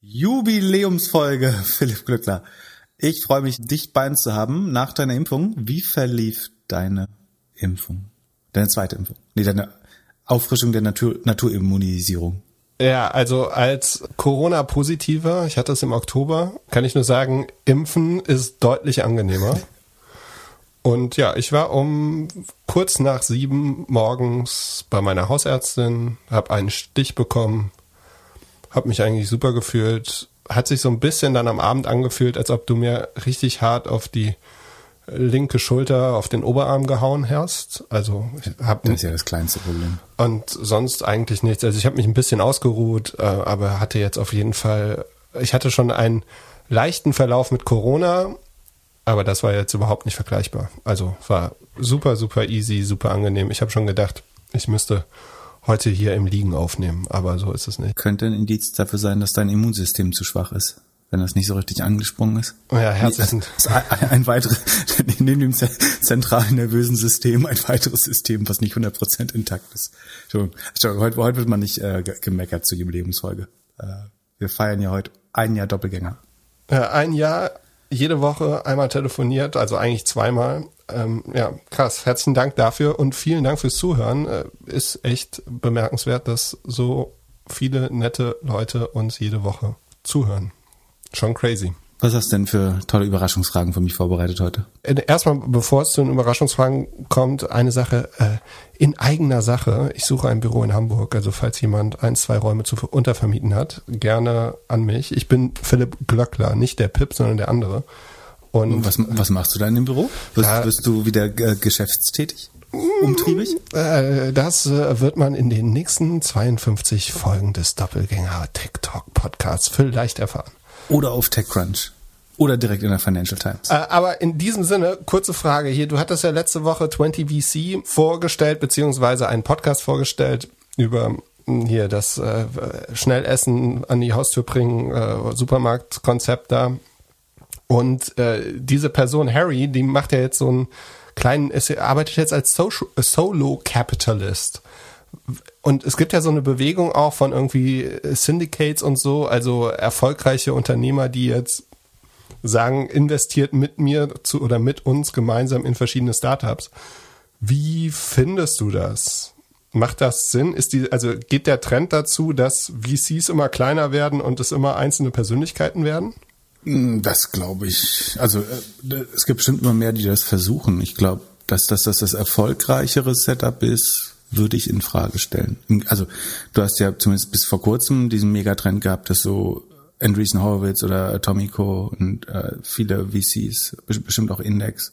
Jubiläumsfolge, Philipp Glückler. Ich freue mich, dich bei uns zu haben nach deiner Impfung. Wie verlief deine Impfung? Deine zweite Impfung? Nee, deine Auffrischung der Natur Naturimmunisierung. Ja, also als Corona-Positiver, ich hatte es im Oktober, kann ich nur sagen, Impfen ist deutlich angenehmer. Und ja, ich war um kurz nach sieben morgens bei meiner Hausärztin, habe einen Stich bekommen, habe mich eigentlich super gefühlt. Hat sich so ein bisschen dann am Abend angefühlt, als ob du mir richtig hart auf die linke Schulter, auf den Oberarm gehauen hast. Also ich hab das ist ja das kleinste Problem. Und sonst eigentlich nichts. Also ich habe mich ein bisschen ausgeruht, äh, aber hatte jetzt auf jeden Fall, ich hatte schon einen leichten Verlauf mit Corona, aber das war jetzt überhaupt nicht vergleichbar. Also war super, super easy, super angenehm. Ich habe schon gedacht, ich müsste heute hier im Liegen aufnehmen, aber so ist es nicht. Könnte ein Indiz dafür sein, dass dein Immunsystem zu schwach ist, wenn das nicht so richtig angesprungen ist. Ja, herzlichen. Ein, ein weiteres, neben dem zentralen nervösen System, ein weiteres System, was nicht 100% intakt ist. Entschuldigung, Entschuldigung heute, heute wird man nicht äh, gemeckert zur Jubiläumsfolge. Äh, wir feiern ja heute ein Jahr Doppelgänger. Ein Jahr, jede Woche einmal telefoniert, also eigentlich zweimal ähm, ja, krass. Herzlichen Dank dafür und vielen Dank fürs Zuhören. Äh, ist echt bemerkenswert, dass so viele nette Leute uns jede Woche zuhören. Schon crazy. Was hast du denn für tolle Überraschungsfragen für mich vorbereitet heute? Äh, erstmal, bevor es zu den Überraschungsfragen kommt, eine Sache äh, in eigener Sache. Ich suche ein Büro in Hamburg, also falls jemand ein, zwei Räume zu untervermieten hat, gerne an mich. Ich bin Philipp Glöckler, nicht der Pip, sondern der andere. Und was, was machst du da in dem Büro? Wirst, äh, wirst du wieder äh, geschäftstätig? Umtriebig? Äh, das äh, wird man in den nächsten 52 Folgen des Doppelgänger TikTok Podcasts vielleicht erfahren. Oder auf TechCrunch. Oder direkt in der Financial Times. Äh, aber in diesem Sinne, kurze Frage hier. Du hattest ja letzte Woche 20 VC vorgestellt, beziehungsweise einen Podcast vorgestellt über hm, hier das äh, Schnellessen an die Haustür bringen, äh, Supermarktkonzept da. Und äh, diese Person, Harry, die macht ja jetzt so einen kleinen, es arbeitet jetzt als Social, Solo Capitalist. Und es gibt ja so eine Bewegung auch von irgendwie Syndicates und so, also erfolgreiche Unternehmer, die jetzt sagen, investiert mit mir zu oder mit uns gemeinsam in verschiedene Startups. Wie findest du das? Macht das Sinn? Ist die, also geht der Trend dazu, dass VCs immer kleiner werden und es immer einzelne Persönlichkeiten werden? Hm, das glaube ich. Also äh, es gibt bestimmt immer mehr, die das versuchen. Ich glaube, dass das, dass das erfolgreichere Setup ist, würde ich in Frage stellen. Also du hast ja zumindest bis vor kurzem diesen Megatrend gehabt, dass so Andreessen Horowitz oder Atomico und äh, viele VCs, bestimmt auch Index,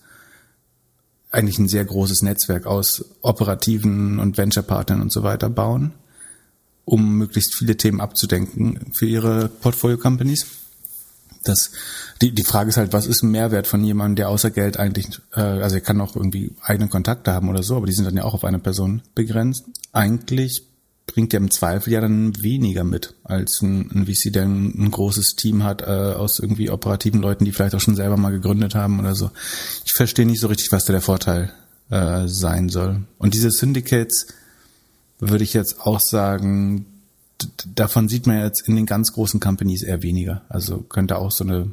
eigentlich ein sehr großes Netzwerk aus operativen und Venture-Partnern und so weiter bauen, um möglichst viele Themen abzudenken für ihre Portfolio-Companies das, die, die Frage ist halt, was ist ein Mehrwert von jemandem, der außer Geld eigentlich, äh, also er kann auch irgendwie eigene Kontakte haben oder so, aber die sind dann ja auch auf eine Person begrenzt. Eigentlich bringt er im Zweifel ja dann weniger mit als ein, ein VC, der ein, ein großes Team hat äh, aus irgendwie operativen Leuten, die vielleicht auch schon selber mal gegründet haben oder so. Ich verstehe nicht so richtig, was da der Vorteil äh, sein soll. Und diese Syndicates würde ich jetzt auch sagen, davon sieht man jetzt in den ganz großen Companies eher weniger. Also könnte auch so eine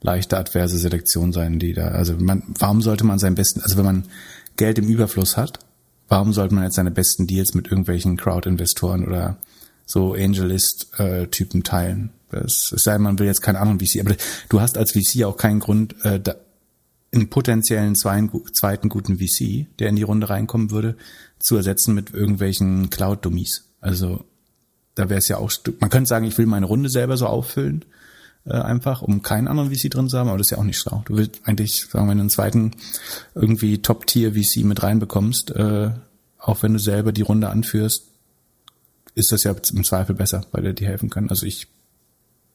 leichte adverse Selektion sein, die da, also man, warum sollte man seinen besten, also wenn man Geld im Überfluss hat, warum sollte man jetzt seine besten Deals mit irgendwelchen Crowd-Investoren oder so Angelist-Typen teilen? Das, es sei denn, man will jetzt keinen anderen VC, aber du hast als VC auch keinen Grund, äh, da, einen potenziellen zweiten guten VC, der in die Runde reinkommen würde, zu ersetzen mit irgendwelchen Cloud-Dummies. Also da wäre es ja auch, man könnte sagen, ich will meine Runde selber so auffüllen, äh, einfach, um keinen anderen VC drin zu haben, aber das ist ja auch nicht schlau. Du willst eigentlich, sagen wir, einen zweiten irgendwie Top-Tier-VC mit reinbekommst, äh, auch wenn du selber die Runde anführst, ist das ja im Zweifel besser, weil der dir helfen kann. Also ich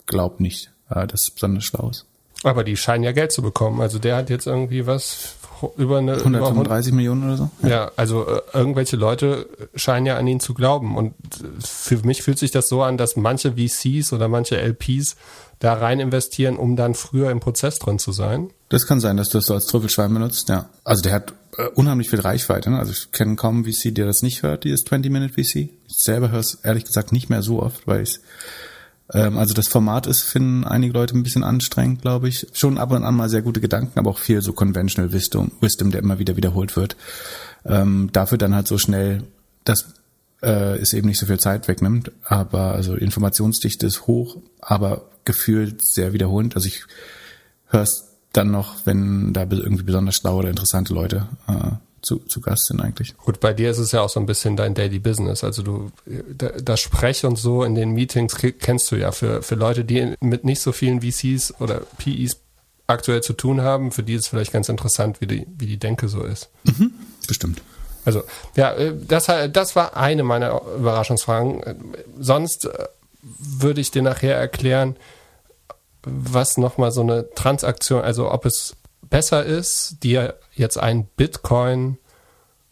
glaube nicht, äh, dass es besonders schlau ist. Aber die scheinen ja Geld zu bekommen. Also der hat jetzt irgendwie was über eine 135 über Millionen oder so. Ja, also äh, irgendwelche Leute scheinen ja an ihn zu glauben und für mich fühlt sich das so an, dass manche VCs oder manche LPs da rein investieren, um dann früher im Prozess drin zu sein. Das kann sein, dass du das so als Trüffelschwein benutzt, ja. Also der hat äh, unheimlich viel Reichweite. Ne? Also ich kenne kaum VC, der das nicht hört, dieses 20-Minute VC. Ich selber höre es ehrlich gesagt nicht mehr so oft, weil ich Ähm, also das Format ist, finden einige Leute ein bisschen anstrengend, glaube ich. Schon ab und an mal sehr gute Gedanken, aber auch viel so Conventional Wisdom, Wisdom der immer wieder wiederholt wird. Ähm, dafür dann halt so schnell, dass äh, es eben nicht so viel Zeit wegnimmt. Aber also Informationsdichte ist hoch, aber gefühlt sehr wiederholend. Also ich höre es dann noch, wenn da irgendwie besonders schlaue oder interessante Leute äh, zu, zu Gast sind eigentlich. Gut, bei dir ist es ja auch so ein bisschen dein Daily Business. Also du, das Sprech und so in den Meetings kennst du ja für, für Leute, die mit nicht so vielen VCs oder PEs aktuell zu tun haben, für die ist es vielleicht ganz interessant, wie die, wie die Denke so ist. Mhm, bestimmt. Also, ja, äh, das, das war eine meiner Überraschungsfragen. Sonst äh, würde ich dir nachher erklären, was nochmal so eine Transaktion, also ob es besser ist, dir jetzt einen Bitcoin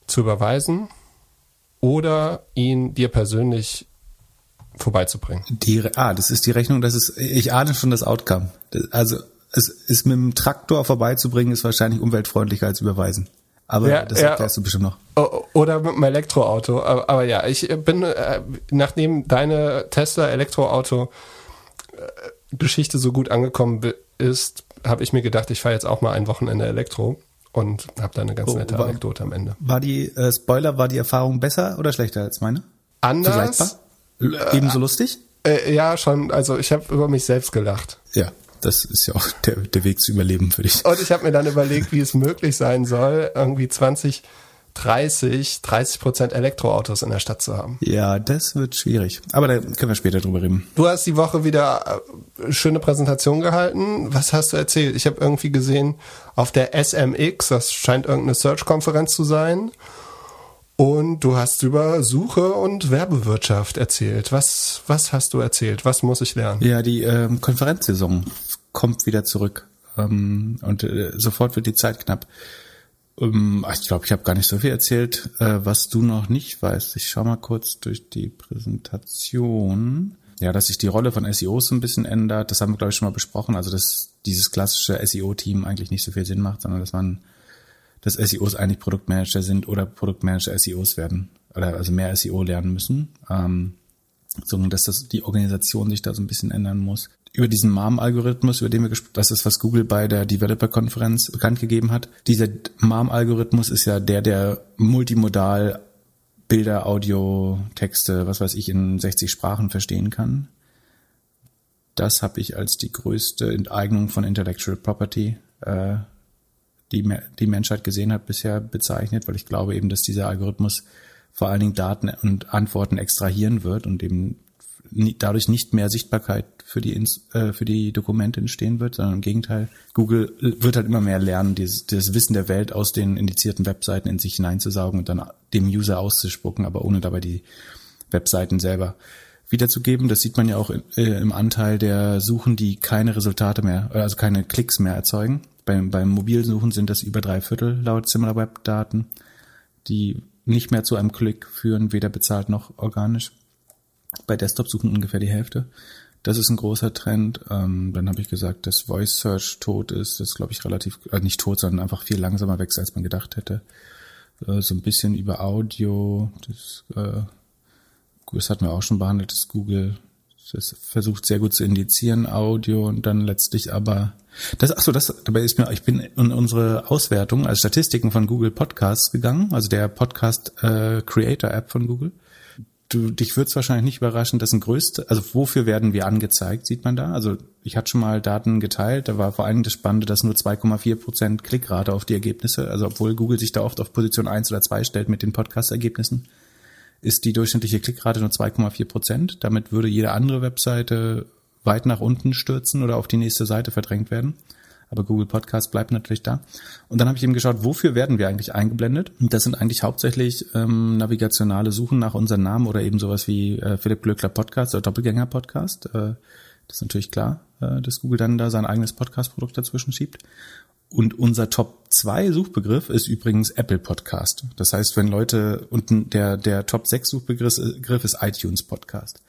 zu überweisen oder ihn dir persönlich vorbeizubringen. Die, ah, das ist die Rechnung, das ist, ich ahne schon das Outcome. Also, es ist mit dem Traktor vorbeizubringen, ist wahrscheinlich umweltfreundlicher als überweisen. Aber ja, das erklärst ja, du bestimmt noch. Oder mit dem Elektroauto. Aber, aber ja, ich bin, äh, nachdem deine Tesla Elektroauto äh, Geschichte so gut angekommen ist, habe ich mir gedacht, ich fahre jetzt auch mal ein Wochenende Elektro und habe da eine ganz oh, nette war, Anekdote am Ende. War die, äh, Spoiler, war die Erfahrung besser oder schlechter als meine? Anders. Vergleichbar? Ebenso lustig? Äh, ja, schon. Also ich habe über mich selbst gelacht. Ja, das ist ja auch der, der Weg zu überleben für dich. Und ich habe mir dann überlegt, wie es möglich sein soll, irgendwie 20 30, 30 Prozent Elektroautos in der Stadt zu haben. Ja, das wird schwierig. Aber da können wir später drüber reden. Du hast die Woche wieder äh, schöne Präsentation gehalten. Was hast du erzählt? Ich habe irgendwie gesehen auf der SMX, das scheint irgendeine Search-Konferenz zu sein. Und du hast über Suche und Werbewirtschaft erzählt. Was, was hast du erzählt? Was muss ich lernen? Ja, die ähm, Konferenzsaison kommt wieder zurück. Ähm, und äh, sofort wird die Zeit knapp. Ähm, ich glaube, ich habe gar nicht so viel erzählt, äh, was du noch nicht weißt. Ich schau mal kurz durch die Präsentation. Ja, dass sich die Rolle von SEOs ein bisschen ändert, das haben wir, glaube ich, schon mal besprochen. Also, dass dieses klassische SEO-Team eigentlich nicht so viel Sinn macht, sondern dass man, dass SEOs eigentlich Produktmanager sind oder Produktmanager SEOs werden. Oder also mehr SEO lernen müssen. Ähm, sondern dass das die Organisation sich da so ein bisschen ändern muss über diesen MAM-Algorithmus, über den wir gesprochen das ist, was Google bei der Developer-Konferenz bekannt gegeben hat. Dieser MAM-Algorithmus ist ja der, der multimodal Bilder, Audio, Texte, was weiß ich, in 60 Sprachen verstehen kann. Das habe ich als die größte Enteignung von Intellectual Property, äh, die die Menschheit gesehen hat, bisher bezeichnet, weil ich glaube eben, dass dieser Algorithmus vor allen Dingen Daten und Antworten extrahieren wird und eben dadurch nicht mehr Sichtbarkeit für die, äh, für die Dokumente entstehen wird, sondern im Gegenteil, Google wird halt immer mehr lernen, dieses, dieses Wissen der Welt aus den indizierten Webseiten in sich hineinzusaugen und dann dem User auszuspucken, aber ohne dabei die Webseiten selber wiederzugeben. Das sieht man ja auch äh, im Anteil der Suchen, die keine Resultate mehr, also keine Klicks mehr erzeugen. Beim, beim Mobilsuchen sind das über drei Viertel laut SimilarWeb-Daten, die nicht mehr zu einem Klick führen, weder bezahlt noch organisch bei Desktop-Suchen ungefähr die Hälfte. Das ist ein großer Trend. Ähm, dann habe ich gesagt, dass Voice Search tot ist. Das ist, glaube ich, relativ, äh, nicht tot, sondern einfach viel langsamer wächst, als man gedacht hätte. Äh, so ein bisschen über Audio. Das, äh, das hatten wir auch schon behandelt, dass Google das versucht sehr gut zu indizieren, Audio und dann letztlich aber das, ach so, das, dabei ist mir, ich bin in unsere Auswertung als Statistiken von Google Podcasts gegangen, also der Podcast äh, Creator App von Gooel du, dich wird es wahrscheinlich nicht überraschen, dass ein größte, also wofür werden wir angezeigt, sieht man da. Also ich hatte schon mal Daten geteilt, da war vor allem das Spannende, dass nur 2,4 Prozent Klickrate auf die Ergebnisse, also obwohl Google sich da oft auf Position 1 oder 2 stellt mit den Podcast-Ergebnissen, ist die durchschnittliche Klickrate nur 2,4 Prozent. Damit würde jede andere Webseite weit nach unten stürzen oder auf die nächste Seite verdrängt werden aber Google Podcast bleibt natürlich da. Und dann habe ich eben geschaut, wofür werden wir eigentlich eingeblendet? Das sind eigentlich hauptsächlich ähm, navigationale Suchen nach unseren Namen oder eben sowas wie äh, Philipp Glöckler Podcast oder Doppelgänger Podcast. Äh, das ist natürlich klar, äh, dass Google dann da sein eigenes Podcast-Produkt dazwischen schiebt. Und unser Top 2 Suchbegriff ist übrigens Apple Podcast. Das heißt, wenn Leute, und der, der Top 6 Suchbegriff ist iTunes Podcast.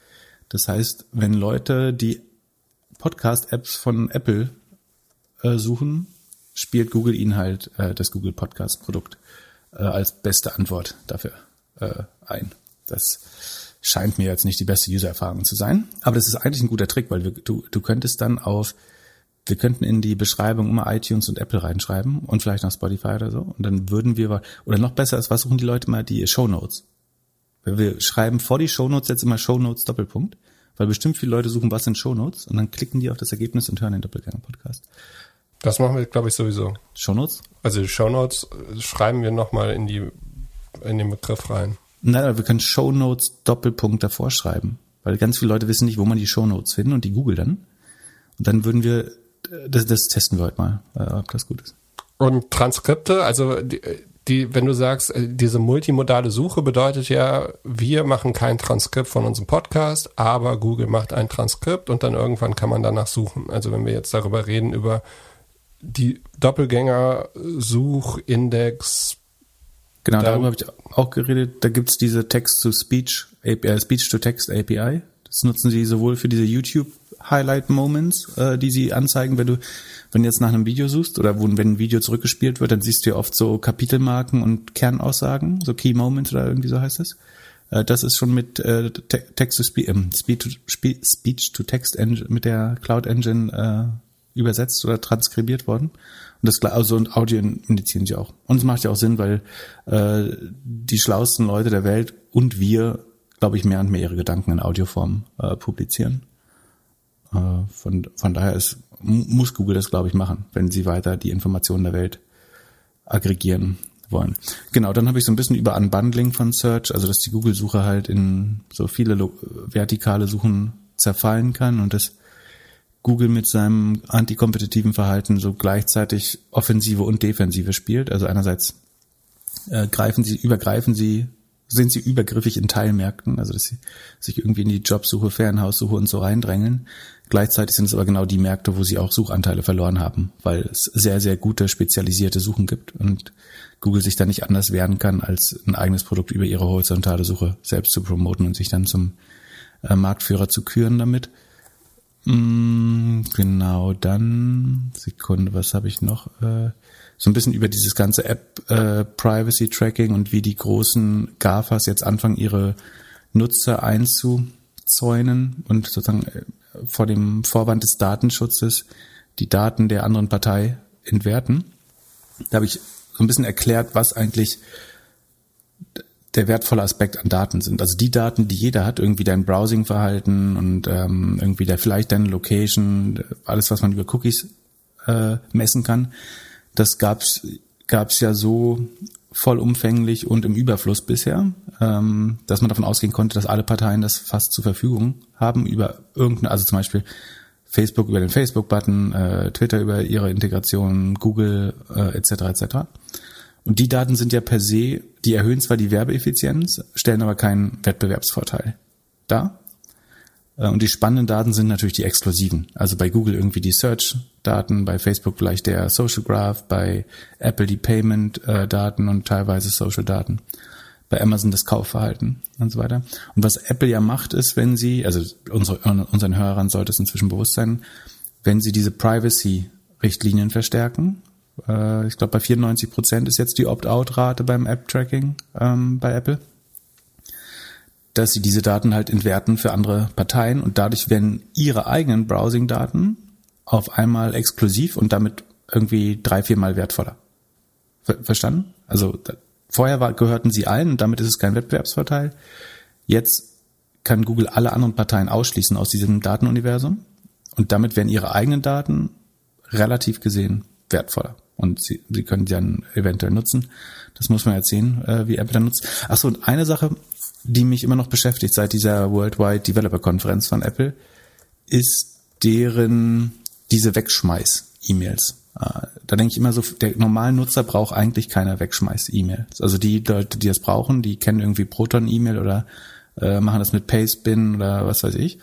Das heißt, wenn Leute die Podcast-Apps von Apple äh, suchen, spielt Google ihnen halt äh, das Google Podcast Produkt äh, als beste Antwort dafür äh, ein. das scheint mir jetzt nicht die beste User-Erfahrung zu sein. Aber das ist eigentlich ein guter Trick, weil wir, du, du könntest dann auf, wir könnten in die Beschreibung immer iTunes und Apple reinschreiben und vielleicht noch Spotify oder so. Und dann würden wir, oder noch besser ist, was suchen die Leute immer? Die Show Notes. Wir schreiben vor die Show Notes jetzt immer Show Notes Doppelpunkt, weil bestimmt viele Leute suchen, was sind Show Notes und dann klicken die auf das Ergebnis und hören den Doppelgänger-Podcast. Das machen wir, glaube ich, sowieso. Shownotes? Also die Shownotes schreiben wir nochmal in die in den Begriff rein. Nein, aber wir können Shownotes Doppelpunkt davor schreiben. Weil ganz viele Leute wissen nicht, wo man die Shownotes finden und die googeln dann. Und dann würden wir, das, das testen wir heute mal, äh, ob das gut ist. Und Transkripte, also die, die, wenn du sagst, äh, diese multimodale Suche bedeutet ja, wir machen kein Transkript von unserem Podcast, aber Google macht ein Transkript und dann irgendwann kann man danach suchen. Also wenn wir jetzt darüber reden, über die Doppelgänger-Suchindex. Genau, darüber habe ich auch geredet. Da gibt's diese Text-to-Speech, äh, Speech-to-Text-API. Das nutzen sie sowohl für diese YouTube-Highlight-Moments, äh, die sie anzeigen, wenn du, wenn du jetzt nach einem Video suchst oder wo, wenn ein Video zurückgespielt wird, dann siehst du ja oft so Kapitelmarken und Kernaussagen, so Key Moments oder irgendwie so heißt es. Äh, das ist schon mit äh, Text-to-Speech, äh, Speech-to-Text-Engine, mit der Cloud-Engine äh, übersetzt oder transkribiert worden. Und das also und Audio indizieren sie auch. Und es macht ja auch Sinn, weil äh, die schlauesten Leute der Welt und wir, glaube ich, mehr und mehr ihre Gedanken in Audioform äh, publizieren. Äh, von, von daher ist, muss Google das, glaube ich, machen, wenn sie weiter die Informationen der Welt aggregieren wollen. Genau, dann habe ich so ein bisschen über Unbundling von Search, also dass die Google-Suche halt in so viele vertikale Suchen zerfallen kann und das Google mit seinem antikompetitiven Verhalten so gleichzeitig Offensive und Defensive spielt. Also einerseits äh, greifen sie, übergreifen sie, sind sie übergriffig in Teilmärkten, also dass sie sich irgendwie in die Jobsuche, Ferienhaussuche und so reindrängeln. Gleichzeitig sind es aber genau die Märkte, wo sie auch Suchanteile verloren haben, weil es sehr, sehr gute spezialisierte Suchen gibt und Google sich da nicht anders wehren kann, als ein eigenes Produkt über ihre horizontale Suche selbst zu promoten und sich dann zum äh, Marktführer zu küren damit. Mm, genau, dann Sekunde, was habe ich noch? Äh, so ein bisschen über dieses ganze App äh, und wie die großen GAFAs jetzt anfangen, ihre Nutzer einzuzäunen und sozusagen äh, vor dem Vorwand des Datenschutzes die Daten der anderen Partei entwerten. Da habe ich so ein bisschen erklärt, was eigentlich der wertvolle Aspekt an Daten sind. Also die Daten, die jeder hat, irgendwie dein Browsing-Verhalten und ähm, irgendwie der, vielleicht deine Location, alles, was man über Cookies äh, messen kann, das gab's gab's ja so vollumfänglich und im Überfluss bisher, ähm, dass man davon ausgehen konnte, dass alle Parteien das fast zur Verfügung haben über irgendeine, also zum Beispiel Facebook über den Facebook-Button, äh, Twitter über ihre Integration, Google äh, etc. etc. Und die Daten sind ja per se, die erhöhen zwar die Werbeeffizienz, stellen aber keinen Wettbewerbsvorteil dar. Äh, und die spannenden Daten sind natürlich die exklusiven. Also bei Google irgendwie die Search-Daten, bei Facebook vielleicht der Social Graph, bei Apple die Payment-Daten und teilweise Social-Daten, bei Amazon das Kaufverhalten und so weiter. Und was Apple ja macht, ist, wenn sie, also unsere, unseren Hörern sollte es inzwischen bewusst sein, wenn sie diese Privacy-Richtlinien verstärken, äh, ich glaube, bei 94 Prozent ist jetzt die Opt-out-Rate beim App-Tracking ähm, bei Apple, dass sie diese Daten halt entwerten für andere Parteien und dadurch werden ihre eigenen Browsing-Daten auf einmal exklusiv und damit irgendwie drei, viermal wertvoller. Ver verstanden? Also da, vorher war, gehörten sie allen und damit ist es kein Wettbewerbsvorteil. Jetzt kann Google alle anderen Parteien ausschließen aus diesem Datenuniversum und damit werden ihre eigenen Daten relativ gesehen wertvoller und sie, sie können die dann eventuell nutzen. Das muss man jetzt sehen, äh, wie Apple dann nutzt. Achso, und eine Sache, die mich immer noch beschäftigt seit dieser Worldwide Developer Konferenz von Apple, ist deren diese Wegschmeiß-E-Mails. Äh, da denke ich immer so, der normale Nutzer braucht eigentlich keine Wegschmeiß-E-Mails. Also die Leute, die das brauchen, die kennen irgendwie Proton-E-Mail oder äh, machen das mit Pastebin oder was weiß ich.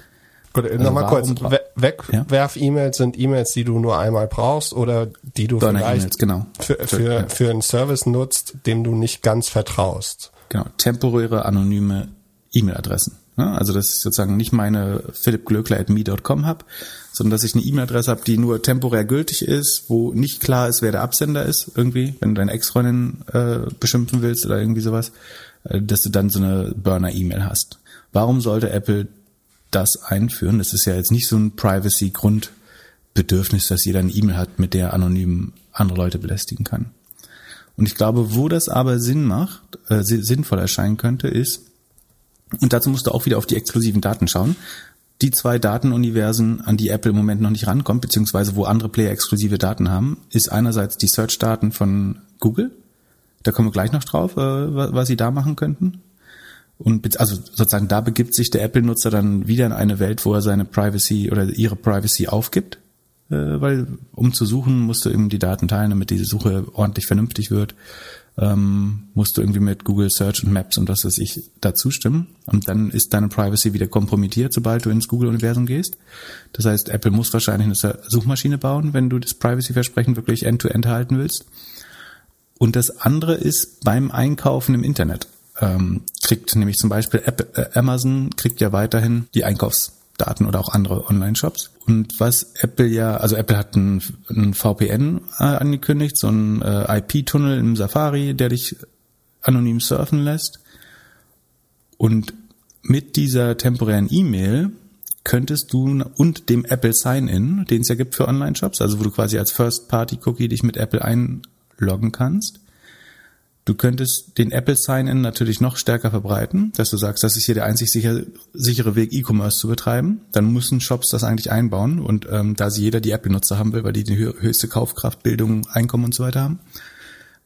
Gut, also nochmal kurz. Wegwerf-E-Mails ja? sind E-Mails, die du nur einmal brauchst oder die du Burner vielleicht genau. für, für, ja. für einen Service nutzt, dem du nicht ganz vertraust. Genau, temporäre anonyme E-Mail-Adressen. Also dass ich sozusagen nicht meine philippglöckler.me.com habe, sondern dass ich eine E-Mail-Adresse habe, die nur temporär gültig ist, wo nicht klar ist, wer der Absender ist, irgendwie, wenn du deine Ex-Freundin äh, beschimpfen willst oder irgendwie sowas, äh, dass du dann so eine Burner-E-Mail hast. Warum sollte Apple das einführen? Das ist ja jetzt nicht so ein Privacy-Grundbedürfnis, dass jeder eine E-Mail hat, mit der anonym andere Leute belästigen kann. Und ich glaube, wo das aber Sinn macht, äh, sinnvoll erscheinen könnte, ist, und dazu musst du auch wieder auf die exklusiven Daten schauen, die zwei Datenuniversen, an die Apple im Moment noch nicht rankommt, beziehungsweise wo andere Player exklusive Daten haben, ist einerseits die Search-Daten von Google. Da kommen wir gleich noch drauf, äh, was sie da machen könnten. Und also sozusagen da begibt sich der Apple-Nutzer dann wieder in eine Welt, wo er seine Privacy oder ihre Privacy aufgibt, weil um zu suchen musst du eben die Daten teilen, damit diese Suche ordentlich vernünftig wird ähm, musst du irgendwie mit Google Search und Maps und was weiß ich dazu stimmen. Und dann ist deine Privacy wieder kompromittiert, sobald du ins Google-Universum gehst. Das heißt, Apple muss wahrscheinlich eine Suchmaschine bauen, wenn du das Privacy-Versprechen wirklich end-to-end -end halten willst. Und das andere ist beim Einkaufen im Internet. Ähm, kriegt nämlich zum Beispiel Apple, äh, Amazon kriegt ja weiterhin die Einkaufs Daten oder auch andere Online-Shops. Und was Apple ja, also Apple hat ein, VPN äh, angekündigt, so ein äh, IP-Tunnel im Safari, der dich anonym surfen lässt. Und mit dieser temporären E-Mail könntest du und dem Apple Sign-In, den es ja gibt für Online-Shops, also wo du quasi als First-Party-Cookie dich mit Apple einloggen kannst, Du könntest den Apple Sign-In natürlich noch stärker verbreiten, dass du sagst, das ist hier der einzig sicher, sichere Weg, E-Commerce zu betreiben. Dann müssen Shops das eigentlich einbauen und ähm, da sie jeder die App-Benutzer haben will, weil die die höchste Kaufkraft, Bildung, Einkommen und so weiter haben,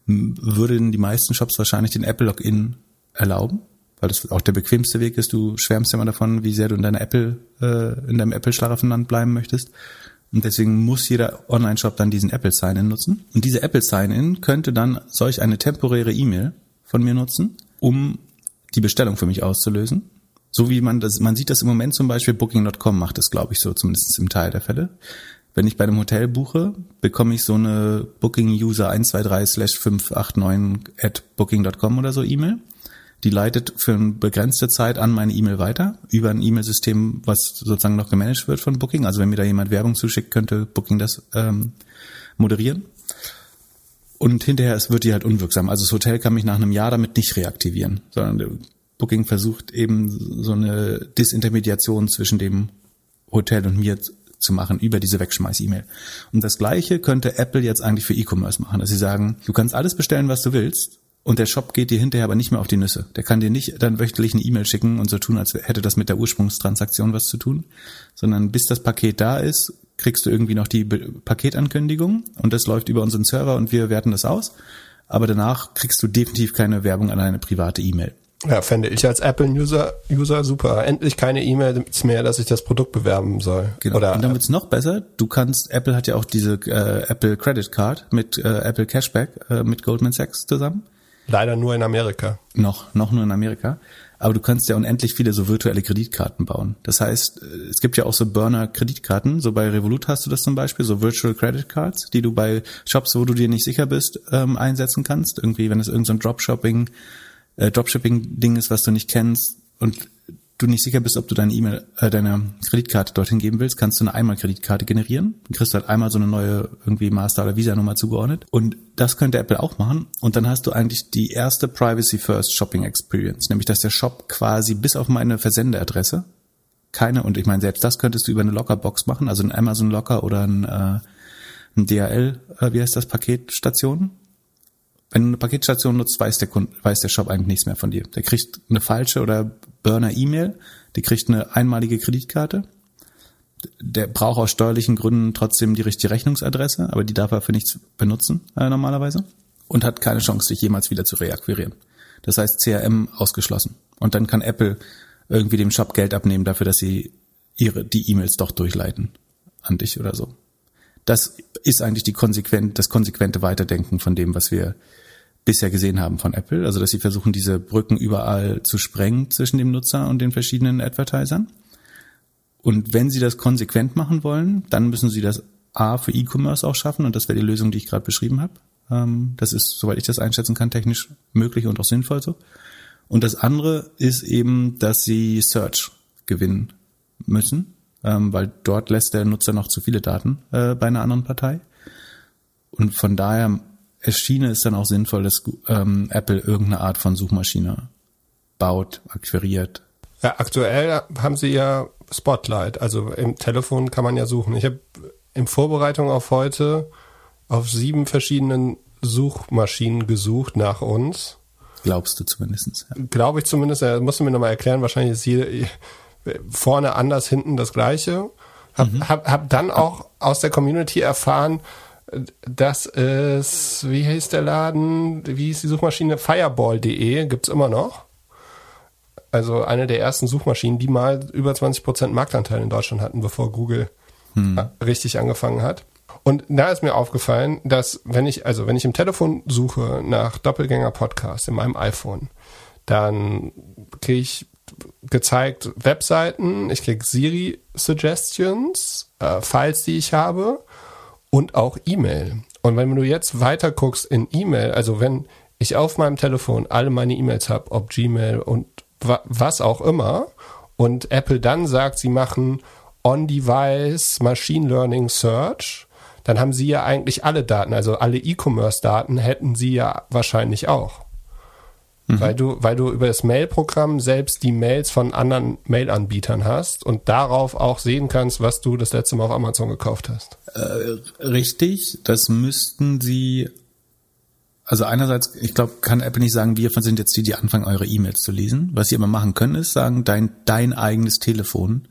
würden die meisten Shops wahrscheinlich den Apple-Login erlauben, weil das auch der bequemste Weg ist. Du schwärmst ja immer davon, wie sehr du in deiner Apple, äh, in deinem Apple-Schlaraffenland bleiben möchtest. Und deswegen muss jeder Online-Shop dann diesen Apple Sign-In nutzen. Und diese Apple Sign-In könnte dann solch eine temporäre E-Mail von mir nutzen, um die Bestellung für mich auszulösen. So wie man das, man sieht das im Moment zum Beispiel, Booking.com macht das, glaube ich, so, zumindest im Teil der Fälle. Wenn ich bei einem Hotel buche, bekomme ich so eine Booking-User 123 slash 589 at booking.com oder so E-Mail die leitet für eine begrenzte Zeit an meine E-Mail weiter über ein E-Mail-System, was sozusagen noch gemanagt wird von Booking. Also wenn mir da jemand Werbung zuschickt, könnte Booking das ähm, moderieren. Und hinterher es wird die halt unwirksam. Also das Hotel kann mich nach einem Jahr damit nicht reaktivieren, sondern Booking versucht eben so eine Disintermediation zwischen dem Hotel und mir zu machen über diese Wegschmeiß-E-Mail. Und das Gleiche könnte Apple jetzt eigentlich für E-Commerce machen, dass sie sagen, du kannst alles bestellen, was du willst, und der Shop geht dir hinterher aber nicht mehr auf die Nüsse. Der kann dir nicht dann wöchentlich eine E-Mail schicken und so tun, als hätte das mit der Ursprungstransaktion was zu tun, sondern bis das Paket da ist, kriegst du irgendwie noch die Paketankündigung und das läuft über unseren Server und wir werten das aus. Aber danach kriegst du definitiv keine Werbung an eine private E-Mail. Ja, fände ich als Apple-User User super. Endlich keine E-Mails mehr, dass ich das Produkt bewerben soll. Genau. Oder, und dann wird's noch besser. Du kannst, Apple hat ja auch diese äh, Apple Credit Card mit äh, Apple Cashback äh, mit Goldman Sachs zusammen. Leider nur in Amerika. Noch, noch nur in Amerika. Aber du kannst ja unendlich viele so virtuelle Kreditkarten bauen. Das heißt, äh, es gibt ja auch so Burner-Kreditkarten. So bei Revolut hast du das zum Beispiel, so Virtual Credit Cards, die du bei Shops, wo du dir nicht sicher bist, ähm, einsetzen kannst. Irgendwie, wenn es irgendein so Dropshopping, äh, Dropshipping-Ding ist, was du nicht kennst und du nicht sicher bist, ob du deine E-Mail, äh, deine Kreditkarte dorthin geben willst, kannst du eine Einmal-Kreditkarte generieren. Du kriegst halt einmal so eine neue irgendwie Master- oder Visa-Nummer zugeordnet. Und das könnte Apple auch machen. Und dann hast du eigentlich die erste Privacy-First Shopping Experience, nämlich dass der Shop quasi bis auf meine Versendeadresse keine, und ich meine, selbst das könntest du über eine Locker-Box machen, also ein Amazon Locker oder ein, äh, ein DHL, äh, wie heißt das, Paketstation, wenn du eine Paketstation nutzt, weiß der Kunde, weiß der Shop eigentlich nichts mehr von dir. Der kriegt eine falsche oder Burner-E-Mail, der kriegt eine einmalige Kreditkarte. Der braucht aus steuerlichen Gründen trotzdem die richtige Rechnungsadresse, aber die darf er für nichts benutzen äh, normalerweise und hat keine Chance, dich jemals wieder zu reakquirieren. Das heißt CRM ausgeschlossen. Und dann kann Apple irgendwie dem Shop Geld abnehmen dafür, dass sie ihre die E-Mails doch durchleiten an dich oder so. Das ist eigentlich die konsequent, das konsequente Weiterdenken von dem, was wir bisher gesehen haben von Apple. Also, dass sie versuchen, diese Brücken überall zu sprengen zwischen dem Nutzer und den verschiedenen Advertisern. Und wenn sie das konsequent machen wollen, dann müssen sie das A für E-Commerce auch schaffen. Und das wäre die Lösung, die ich gerade beschrieben habe. Ähm, das ist, soweit ich das einschätzen kann, technisch möglich und auch sinnvoll so. Und das andere ist eben, dass sie Search gewinnen müssen, ähm, weil dort lässt der Nutzer noch zu viele Daten äh, bei einer anderen Partei. Und von daher erschiene es dann auch sinnvoll, dass ähm, Apple irgendeine Art von Suchmaschine baut, akquiriert. Ja, aktuell haben sie ja Spotlight. Also im Telefon kann man ja suchen. Ich habe in Vorbereitung auf heute auf sieben verschiedenen Suchmaschinen gesucht nach uns. Glaubst du zumindest? Ja. Glaube ich zumindest. Ja, musst du mir nochmal erklären. Wahrscheinlich ist jede, vorne anders, hinten das gleiche. Hab, mhm. hab, hab dann auch aus der Community erfahren, dass es, wie hieß der Laden, wie hieß die Suchmaschine? Fireball.de gibt's immer noch. Also eine der ersten Suchmaschinen, die mal über 20% Marktanteil in Deutschland hatten, bevor Google hm. richtig angefangen hat. Und da ist mir aufgefallen, dass wenn ich, also wenn ich im Telefon suche nach Doppelgänger Podcast in meinem iPhone, dann kriege ich gezeigt Webseiten, ich kriege Siri Suggestions, äh, Files, die ich habe und auch E-Mail. Und wenn du jetzt weiter guckst in E-Mail, also wenn ich auf meinem Telefon alle meine E-Mails habe, ob Gmail und wa was auch immer, und Apple dann sagt, sie machen On-Device Machine Learning Search, dann haben sie ja eigentlich alle Daten, also alle E-Commerce-Daten hätten sie ja wahrscheinlich auch. Mhm. Weil du, weil du über das Mail-Programm selbst die Mails von anderen Mail-Anbietern hast und darauf auch sehen kannst, was du das letzte Mal auf Amazon gekauft hast. Äh, richtig, das müssten sie also einerseits, ich glaube, kann Apple nicht sagen, wir sind jetzt die, die anfangen, eure E-Mails zu lesen. Was sie aber machen können, ist sagen, dein, dein eigenes Telefon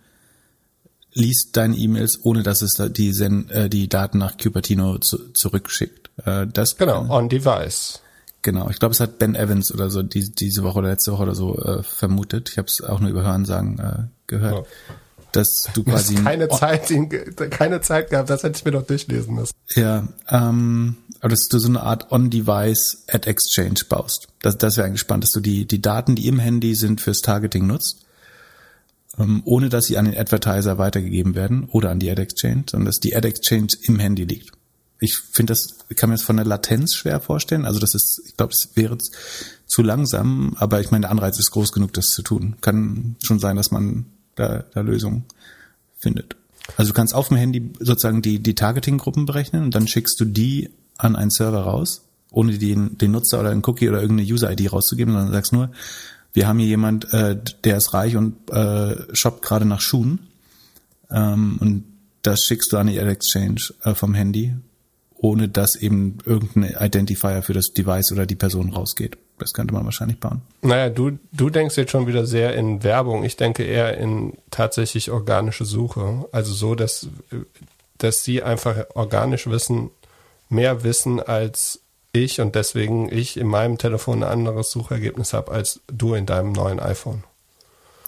liest deine E-Mails, ohne dass es die, äh, die Daten nach Cupertino zu, zurückschickt. Äh, das genau, on device. Genau, ich glaube, es hat Ben Evans oder so die, diese Woche oder letzte Woche oder so äh, vermutet. Ich habe es auch nur über Hörensagen äh, gehört. Oh. Dass du quasi keine Zeit, keine Zeit gehabt, das hätte ich mir doch durchlesen müssen. Ja, ähm, aber dass du so eine Art On-Device Ad Exchange baust. Das, das wäre eigentlich spannend, dass du die, die Daten, die im Handy sind, fürs Targeting nutzt, ähm, ohne dass sie an den Advertiser weitergegeben werden oder an die Ad Exchange, sondern dass die Ad Exchange im Handy liegt ich finde das, kann mir das von der Latenz schwer vorstellen. Also das ist, ich glaube, es wäre zu langsam, aber ich meine, der Anreiz ist groß genug, das zu tun. Kann schon sein, dass man da, da Lösungen findet. Also du kannst auf dem Handy sozusagen die, die Targeting-Gruppen berechnen und dann schickst du die an einen Server raus, ohne den, den Nutzer oder einen Cookie oder irgendeine User-ID rauszugeben, sondern sagst nur, wir haben hier jemand, äh, der ist reich und äh, shoppt gerade nach Schuhen ähm, und das schickst du an die Ad Exchange äh, vom Handy ohne dass eben irgendein Identifier für das Device oder die Person rausgeht. Das könnte man wahrscheinlich bauen. Naja, du, du denkst jetzt schon wieder sehr in Werbung. Ich denke eher in tatsächlich organische Suche. Also so, dass, dass sie einfach organisch wissen, mehr wissen als ich und deswegen ich in meinem Telefon ein anderes Suchergebnis habe als du in deinem neuen iPhone.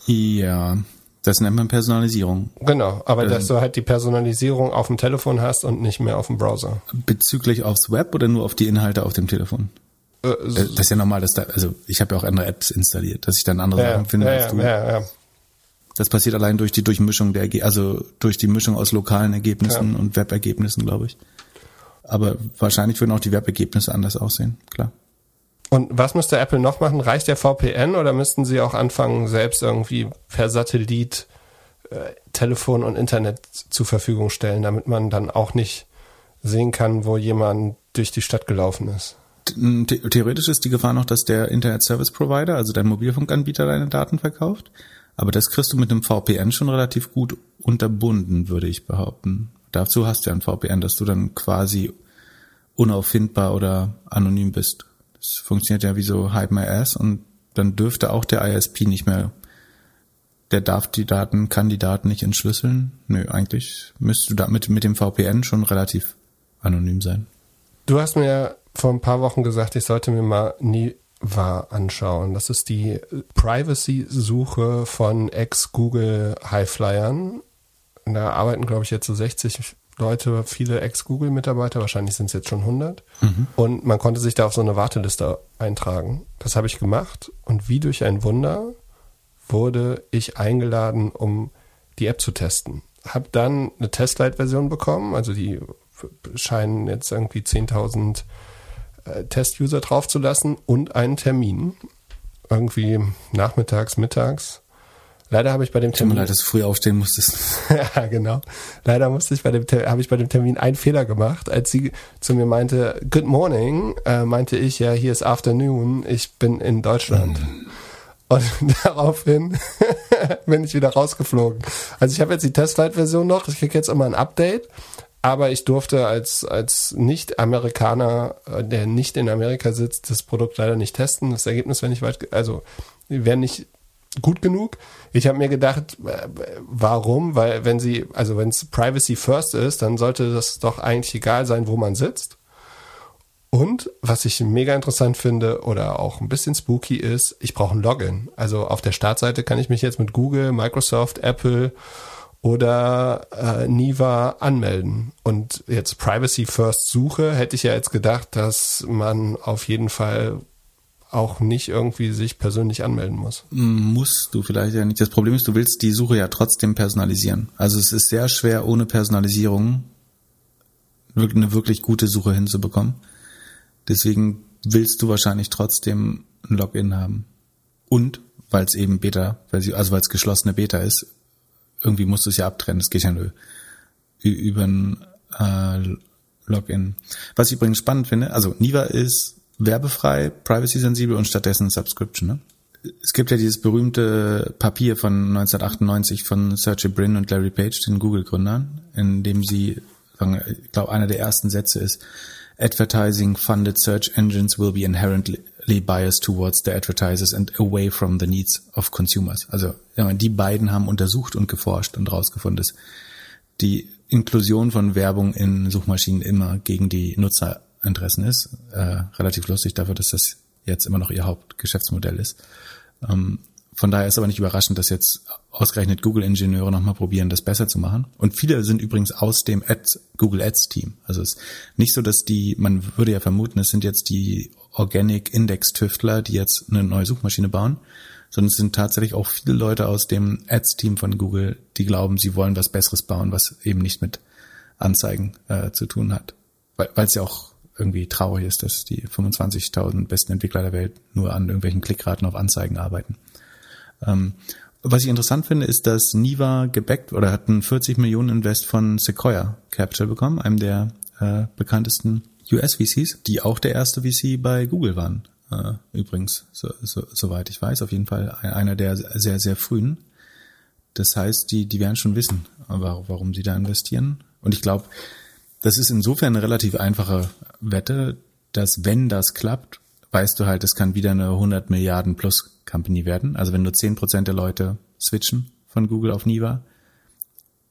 Ja, das nennt man Personalisierung. Genau, aber ähm, dass du halt die Personalisierung auf dem Telefon hast und nicht mehr auf dem Browser. Bezüglich aufs Web oder nur auf die Inhalte auf dem Telefon? Äh, das ist ja normal, dass da, also ich habe ja auch andere Apps installiert, dass ich dann andere ja, Sachen finde ja, als du. Ja, ja. Das passiert allein durch die Durchmischung der, also durch die Mischung aus lokalen Ergebnissen ja. und Webergebnissen, glaube ich. Aber wahrscheinlich würden auch die Webergebnisse anders aussehen, klar. Und was müsste Apple noch machen? Reicht der VPN oder müssten sie auch anfangen, selbst irgendwie per Satellit äh, Telefon und Internet zur Verfügung stellen, damit man dann auch nicht sehen kann, wo jemand durch die Stadt gelaufen ist? Theoretisch ist die Gefahr noch, dass der Internet Service Provider, also dein Mobilfunkanbieter, deine Daten verkauft. Aber das kriegst du mit einem VPN schon relativ gut unterbunden, würde ich behaupten. Dazu hast du ja ein VPN, dass du dann quasi unauffindbar oder anonym bist. Es funktioniert ja wie so Hide My Ass und dann dürfte auch der ISP nicht mehr, der darf die Daten, kann die Daten nicht entschlüsseln. Nö, eigentlich müsstest du damit mit dem VPN schon relativ anonym sein. Du hast mir vor ein paar Wochen gesagt, ich sollte mir mal Niva anschauen. Das ist die Privacy-Suche von Ex-Google Highflyern. Da arbeiten, glaube ich, jetzt so 60 Leute, viele Ex-Google-Mitarbeiter, wahrscheinlich sind es jetzt schon 100. Mhm. Und man konnte sich da auf so eine Warteliste eintragen. Das habe ich gemacht und wie durch ein Wunder wurde ich eingeladen, um die App zu testen. Hab dann eine Testlight-Version bekommen, also die scheinen jetzt irgendwie 10.000 äh, Test-User draufzulassen und einen Termin. Irgendwie nachmittags, mittags Leider habe ich bei dem Termin. Tut mir leid, dass du früh aufstehen musstest. ja, genau. Leider musste ich bei dem habe ich bei dem Termin einen Fehler gemacht. Als sie zu mir meinte, Good morning, äh, meinte ich, ja, hier ist Afternoon, ich bin in Deutschland. Mhm. Und daraufhin bin ich wieder rausgeflogen. Also ich habe jetzt die Testflight-Version noch, ich kriege jetzt immer ein Update, aber ich durfte als, als Nicht-Amerikaner, äh, der nicht in Amerika sitzt, das Produkt leider nicht testen. Das Ergebnis wäre nicht weit, also wäre nicht gut genug. Ich habe mir gedacht, äh, warum? Weil wenn sie, also wenn es Privacy First ist, dann sollte das doch eigentlich egal sein, wo man sitzt. Und was ich mega interessant finde oder auch ein bisschen spooky ist, ich brauche ein Login. Also auf der Startseite kann ich mich jetzt mit Google, Microsoft, Apple oder äh, Niva anmelden. Und jetzt Privacy First Suche hätte ich ja jetzt gedacht, dass man auf jeden Fall auch nicht irgendwie sich persönlich anmelden muss. Musst du vielleicht ja nicht. Das Problem ist, du willst die Suche ja trotzdem personalisieren. Also es ist sehr schwer, ohne Personalisierung eine wirklich gute Suche hinzubekommen. Deswegen willst du wahrscheinlich trotzdem ein Login haben. Und weil es eben Beta, also weil es geschlossene Beta ist, irgendwie musst du es ja abtrennen. Das geht ja nur über ein äh, Login. Was ich übrigens spannend finde, also Niva ist werbefrei, privacy-sensibel und stattdessen Subscription. Ne? Es gibt ja dieses berühmte Papier von 1998 von Sergey Brin und Larry Page, den Google-Gründern, in dem sie, ich glaube, einer der ersten Sätze ist, advertising funded search engines will be inherently biased towards the advertisers and away from the needs of consumers. Also die beiden haben untersucht und geforscht und rausgefunden, dass die Inklusion von Werbung in Suchmaschinen immer gegen die Nutzerinteressen ist. Äh, relativ lustig dafür, dass das jetzt immer noch ihr Hauptgeschäftsmodell ist. Ähm, von daher ist aber nicht überraschend, dass jetzt ausgerechnet Google-Ingenieure nochmal probieren, das besser zu machen. Und viele sind übrigens aus dem Ads, Google Ads-Team. Also es ist nicht so, dass die, man würde ja vermuten, es sind jetzt die Organic Index-Tüftler, die jetzt eine neue Suchmaschine bauen, sondern es sind tatsächlich auch viele Leute aus dem Ads-Team von Google, die glauben, sie wollen was Besseres bauen, was eben nicht mit Anzeigen äh, zu tun hat. Weil es ja auch irgendwie traurig ist, dass die 25.000 besten Entwickler der Welt nur an irgendwelchen Klickraten auf Anzeigen arbeiten. Ähm, was ich interessant finde, ist, dass Niva gebackt oder hat einen 40 Millionen Invest von Sequoia Capital bekommen, einem der äh, bekanntesten US-VCs, die auch der erste VC bei Google waren. Äh, übrigens, so, so, soweit ich weiß, auf jeden Fall einer der sehr, sehr frühen. Das heißt, die, die werden schon wissen, warum sie da investieren. Und ich glaube, das ist insofern eine relativ einfache Wette, dass wenn das klappt, weißt du halt, es kann wieder eine 100 Milliarden plus Company werden. Also wenn nur 10% der Leute switchen von Google auf Niva,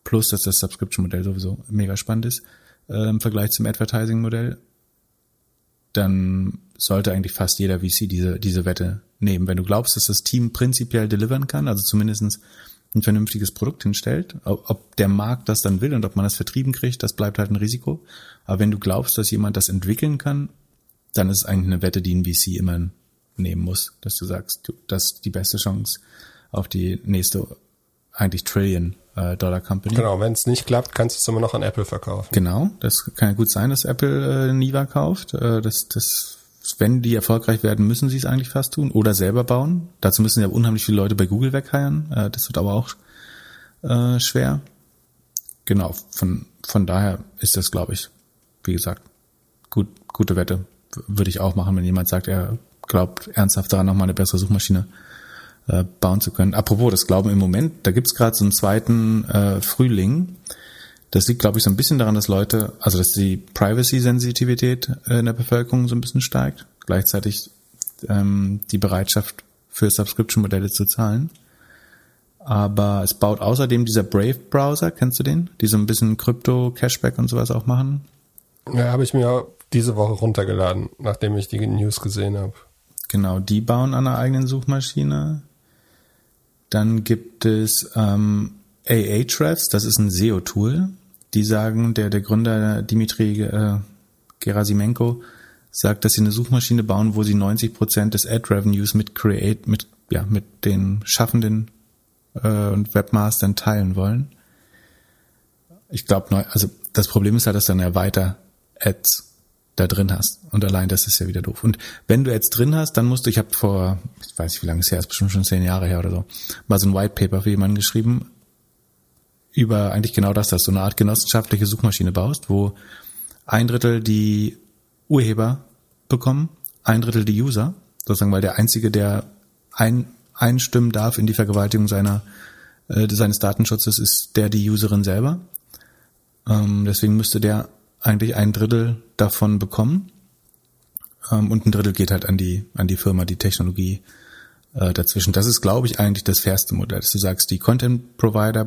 plus dass das Subscription-Modell sowieso mega spannend ist äh, im Vergleich zum Advertising-Modell, dann sollte eigentlich fast jeder VC diese, diese Wette nehmen. Wenn du glaubst, dass das Team prinzipiell delivern kann, also zumindestens ein vernünftiges Produkt hinstellt, ob der Markt das dann will und ob man das vertrieben kriegt, das bleibt halt ein Risiko. Aber wenn du glaubst, dass jemand das entwickeln kann, dann ist es eigentlich eine Wette, die ein VC immer nehmen muss, dass du sagst, du, das ist die beste Chance auf die nächste eigentlich Trillion äh, Dollar Company. Genau, wenn es nicht klappt, kannst du es immer noch an Apple verkaufen. Genau, das kann ja gut sein, dass Apple äh, Niva kauft. Äh, das, das, wenn die erfolgreich werden, müssen sie es eigentlich fast tun oder selber bauen. Dazu müssen ja unheimlich viele Leute bei Google wegheiern. Äh, das wird aber auch äh, schwer. Genau, von, von daher ist das, glaube ich, wie gesagt, gut, gute Wette. Würde ich auch machen, wenn jemand sagt, er glaubt ernsthaft daran, nochmal eine bessere Suchmaschine äh, bauen zu können. Apropos, das Glauben im Moment, da gibt's gerade so einen zweiten äh, Frühling. Das liegt, glaube ich, so ein bisschen daran, dass Leute, also dass die Privacy-Sensitivität äh, in der Bevölkerung so ein bisschen steigt, gleichzeitig ähm, die Bereitschaft für Subscription-Modelle zu zahlen. Aber es baut außerdem dieser Brave-Browser, kennst du den? Die so ein bisschen Krypto, Cashback und sowas auch machen. Ja, habe ich mir diese Woche runtergeladen, nachdem ich die News gesehen habe. Genau, die bauen an einer eigenen Suchmaschine. Dann gibt es ähm, Ahrefs, das ist ein SEO-Tool. Die sagen, der, der Gründer Dimitri äh, Gerasimenko sagt, dass sie eine Suchmaschine bauen, wo sie 90 Prozent des Ad-Revenues mit Create, mit, ja, mit den Schaffenden äh, und Webmastern teilen wollen. Ich glaube, also das Problem ist halt, dass dann ja weiter Ads da drin hast. Und allein das ist ja wieder doof. Und wenn du jetzt drin hast, dann musst du, ich habe vor, ich weiß nicht, wie lange es her ist, bestimmt schon zehn Jahre her oder so, mal so ein White Paper für jemanden geschrieben über eigentlich genau das, dass du eine Art genossenschaftliche Suchmaschine baust, wo ein Drittel die Urheber bekommen, ein Drittel die User, sozusagen, weil der einzige, der ein einstimmen darf in die Vergewaltigung seiner äh, seines Datenschutzes, ist der die Userin selber. Ähm, deswegen müsste der eigentlich ein Drittel davon bekommen. Ähm, und ein Drittel geht halt an die an die Firma, die Technologie äh, dazwischen. Das ist, glaube ich, eigentlich das fairste Modell, dass du sagst, die Content Provider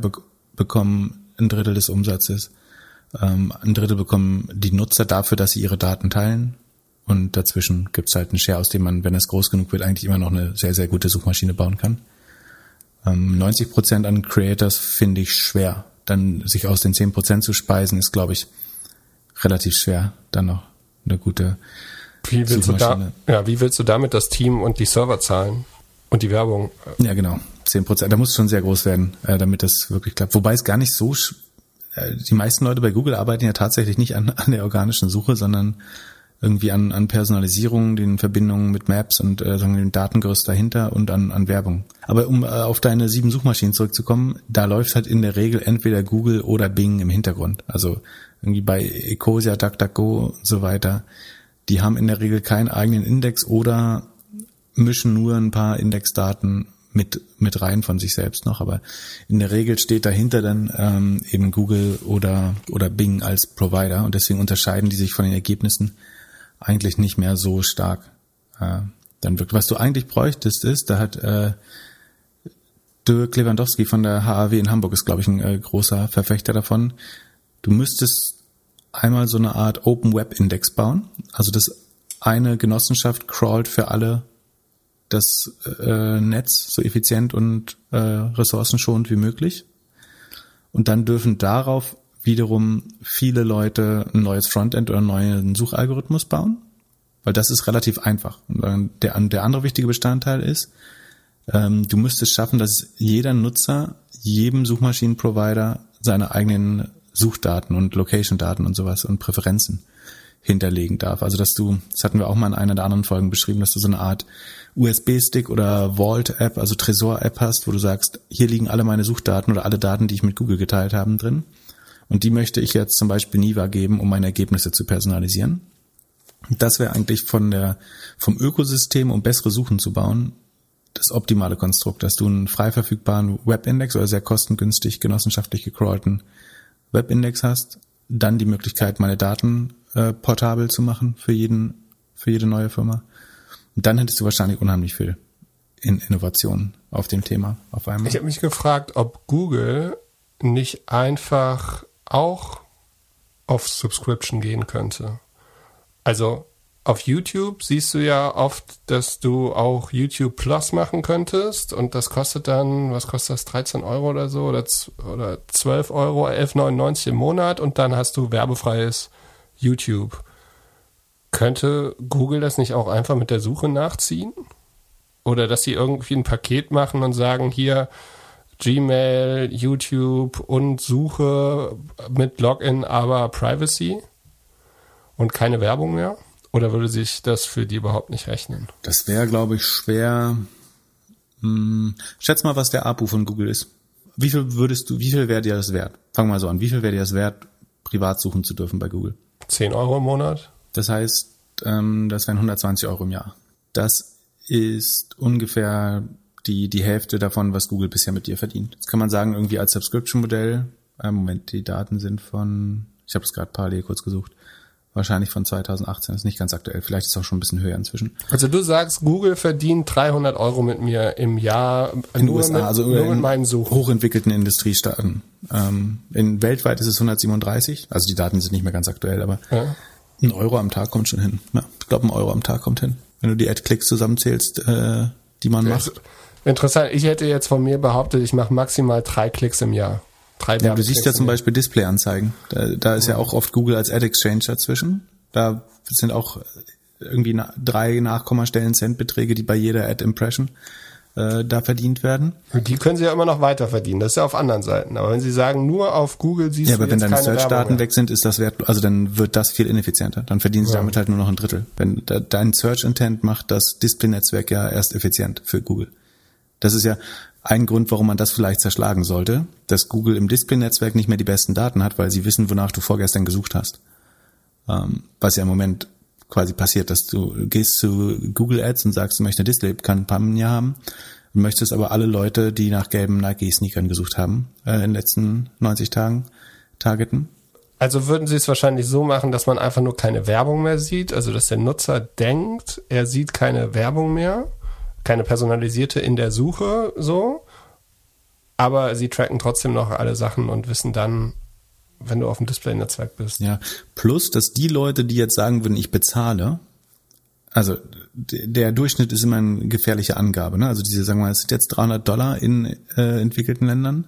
bekommen ein Drittel des Umsatzes, ähm, ein Drittel bekommen die Nutzer dafür, dass sie ihre Daten teilen und dazwischen gibt's halt einen Share, aus dem man, wenn es groß genug wird, eigentlich immer noch eine sehr, sehr gute Suchmaschine bauen kann. Ähm, 90 Prozent an Creators finde ich schwer. Dann sich aus den 10 Prozent zu speisen, ist, glaube ich, relativ schwer, dann noch eine gute wie willst, du da, ja, wie willst du damit das Team und die Server zahlen und die Werbung? Ja, genau. 10 Prozent. Da muss es schon sehr groß werden, äh, damit das wirklich klappt. Wobei es gar nicht so, äh, die meisten Leute bei Google arbeiten ja tatsächlich nicht an, an der organischen Suche, sondern irgendwie an, an Personalisierung, den Verbindungen mit Maps und äh, sagen den Datengerüst dahinter und an, an Werbung. Aber um äh, auf deine sieben Suchmaschinen zurückzukommen, da läuft halt in der Regel entweder Google oder Bing im Hintergrund. Also irgendwie bei Ecosia, DuckDuckGo und so weiter. Die haben in der Regel keinen eigenen Index oder mischen nur ein paar Indexdaten mit, mit rein von sich selbst noch, aber in der Regel steht dahinter dann ähm, eben Google oder, oder Bing als Provider und deswegen unterscheiden die sich von den Ergebnissen eigentlich nicht mehr so stark. Äh, dann wirkt. Was du eigentlich bräuchtest, ist, da hat äh, Dirk Lewandowski von der HAW in Hamburg ist, glaube ich, ein äh, großer Verfechter davon. Du müsstest einmal so eine Art Open Web Index bauen. Also dass eine Genossenschaft crawlt für alle das äh, Netz so effizient und äh, ressourcenschonend wie möglich. Und dann dürfen darauf wiederum viele Leute ein neues Frontend oder einen neuen Suchalgorithmus bauen, weil das ist relativ einfach. Und der, der andere wichtige Bestandteil ist, ähm, du müsstest schaffen, dass jeder Nutzer jedem Suchmaschinenprovider seine eigenen Suchdaten und Location-Daten und sowas und Präferenzen hinterlegen darf. Also dass du, das hatten wir auch mal in einer der anderen Folgen beschrieben, dass du so eine Art USB-Stick oder Vault-App, also Tresor-App hast, wo du sagst, hier liegen alle meine Suchdaten oder alle Daten, die ich mit Google geteilt haben, drin. Und die möchte ich jetzt zum Beispiel Niva geben, um meine Ergebnisse zu personalisieren. Das wäre eigentlich von der, vom Ökosystem, um bessere Suchen zu bauen, das optimale Konstrukt, dass du einen frei verfügbaren Webindex oder sehr kostengünstig genossenschaftlich gecrawlten Webindex hast, dann die Möglichkeit, meine Daten äh, portabel zu machen für jeden, für jede neue Firma. Und dann hättest du wahrscheinlich unheimlich viel in Innovation auf dem Thema auf einmal. Ich habe mich gefragt, ob Google nicht einfach auch auf Subscription gehen könnte. Also auf YouTube siehst du ja oft, dass du auch YouTube Plus machen könntest und das kostet dann, was kostet das, 13 Euro oder so oder, oder 12 Euro, 11,99 im Monat und dann hast du werbefreies YouTube. Könnte Google das nicht auch einfach mit der Suche nachziehen? Oder dass sie irgendwie ein Paket machen und sagen, hier, Gmail, YouTube und Suche mit Login, aber Privacy und keine Werbung mehr? Oder würde sich das für die überhaupt nicht rechnen? Das wäre, glaube ich, schwer. Hm, schätz mal, was der APU von Google ist. Wie viel würdest du, wie viel wäre dir das wert? Fang mal so an. Wie viel wäre dir das wert, privat suchen zu dürfen bei Google? 10 Euro im Monat? Das heißt, ähm, das wären 120 Euro im Jahr. Das ist ungefähr die, die Hälfte davon, was Google bisher mit dir verdient. Jetzt kann man sagen, irgendwie als Subscription-Modell, äh, Moment, die Daten sind von, ich habe es gerade parallel kurz gesucht, wahrscheinlich von 2018, ist nicht ganz aktuell, vielleicht ist es auch schon ein bisschen höher inzwischen. Also du sagst, Google verdient 300 Euro mit mir im Jahr in nur, USA, mit, also nur in mit meinen Suchen. hochentwickelten Industriestaaten. Ähm, in weltweit ist es 137, also die Daten sind nicht mehr ganz aktuell, aber ja. Ein Euro am Tag kommt schon hin. Ja, ich glaube, ein Euro am Tag kommt hin. Wenn du die Ad-Klicks zusammenzählst, äh, die man macht. Interessant. Ich hätte jetzt von mir behauptet, ich mache maximal drei Klicks im Jahr. Drei ja, du siehst ja zum Beispiel Display-Anzeigen. Da, da ist ja. ja auch oft Google als Ad Exchange dazwischen. Da sind auch irgendwie na, drei Nachkommastellen Centbeträge, die bei jeder Ad Impression äh, da verdient werden. Und die können sie ja immer noch weiter verdienen. Das ist ja auf anderen Seiten. Aber wenn sie sagen, nur auf Google siehst ja, du aber wenn deine Search-Daten weg sind, ist das wert, also dann wird das viel ineffizienter. Dann verdienen sie ja. damit halt nur noch ein Drittel. Wenn de, dein Search-Intent macht das Display-Netzwerk ja erst effizient für Google. Das ist ja ein Grund, warum man das vielleicht zerschlagen sollte, dass Google im Display-Netzwerk nicht mehr die besten Daten hat, weil sie wissen, wonach du vorgestern gesucht hast. Ähm, was ja im Moment quasi passiert, dass du gehst zu Google Ads und sagst, du möchtest eine Display-Kampagne haben, Du möchtest aber alle Leute, die nach gelben Nike-Sneakern gesucht haben, äh, in den letzten 90 Tagen targeten. Also würden Sie es wahrscheinlich so machen, dass man einfach nur keine Werbung mehr sieht, also dass der Nutzer denkt, er sieht keine Werbung mehr, keine personalisierte in der Suche so, aber sie tracken trotzdem noch alle Sachen und wissen dann, wenn du auf dem Display-Netzwerk bist. Ja, plus, dass die Leute, die jetzt sagen würden, ich bezahle, also der Durchschnitt ist immer eine gefährliche Angabe. Ne? Also diese, sagen wir mal, es sind jetzt 300 Dollar in äh, entwickelten Ländern.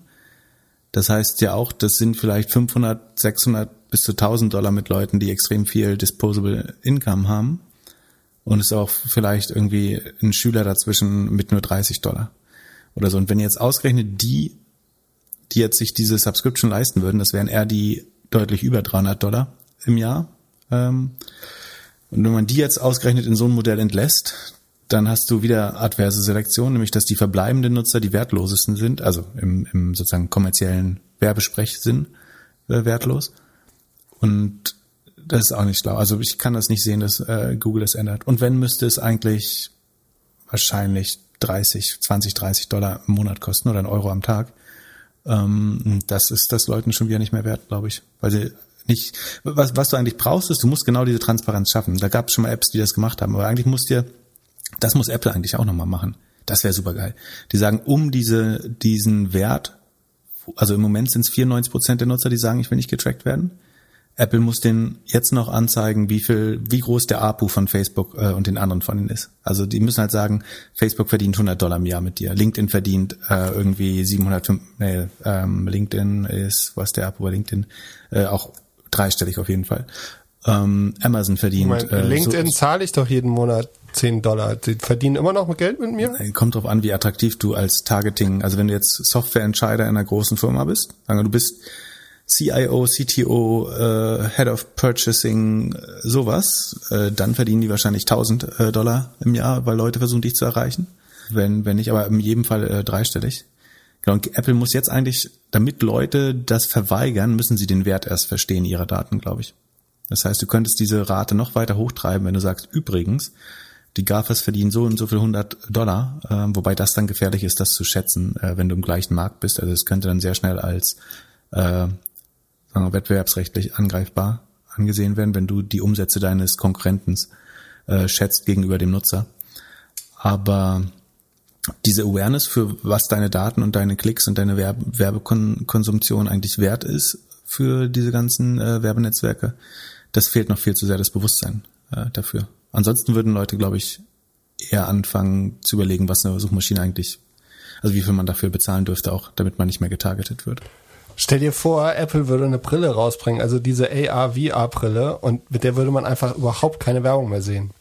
Das heißt ja auch, das sind vielleicht 500, 600 bis zu 1000 Dollar mit Leuten, die extrem viel Disposable Income haben. Und es ist auch vielleicht irgendwie ein Schüler dazwischen mit nur 30 Dollar oder so. Und wenn jetzt ausgerechnet die, die jetzt sich diese Subscription leisten würden, das wären eher die deutlich über 300 Dollar im Jahr. Ähm, und wenn man die jetzt ausgerechnet in so ein Modell entlässt, dann hast du wieder adverse Selektion, nämlich dass die verbleibenden Nutzer die wertlosesten sind, also im, im sozusagen kommerziellen Werbesprechsinn äh, wertlos. Und das ist auch nicht schlau. Also ich kann das nicht sehen, dass äh, Google das ändert. Und wenn müsste es eigentlich wahrscheinlich 30, 20, 30 Dollar im Monat kosten oder ein Euro am Tag. Ähm, das ist das Leuten schon wieder nicht mehr wert, glaube ich. Weil sie nicht, was, was du eigentlich brauchst, ist, du musst genau diese Transparenz schaffen. Da gab es schon mal Apps, die das gemacht haben, aber eigentlich musst dir, das muss Apple eigentlich auch nochmal machen. Das wäre super geil. Die sagen, um diese, diesen Wert, also im Moment sind es 94 Prozent der Nutzer, die sagen, ich will nicht getrackt werden. Apple muss den jetzt noch anzeigen, wie viel, wie groß der APU von Facebook äh, und den anderen von ihnen ist. Also die müssen halt sagen, Facebook verdient 100 Dollar im Jahr mit dir, LinkedIn verdient äh, irgendwie 705, nee, ähm, LinkedIn ist, was der APU bei LinkedIn, äh, auch dreistellig auf jeden Fall. Ähm, Amazon verdient. Mein, äh, LinkedIn so, zahle ich doch jeden Monat 10 Dollar. Die verdienen immer noch Geld mit mir? Kommt drauf an, wie attraktiv du als Targeting, also wenn du jetzt Softwareentscheider in einer großen Firma bist, sagen wir, du bist CIO, CTO, äh, Head of Purchasing, äh, sowas, äh, dann verdienen die wahrscheinlich 1000 äh, Dollar im Jahr, weil Leute versuchen, dich zu erreichen. Wenn, wenn nicht, aber in jedem Fall äh, dreistellig. Genau, und Apple muss jetzt eigentlich, damit Leute das verweigern, müssen sie den Wert erst verstehen ihrer Daten, glaube ich. Das heißt, du könntest diese Rate noch weiter hochtreiben, wenn du sagst, übrigens, die GAFAs verdienen so und so viel 100 Dollar, äh, wobei das dann gefährlich ist, das zu schätzen, äh, wenn du im gleichen Markt bist. Also es könnte dann sehr schnell als äh, sagen wir, wettbewerbsrechtlich angreifbar angesehen werden, wenn du die Umsätze deines Konkurrentens äh, schätzt gegenüber dem Nutzer. Aber diese Awareness für was deine Daten und deine Klicks und deine Werbe Werbekonsumption eigentlich wert ist für diese ganzen äh, Werbenetzwerke, das fehlt noch viel zu sehr das Bewusstsein äh, dafür. Ansonsten würden Leute, glaube ich, eher anfangen zu überlegen, was eine Suchmaschine eigentlich, also wie viel man dafür bezahlen dürfte, auch damit man nicht mehr getargetet wird. Stell dir vor, Apple würde eine Brille rausbringen, also diese AR-VR-Brille, und mit der würde man einfach überhaupt keine Werbung mehr sehen.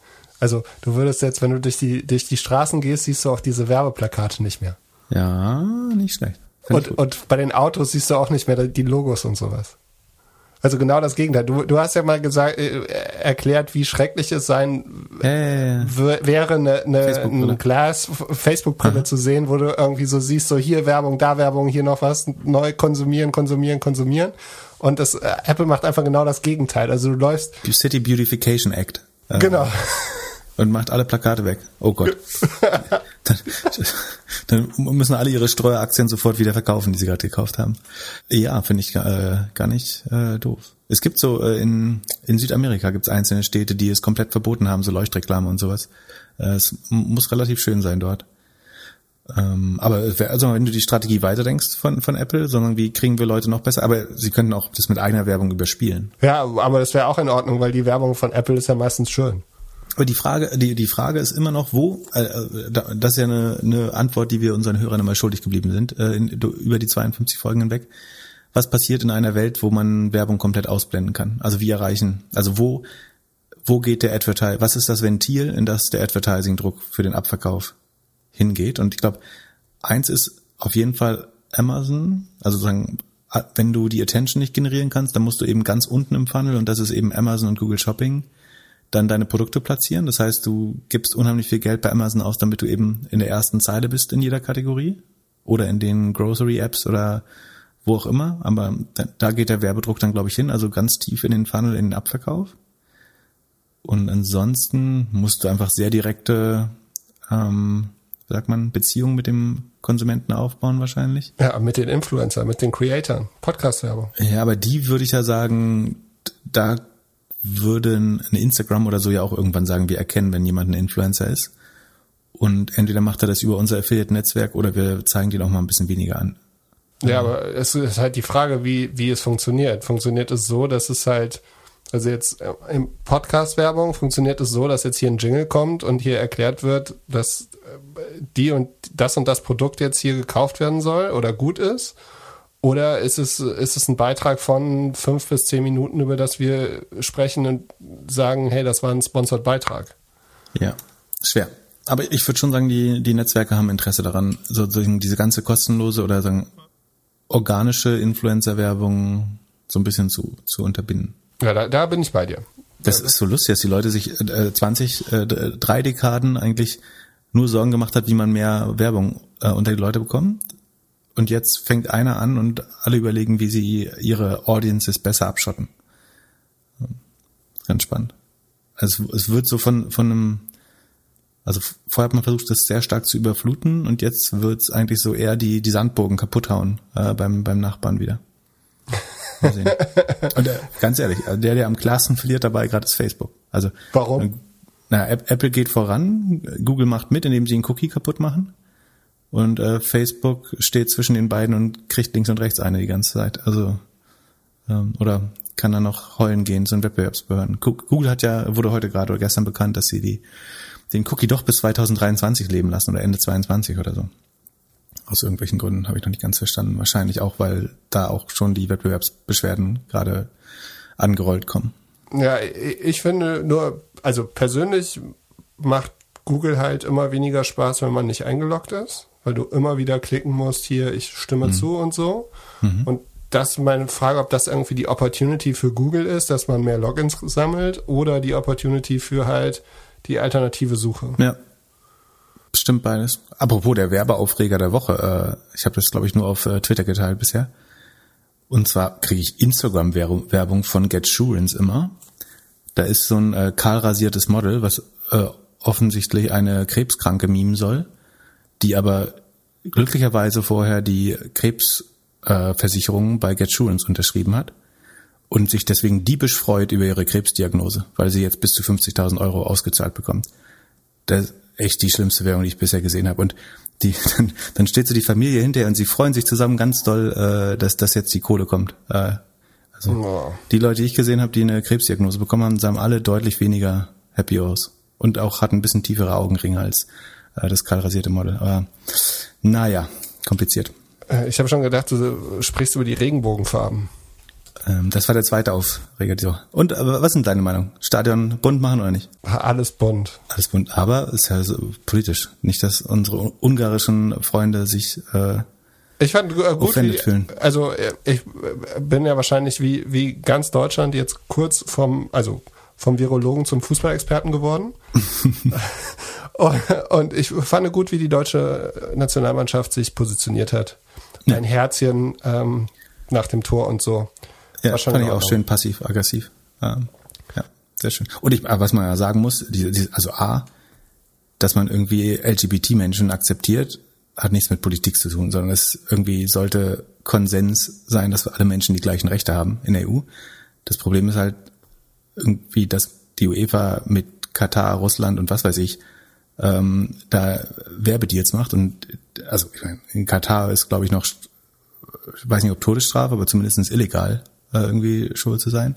Also du würdest jetzt, wenn du durch die, durch die Straßen gehst, siehst du auch diese Werbeplakate nicht mehr. Ja, nicht schlecht. und, und bei den Autos siehst du auch nicht mehr die Logos und sowas. Also genau das Gegenteil. Du, du hast ja mal gesagt, äh, erklärt, wie schrecklich es sein äh, wäre, eine, eine, ein Glas Facebook-Brille zu sehen, wo du irgendwie so siehst, so hier Werbung, da Werbung, hier noch was, neu konsumieren, konsumieren, konsumieren. Und das äh, Apple macht einfach genau das Gegenteil. Also du läufst. City Beautification Act. Genau. und macht alle Plakate weg. Oh Gott. dann, müssen alle ihre Streueraktien sofort wieder verkaufen, die sie gerade gekauft haben. Ja, finde ich äh, gar nicht äh, doof. Es gibt so, äh, in, in Südamerika gibt es einzelne Städte, die es komplett verboten haben, so Leuchtreklame und sowas. Äh, es muss relativ schön sein dort. Ähm, aber also wenn du die Strategie weiterdenkst von, von Apple, sondern wie kriegen wir Leute noch besser, aber sie könnten auch das mit eigener Werbung überspielen. Ja, aber das wäre auch in Ordnung, weil die Werbung von Apple ist ja meistens schön. Aber die Frage, die, die Frage ist immer noch, wo, äh, äh das ist ja eine, eine Antwort, die wir unseren Hörern immer schuldig geblieben sind, äh, in, über die 52 Folgen hinweg. Was passiert in einer Welt, wo man Werbung komplett ausblenden kann? Also wie erreichen, also wo, wo geht der Advertising, was ist das Ventil, in das der Advertising-Druck für den Abverkauf hingeht? Und ich glaube, eins ist auf jeden Fall Amazon, also sagen, wenn du die Attention nicht generieren kannst, dann musst du eben ganz unten im Funnel und das ist eben Amazon und Google Shopping dann deine Produkte platzieren. Das heißt, du gibst unheimlich viel Geld bei Amazon aus, damit du eben in der ersten Zeile bist in jeder Kategorie oder in den Grocery-Apps oder wo auch immer. Aber da geht der Werbedruck dann, glaube ich, hin, also ganz tief in den Funnel, in den Abverkauf. Und ansonsten musst du einfach sehr direkte ähm, sagt man, Beziehung mit dem Konsumenten aufbauen wahrscheinlich. Ja, mit den Influencern, mit den Creatoren, Podcast-Werbung. Ja, aber die würde ich ja sagen, da würden ein Instagram oder so ja auch irgendwann sagen, wir erkennen, wenn jemand ein Influencer ist. Und entweder macht er das über unser Affiliate-Netzwerk oder wir zeigen den auch mal ein bisschen weniger an. Ja, aber es ist halt die Frage, wie, wie es funktioniert. Funktioniert es so, dass es halt, also jetzt äh, im Podcast-Werbung funktioniert es so, dass jetzt hier ein Jingle kommt und hier erklärt wird, dass äh, die und das und das Produkt jetzt hier gekauft werden soll oder gut ist? Oder ist es, ist es ein Beitrag von fünf bis zehn Minuten, über das wir sprechen und sagen, hey, das war ein Sponsored Beitrag? Ja, schwer. Aber ich würde schon sagen, die, die Netzwerke haben Interesse daran, sozusagen diese ganze kostenlose oder sagen organische Influencer-Werbung so ein bisschen zu, zu unterbinden. Ja, da, da bin ich bei dir. Das ist so lustig, dass die Leute sich äh, 20, äh, drei Dekaden eigentlich nur Sorgen gemacht hat, wie man mehr Werbung äh, unter die Leute bekommt. Und jetzt fängt einer an und alle überlegen, wie sie ihre Audiences besser abschotten. Ganz spannend. Also es wird so von, von einem, also vorher hat man versucht, das sehr stark zu überfluten und jetzt wird es eigentlich so eher die, die Sandburgen kaputt hauen äh, beim, beim Nachbarn wieder. Mal sehen. und äh, ganz ehrlich, der, der am klarsten verliert dabei gerade ist Facebook. Also Warum? Äh, na, Apple geht voran, Google macht mit, indem sie einen Cookie kaputt machen. Und äh, Facebook steht zwischen den beiden und kriegt links und rechts eine die ganze Zeit. Also ähm, oder kann dann noch heulen gehen, so ein Wettbewerbsbehörden. Google hat ja, wurde heute gerade oder gestern bekannt, dass sie die den Cookie doch bis 2023 leben lassen oder Ende 22 oder so. Aus irgendwelchen Gründen habe ich noch nicht ganz verstanden. Wahrscheinlich auch, weil da auch schon die Wettbewerbsbeschwerden gerade angerollt kommen. Ja, ich finde nur, also persönlich macht Google halt immer weniger Spaß, wenn man nicht eingeloggt ist, weil du immer wieder klicken musst, hier, ich stimme mhm. zu und so. Mhm. Und das ist meine Frage, ob das irgendwie die Opportunity für Google ist, dass man mehr Logins sammelt oder die Opportunity für halt die alternative Suche. Ja. Stimmt beides. Apropos der Werbeaufreger der Woche, äh, ich habe das glaube ich nur auf äh, Twitter geteilt bisher. Und zwar kriege ich Instagram-Werbung von GetSurance immer. Da ist so ein äh, kahlrasiertes Model, was offensichtlich eine Krebskranke mimen soll, die aber glücklicherweise vorher die Krebsversicherung äh, bei GetSurance unterschrieben hat und sich deswegen diebisch freut über ihre Krebsdiagnose, weil sie jetzt bis zu 50.000 Euro ausgezahlt bekommt. Das ist echt die schlimmste Währung, die ich bisher gesehen habe. Und die, dann, dann steht so die Familie hinterher und sie freuen sich zusammen ganz doll, äh, dass, dass jetzt die Kohle kommt. Äh, also oh. die Leute, die ich gesehen habe, die eine Krebsdiagnose bekommen haben, sahen alle deutlich weniger happy aus. Und auch hatten ein bisschen tiefere Augenringe als das kahl rasierte Model. Aber naja, kompliziert. Äh, ich habe schon gedacht, du sprichst über die Regenbogenfarben. Ähm, das war der zweite Aufreger. Und aber was sind deine Meinung? Stadion bunt machen oder nicht? Alles bunt. Alles bunt. Aber ist ja so politisch. Nicht, dass unsere ungarischen Freunde sich äh, ich fand äh, gut, wie, fühlen. also äh, ich bin ja wahrscheinlich wie wie ganz Deutschland jetzt kurz vom also vom Virologen zum Fußballexperten geworden. und ich fand gut, wie die deutsche Nationalmannschaft sich positioniert hat. Ja. Ein Herzchen ähm, nach dem Tor und so. Ja, fand ich auch schön passiv-aggressiv. Ähm, ja, sehr schön. Und ich, was man ja sagen muss, die, die, also A, dass man irgendwie LGBT-Menschen akzeptiert, hat nichts mit Politik zu tun, sondern es irgendwie sollte Konsens sein, dass wir alle Menschen die gleichen Rechte haben in der EU. Das Problem ist halt irgendwie, dass die UEFA mit Katar, Russland und was weiß ich ähm, da Werbedeals macht und also ich meine, in Katar ist glaube ich noch, ich weiß nicht ob Todesstrafe, aber zumindest illegal äh, irgendwie schuld zu sein.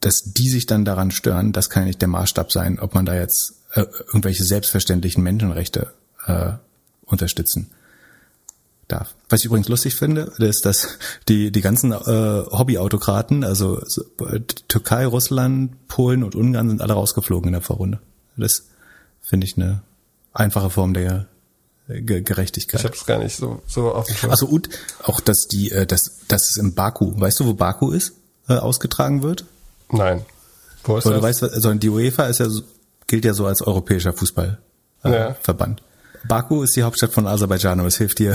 Dass die sich dann daran stören, das kann ja nicht der Maßstab sein, ob man da jetzt äh, irgendwelche selbstverständlichen Menschenrechte äh, unterstützen darf. Was ich übrigens lustig finde, ist, dass die, die ganzen äh, Hobbyautokraten, also Türkei, Russland, Polen und Ungarn sind alle rausgeflogen in der Vorrunde. Das finde ich eine einfache Form der Gerechtigkeit. Ich habe es gar nicht so so auf dem. Also und auch dass die äh, dass dass es in Baku, weißt du, wo Baku ist, äh, ausgetragen wird? Nein. Wo ist Oder das? Du weißt, also die UEFA ist ja gilt ja so als europäischer Fußballverband. Äh, ja. Baku ist die Hauptstadt von Aserbaidschan, aber es hilft dir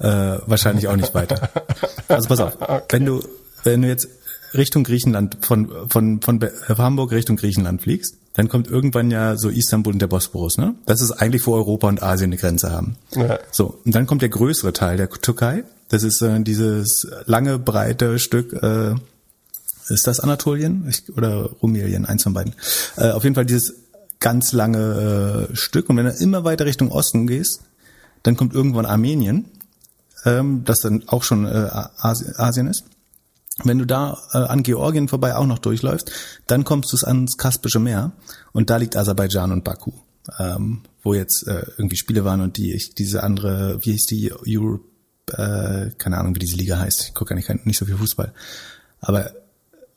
äh, wahrscheinlich auch nicht weiter. Also pass auf, okay. wenn du wenn du jetzt Richtung Griechenland von von von Hamburg Richtung Griechenland fliegst, dann kommt irgendwann ja so Istanbul und der Bosporus, ne? Das ist eigentlich, wo Europa und Asien eine Grenze haben. Ja. So, und dann kommt der größere Teil der Türkei. Das ist äh, dieses lange, breite Stück, äh, ist das Anatolien ich, oder Rumelien, eins von beiden. Äh, auf jeden Fall dieses ganz lange äh, Stück. Und wenn du immer weiter Richtung Osten gehst, dann kommt irgendwann Armenien, ähm, das dann auch schon äh, Asien ist. Wenn du da äh, an Georgien vorbei auch noch durchläufst, dann kommst du ans Kaspische Meer und da liegt Aserbaidschan und Baku, ähm, wo jetzt äh, irgendwie Spiele waren und die ich diese andere, wie hieß die Europe, äh, keine Ahnung, wie diese Liga heißt. Ich gucke gar nicht, nicht so viel Fußball. Aber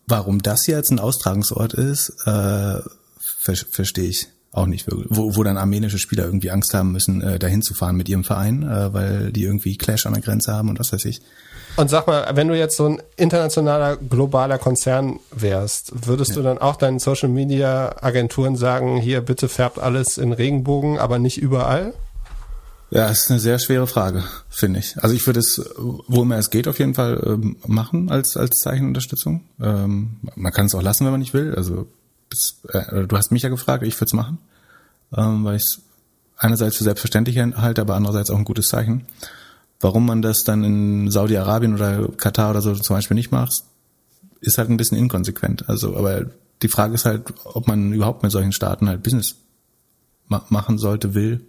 warum das jetzt ein Austragungsort ist, äh, ver verstehe ich auch nicht wirklich. Wo, wo dann armenische Spieler irgendwie Angst haben müssen, äh, dahin zu fahren mit ihrem Verein, äh, weil die irgendwie Clash an der Grenze haben und was weiß ich. Und sag mal, wenn du jetzt so ein internationaler, globaler Konzern wärst, würdest ja. du dann auch deinen Social Media Agenturen sagen, hier bitte färbt alles in Regenbogen, aber nicht überall? Ja, ist eine sehr schwere Frage, finde ich. Also ich würde es, wo immer es geht, auf jeden Fall ähm, machen als als Zeichenunterstützung. Ähm, man kann es auch lassen, wenn man nicht will. Also bis, äh, du hast mich ja gefragt, ich würde es machen, ähm, weil ich es einerseits für selbstverständlich halte, aber andererseits auch ein gutes Zeichen. Warum man das dann in Saudi-Arabien oder Katar oder so zum Beispiel nicht macht, ist halt ein bisschen inkonsequent. Also, aber die Frage ist halt, ob man überhaupt mit solchen Staaten halt Business ma machen sollte, will.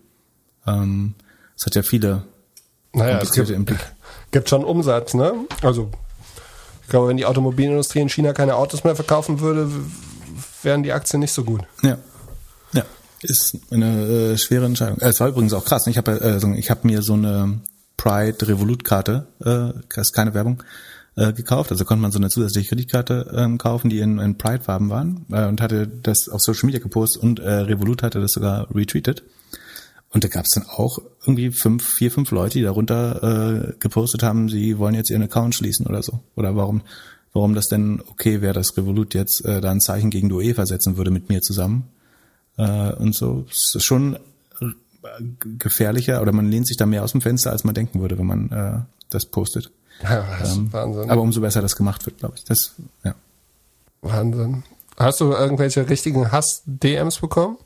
Ähm, es hat ja viele naja, es gibt, gibt schon Umsatz, ne? Also ich glaube, wenn die Automobilindustrie in China keine Autos mehr verkaufen würde, wären die Aktien nicht so gut. Ja. Ja. Ist eine äh, schwere Entscheidung. Äh, es war übrigens auch krass. Ich habe äh, ich hab mir so eine Pride Revolut-Karte, äh, ist keine Werbung, äh, gekauft. Also konnte man so eine zusätzliche Kreditkarte ähm, kaufen, die in, in Pride-Farben waren äh, und hatte das auf Social Media gepostet und äh, Revolut hatte das sogar retweetet. Und da gab es dann auch irgendwie fünf, vier, fünf Leute, die darunter äh, gepostet haben, sie wollen jetzt ihren Account schließen oder so. Oder warum, warum das denn okay wäre, dass Revolut jetzt äh, da ein Zeichen gegen die UEFA setzen würde mit mir zusammen. Äh, und so. Es ist schon gefährlicher oder man lehnt sich da mehr aus dem Fenster, als man denken würde, wenn man äh, das postet. Ja, das ähm, Wahnsinn. Aber umso besser das gemacht wird, glaube ich. Das, ja. Wahnsinn. Hast du irgendwelche richtigen Hass-DMs bekommen?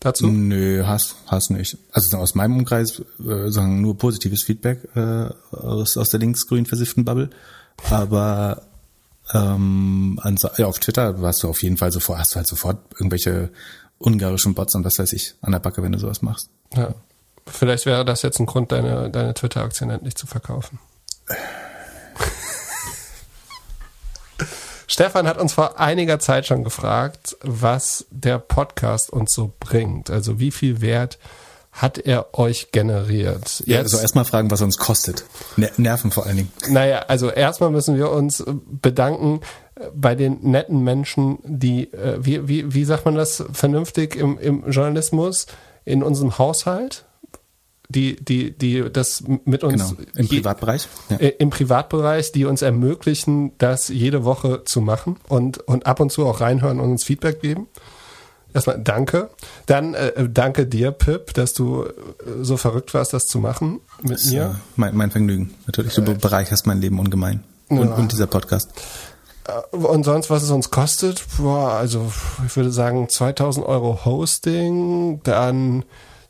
Dazu? Nö, Hass, Hass nicht. Also aus meinem Umkreis äh, sagen nur positives Feedback äh, aus, aus der linksgrün versifften Bubble. Aber ähm, also, ja, auf Twitter warst du auf jeden Fall sofort, hast du halt sofort irgendwelche ungarischen Bots und was weiß ich an der Backe, wenn du sowas machst. Ja. Vielleicht wäre das jetzt ein Grund, deine, deine Twitter-Aktien endlich zu verkaufen. Stefan hat uns vor einiger Zeit schon gefragt, was der Podcast uns so bringt. Also wie viel Wert hat er euch generiert? Jetzt, ja, also erstmal fragen, was er uns kostet. Nerven vor allen Dingen. Naja, also erstmal müssen wir uns bedanken bei den netten Menschen, die, äh, wie, wie, wie sagt man das vernünftig im, im Journalismus, in unserem Haushalt, die, die, die das mit uns genau, im Privatbereich, ja. äh, im Privatbereich, die uns ermöglichen, das jede Woche zu machen und, und ab und zu auch reinhören und uns Feedback geben. Erstmal danke. Dann äh, danke dir, Pip, dass du äh, so verrückt warst, das zu machen mit das, mir. Äh, mein, mein Vergnügen. Natürlich, du bereicherst mein Leben ungemein. Und, ja. und dieser Podcast. Äh, und sonst, was es uns kostet, boah, also ich würde sagen 2000 Euro Hosting, dann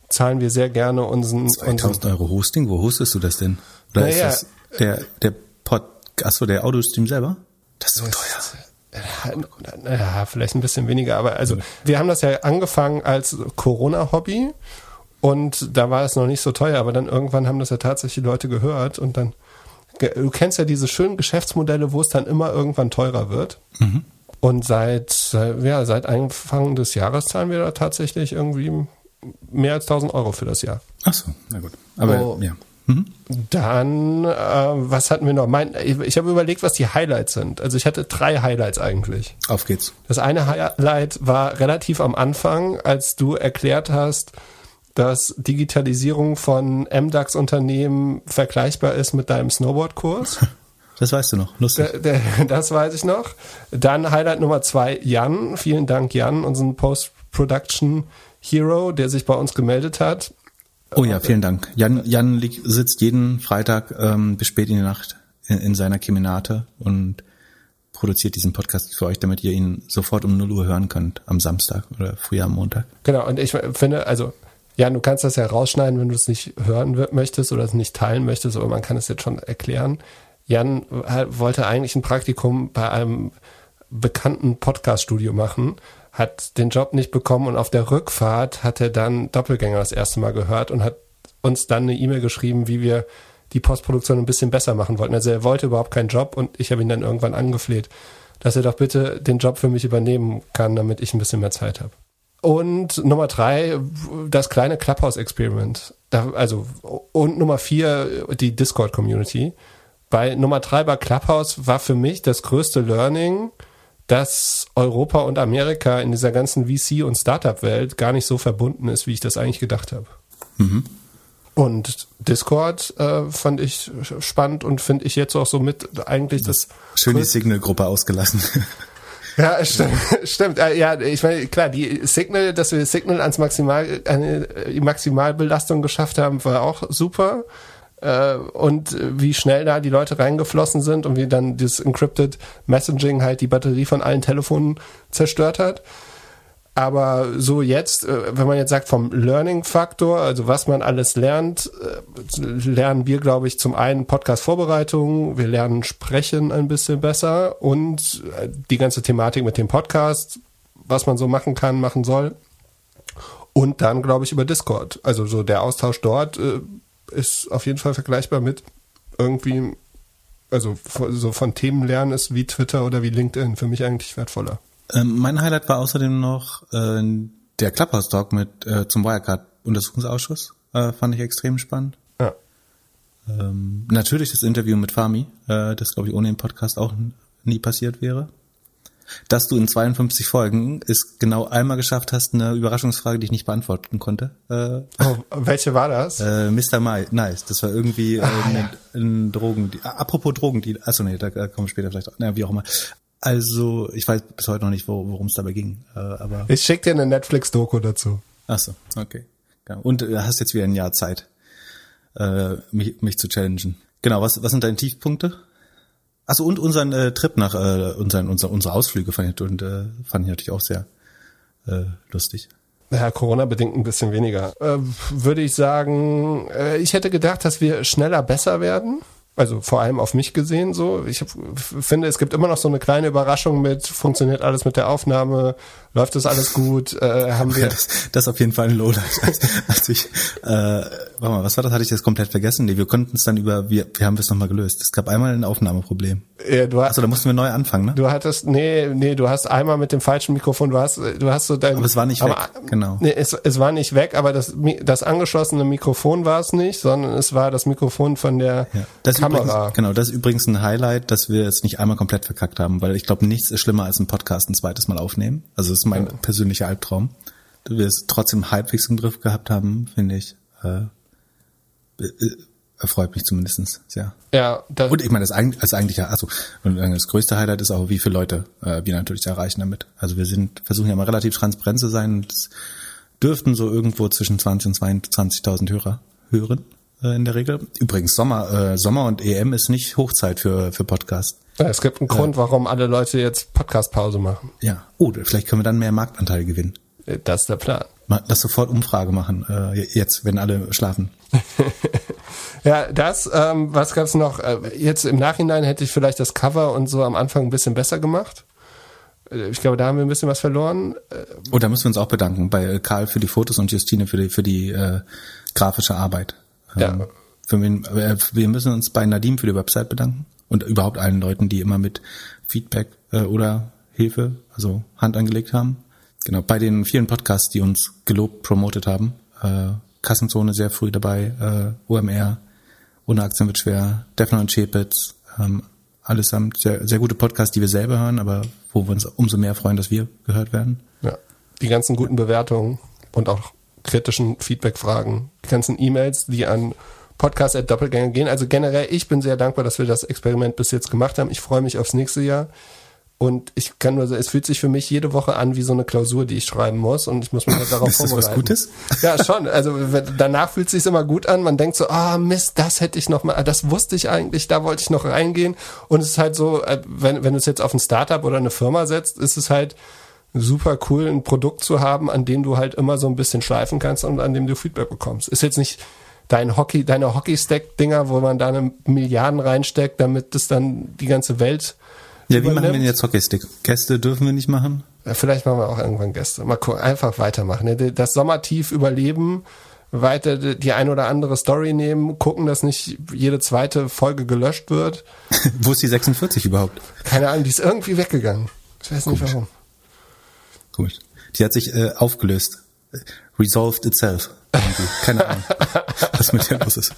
zahlen wir sehr gerne unseren... 2000 unseren, Euro Hosting? Wo hostest du das denn? Oder naja, ist das der, der Pod, achso, der Audiostream selber? Das ist so teuer. Ja, vielleicht ein bisschen weniger, aber also wir haben das ja angefangen als Corona-Hobby und da war es noch nicht so teuer, aber dann irgendwann haben das ja tatsächlich Leute gehört und dann du kennst ja diese schönen Geschäftsmodelle, wo es dann immer irgendwann teurer wird. Mhm. Und seit, ja, seit Anfang des Jahres zahlen wir da tatsächlich irgendwie mehr als 1000 Euro für das Jahr. Ach so, na gut. Aber oh, ja. Mhm. Dann, äh, was hatten wir noch? Mein, ich, ich habe überlegt, was die Highlights sind. Also ich hatte drei Highlights eigentlich. Auf geht's. Das eine Highlight war relativ am Anfang, als du erklärt hast, dass Digitalisierung von MDAX-Unternehmen vergleichbar ist mit deinem Snowboard-Kurs. Das weißt du noch, lustig. Das weiß ich noch. Dann Highlight Nummer zwei, Jan. Vielen Dank, Jan, unseren Post-Production Hero, der sich bei uns gemeldet hat. Oh ja, vielen Dank. Jan, Jan sitzt jeden Freitag ähm, bis spät in die Nacht in, in seiner Keminate und produziert diesen Podcast für euch, damit ihr ihn sofort um 0 Uhr hören könnt am Samstag oder früher am Montag. Genau, und ich finde, also ja, du kannst das ja rausschneiden, wenn du es nicht hören möchtest oder es nicht teilen möchtest, aber man kann es jetzt schon erklären. Jan wollte eigentlich ein Praktikum bei einem bekannten Podcast-Studio machen, hat den Job nicht bekommen und auf der Rückfahrt hat er dann Doppelgänger das erste Mal gehört und hat uns dann eine E-Mail geschrieben, wie wir die Postproduktion ein bisschen besser machen wollten. Also er wollte überhaupt keinen Job und ich habe ihn dann irgendwann angefleht, dass er doch bitte den Job für mich übernehmen kann, damit ich ein bisschen mehr Zeit habe. Und Nummer drei, das kleine Clubhouse-Experiment. Also, und Nummer vier, die Discord-Community. Bei Nummer drei bei Clubhouse war für mich das größte Learning, dass Europa und Amerika in dieser ganzen VC- und Startup-Welt gar nicht so verbunden ist, wie ich das eigentlich gedacht habe. Mhm. Und Discord äh, fand ich spannend und finde ich jetzt auch so mit eigentlich das. Schön die Signal-Gruppe ausgelassen. Ja, stimmt. stimmt. Äh, ja, ich meine, klar, die Signal, dass wir Signal ans Maximal, eine, die Maximalbelastung geschafft haben, war auch super. Äh, und wie schnell da die Leute reingeflossen sind und wie dann das Encrypted Messaging halt die Batterie von allen Telefonen zerstört hat. Aber so jetzt, äh, wenn man jetzt sagt vom Learning-Faktor, also was man alles lernt, äh, lernen wir, glaube ich, zum einen Podcast-Vorbereitung, wir lernen Sprechen ein bisschen besser und äh, die ganze Thematik mit dem Podcast, was man so machen kann, machen soll. Und dann, glaube ich, über Discord. Also so der Austausch dort ist auf jeden Fall vergleichbar mit irgendwie, also so von Themen lernen ist wie Twitter oder wie LinkedIn für mich eigentlich wertvoller. Ähm, mein Highlight war außerdem noch äh, der Clubhouse Talk mit äh, zum Wirecard Untersuchungsausschuss. Äh, fand ich extrem spannend. Ja. Ähm, natürlich das Interview mit Fami, äh, das glaube ich ohne den Podcast auch nie passiert wäre. Dass du in 52 Folgen es genau einmal geschafft hast, eine Überraschungsfrage, die ich nicht beantworten konnte. Äh, oh, welche war das? Äh, Mr. Mai, nice. Das war irgendwie äh, ah, ein, ja. ein Drogen. Apropos Drogen, die, achso nee, da kommen wir später vielleicht. Na, wie auch immer. Also, ich weiß bis heute noch nicht, worum es dabei ging. Äh, aber ich schick dir eine Netflix-Doku dazu. Ach so, okay. Und du hast jetzt wieder ein Jahr Zeit, äh, mich, mich zu challengen. Genau, was, was sind deine Tiefpunkte? Achso, und unseren äh, Trip nach, äh, unseren, unser, unsere Ausflüge fand ich, und, äh, fand ich natürlich auch sehr äh, lustig. Ja, Corona-bedingt ein bisschen weniger. Äh, würde ich sagen, äh, ich hätte gedacht, dass wir schneller besser werden. Also vor allem auf mich gesehen so. Ich finde, es gibt immer noch so eine kleine Überraschung mit, funktioniert alles mit der Aufnahme, läuft das alles gut, äh, haben wir. Das, das ist auf jeden Fall ein Lowlight. Als, als ich, äh, warte mal, was war das? Hatte ich jetzt komplett vergessen? Nee, wir konnten es dann über, wir, wir haben es nochmal gelöst. Es gab einmal ein Aufnahmeproblem. Ja, du Achso, da mussten wir neu anfangen, ne? Du hattest, nee, nee, du hast einmal mit dem falschen Mikrofon, du hast, du hast so dein. Aber es war nicht aber, weg, genau. Nee, es, es war nicht weg, aber das, das angeschlossene Mikrofon war es nicht, sondern es war das Mikrofon von der ja, das Kamera. Übrigens, genau, das ist übrigens ein Highlight, dass wir es nicht einmal komplett verkackt haben, weil ich glaube, nichts ist schlimmer als ein Podcast ein zweites Mal aufnehmen. Also das ist mein ja. persönlicher Albtraum. Dass wir es trotzdem halbwegs im Griff gehabt haben, finde ich. Äh, äh erfreut mich zumindestens sehr. Ja. Das und ich meine, das, eigentlich, das eigentliche, also das größte Highlight ist auch, wie viele Leute äh, wir natürlich erreichen damit. Also wir sind, versuchen ja mal relativ transparent zu sein und es dürften so irgendwo zwischen 20 und 22.000 Hörer hören äh, in der Regel. Übrigens, Sommer, äh, Sommer und EM ist nicht Hochzeit für, für Podcast. Ja, es gibt einen Grund, warum alle Leute jetzt Podcast-Pause machen. Ja. Oh, vielleicht können wir dann mehr Marktanteil gewinnen. Das ist der Plan. Lass sofort Umfrage machen, äh, jetzt, wenn alle schlafen. Ja, das, ähm, was gab's noch? Äh, jetzt im Nachhinein hätte ich vielleicht das Cover und so am Anfang ein bisschen besser gemacht. Äh, ich glaube, da haben wir ein bisschen was verloren. Äh, oh, da müssen wir uns auch bedanken bei Karl für die Fotos und Justine für die, für die äh, grafische Arbeit. Ähm, ja. Für wen, äh, wir müssen uns bei Nadim für die Website bedanken und überhaupt allen Leuten, die immer mit Feedback äh, oder Hilfe, also Hand angelegt haben. Genau, bei den vielen Podcasts, die uns gelobt, promotet haben. Äh, Kassenzone sehr früh dabei, äh, OMR, ohne Aktien wird schwer, Defner und Chepitz, ähm, allesamt sehr, sehr gute Podcasts, die wir selber hören, aber wo wir uns umso mehr freuen, dass wir gehört werden. Ja, die ganzen guten Bewertungen und auch kritischen Feedback-Fragen, die ganzen E-Mails, die an Podcast@doppelgänger gehen. Also generell, ich bin sehr dankbar, dass wir das Experiment bis jetzt gemacht haben. Ich freue mich aufs nächste Jahr. Und ich kann nur sagen, es fühlt sich für mich jede Woche an wie so eine Klausur, die ich schreiben muss und ich muss mich halt darauf ist das vorbereiten. was Gutes? Ja, schon. Also danach fühlt es sich immer gut an. Man denkt so, ah Mist, das hätte ich noch mal, das wusste ich eigentlich, da wollte ich noch reingehen. Und es ist halt so, äh, wenn, wenn du es jetzt auf ein Startup oder eine Firma setzt, ist es halt super cool, ein Produkt zu haben, an dem du halt immer so ein bisschen schleifen kannst und an dem du Feedback bekommst. Ist jetzt nicht dein Hockey, deine Hockey-Stack-Dinger, wo man da eine Milliarden reinsteckt, damit das dann die ganze Welt Ja, wie machen wir denn jetzt Hockeystick? Gäste dürfen wir nicht machen? Ja, vielleicht machen wir auch irgendwann Gäste. Mal gucken, einfach weitermachen. Das Sommertief überleben, weiter die ein oder andere Story nehmen, gucken, dass nicht jede zweite Folge gelöscht wird. Wo ist die 46 überhaupt? Keine Ahnung, die ist irgendwie weggegangen. Ich weiß nicht warum. Gut. Die hat sich äh, aufgelöst. Resolved itself. Irgendwie. Keine Ahnung, was mit der los ist.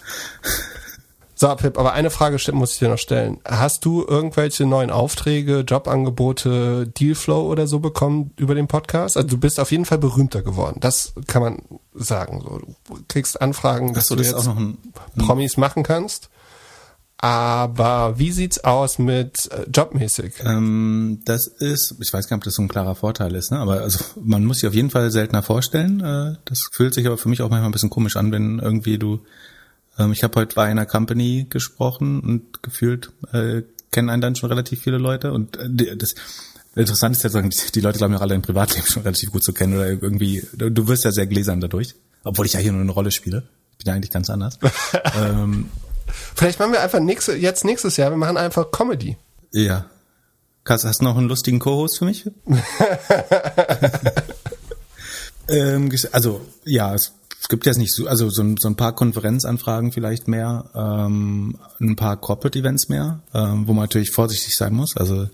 So, Pip, aber eine Frage muss ich dir noch stellen. Hast du irgendwelche neuen Aufträge, Jobangebote, Dealflow oder so bekommen über den Podcast? Also du bist auf jeden Fall berühmter geworden. Das kann man sagen. So, du kriegst Anfragen, dass Achso, du das ist jetzt auch noch ein, Promis machen kannst. Aber wie sieht's aus mit äh, jobmäßig? ähm, das ist, ich weiß gar nicht, ob das so ein klarer Vorteil ist, ne? aber also man muss sich auf jeden Fall seltener vorstellen. Äh, das fühlt sich aber für mich auch manchmal ein bisschen komisch an, wenn irgendwie du, ähm, ich habe heute bei einer Company gesprochen und gefühlt äh, kennen einen dann schon relativ viele Leute und äh, das Interessant ist ja sagen, die, Leute glauben ja alle im Privatleben schon relativ gut zu kennen oder irgendwie, du, du wirst ja sehr gläsern dadurch, obwohl ich ja hier nur eine Rolle spiele. Ich bin ja eigentlich ganz anders. ähm, Vielleicht machen wir einfach nächste, jetzt nächstes Jahr, wir machen einfach Comedy. Ja. Kass, hast du noch einen lustigen Co-Host für mich? ähm, also, ja, es, gibt jetzt nicht so, also so, ein- so ein paar Konferenzanfragen vielleicht mehr, ähm, ein paar Corporate-Events mehr, ähm, wo man natürlich vorsichtig sein muss. Also,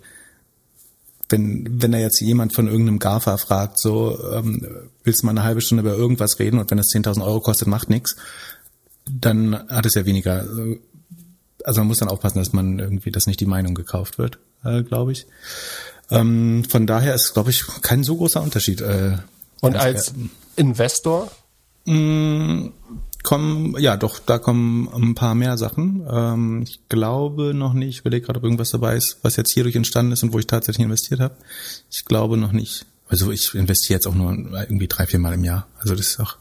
wenn, wenn da jetzt jemand von irgendeinem GAFA fragt, so, ähm, willst du mal eine halbe Stunde über irgendwas reden und wenn das 10.000 Euro kostet, macht nix, dann hat es ja weniger, äh, also man muss dann aufpassen, dass man irgendwie, dass nicht die Meinung gekauft wird, äh, glaube ich. Ähm, von daher ist, glaube ich, kein so großer Unterschied. Äh, Und als Investor, mh, kommen, ja, doch, da kommen ein paar mehr Sachen. Ähm, ich glaube noch nicht, ich überlege gerade, ob irgendwas dabei ist, was jetzt hierdurch entstanden ist und wo ich tatsächlich investiert habe. Ich glaube noch nicht. Also ich investiere jetzt auch nur irgendwie drei, vier Mal im Jahr. Also das ist auch,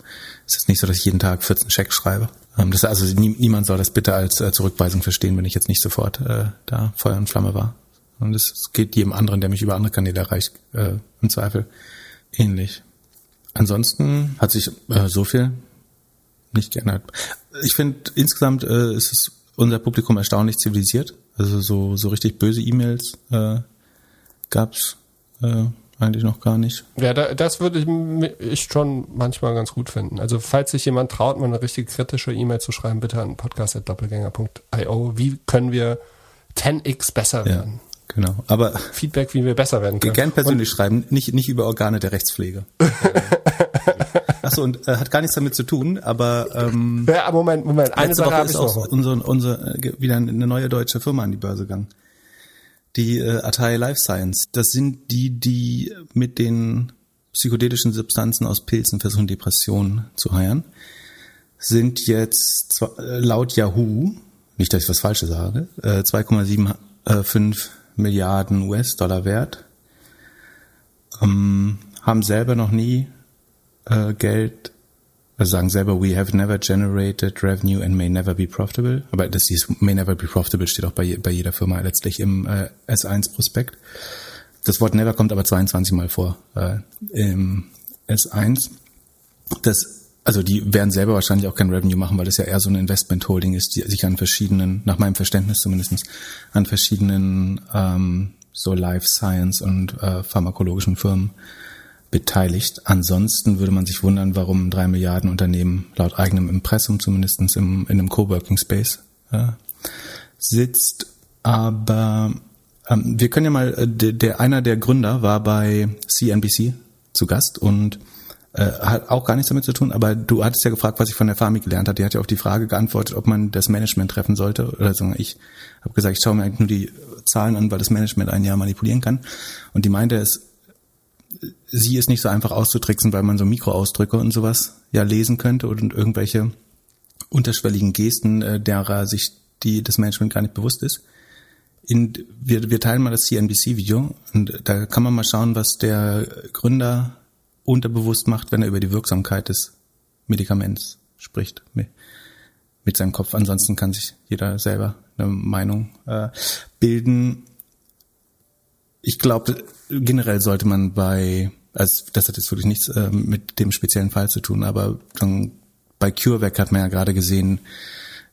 es ist nicht so, dass ich jeden Tag 14 Schecks schreibe. Ähm, das, also nie, niemand soll das bitte als äh, Zurückweisung verstehen, wenn ich jetzt nicht sofort äh, da Feuer und Flamme war. Und es geht jedem anderen, der mich über andere Kanäle erreicht, äh, im Zweifel ähnlich. Ansonsten hat sich äh, so viel nicht geändert. Ich finde insgesamt äh, ist es unser Publikum erstaunlich zivilisiert. Also so so richtig böse E-Mails äh, gab's äh, eigentlich noch gar nicht. ja, da, das würde ich, ich schon manchmal ganz gut finden. Also falls sich jemand traut, mal eine richtig kritische E-Mail zu schreiben, bitte an podcast.doppelgänger.io. Wie können wir 10x besser Ja, werden? genau. Aber Feedback, wie wir besser werden können. gern persönlich schreiben, nicht nicht über Organe der Rechtspflege. Achso, und äh, hat gar nichts damit zu tun, aber ähm, Ja, Moment, Moment, eine Sache Woche habe ist ich auch noch. unser, unser, äh, wieder eine neue deutsche Firma an die Börse gegangen. Die äh, Atai Life Science. Das sind die, die mit den psychedelischen Substanzen aus Pilzen versuchen, Depressionen zu heilen. Sind jetzt äh, laut Yahoo, nicht, dass ich was Falsches sage, äh, 2,75 Milliarden US-Dollar wert. Ähm, haben selber noch nie äh, Geld, also sagen selber, we have never generated revenue and may never be profitable. Aber das dieses may never be profitable steht auch bei, bei jeder Firma letztlich im äh, S1-Prospekt. Das Wort never kommt aber 22 Mal vor äh, im S1. Das also die werden selber wahrscheinlich auch kein Revenue machen, weil das ja eher so ein Investment Holding ist, die sich an verschiedenen, nach meinem Verständnis zumindestens, an verschiedenen ähm, so Life Science und äh, pharmakologischen Firmen beteiligt. Ansonsten würde man sich wundern, warum drei Milliarden Unternehmen laut eigenem Impressum zumindestens im, in einem Coworking Space äh, sitzt. Aber ähm, wir können ja mal, äh, der, der einer der Gründer war bei CNBC zu Gast und äh, hat auch gar nichts damit zu tun, aber du hattest ja gefragt, was ich von der Fami gelernt habe. Die hat ja auf die Frage geantwortet, ob man das Management treffen sollte. Oder so. Ich habe gesagt, ich schaue mir eigentlich nur die Zahlen an, weil das Management ein Jahr manipulieren kann. Und die meinte, es, sie ist nicht so einfach auszutricksen, weil man so Mikroausdrücke und sowas ja lesen könnte und irgendwelche unterschwelligen Gesten, äh, derer sich die das Management gar nicht bewusst ist. in, wir, wir teilen mal das CNBC-Video und da kann man mal schauen, was der Gründer unterbewusst macht, wenn er über die Wirksamkeit des Medikaments spricht mit, mit seinem Kopf. Ansonsten kann sich jeder selber eine Meinung äh, bilden. Ich glaube, generell sollte man bei, also das hat jetzt wirklich nichts äh, mit dem speziellen Fall zu tun, aber schon bei CureVac hat man ja gerade gesehen,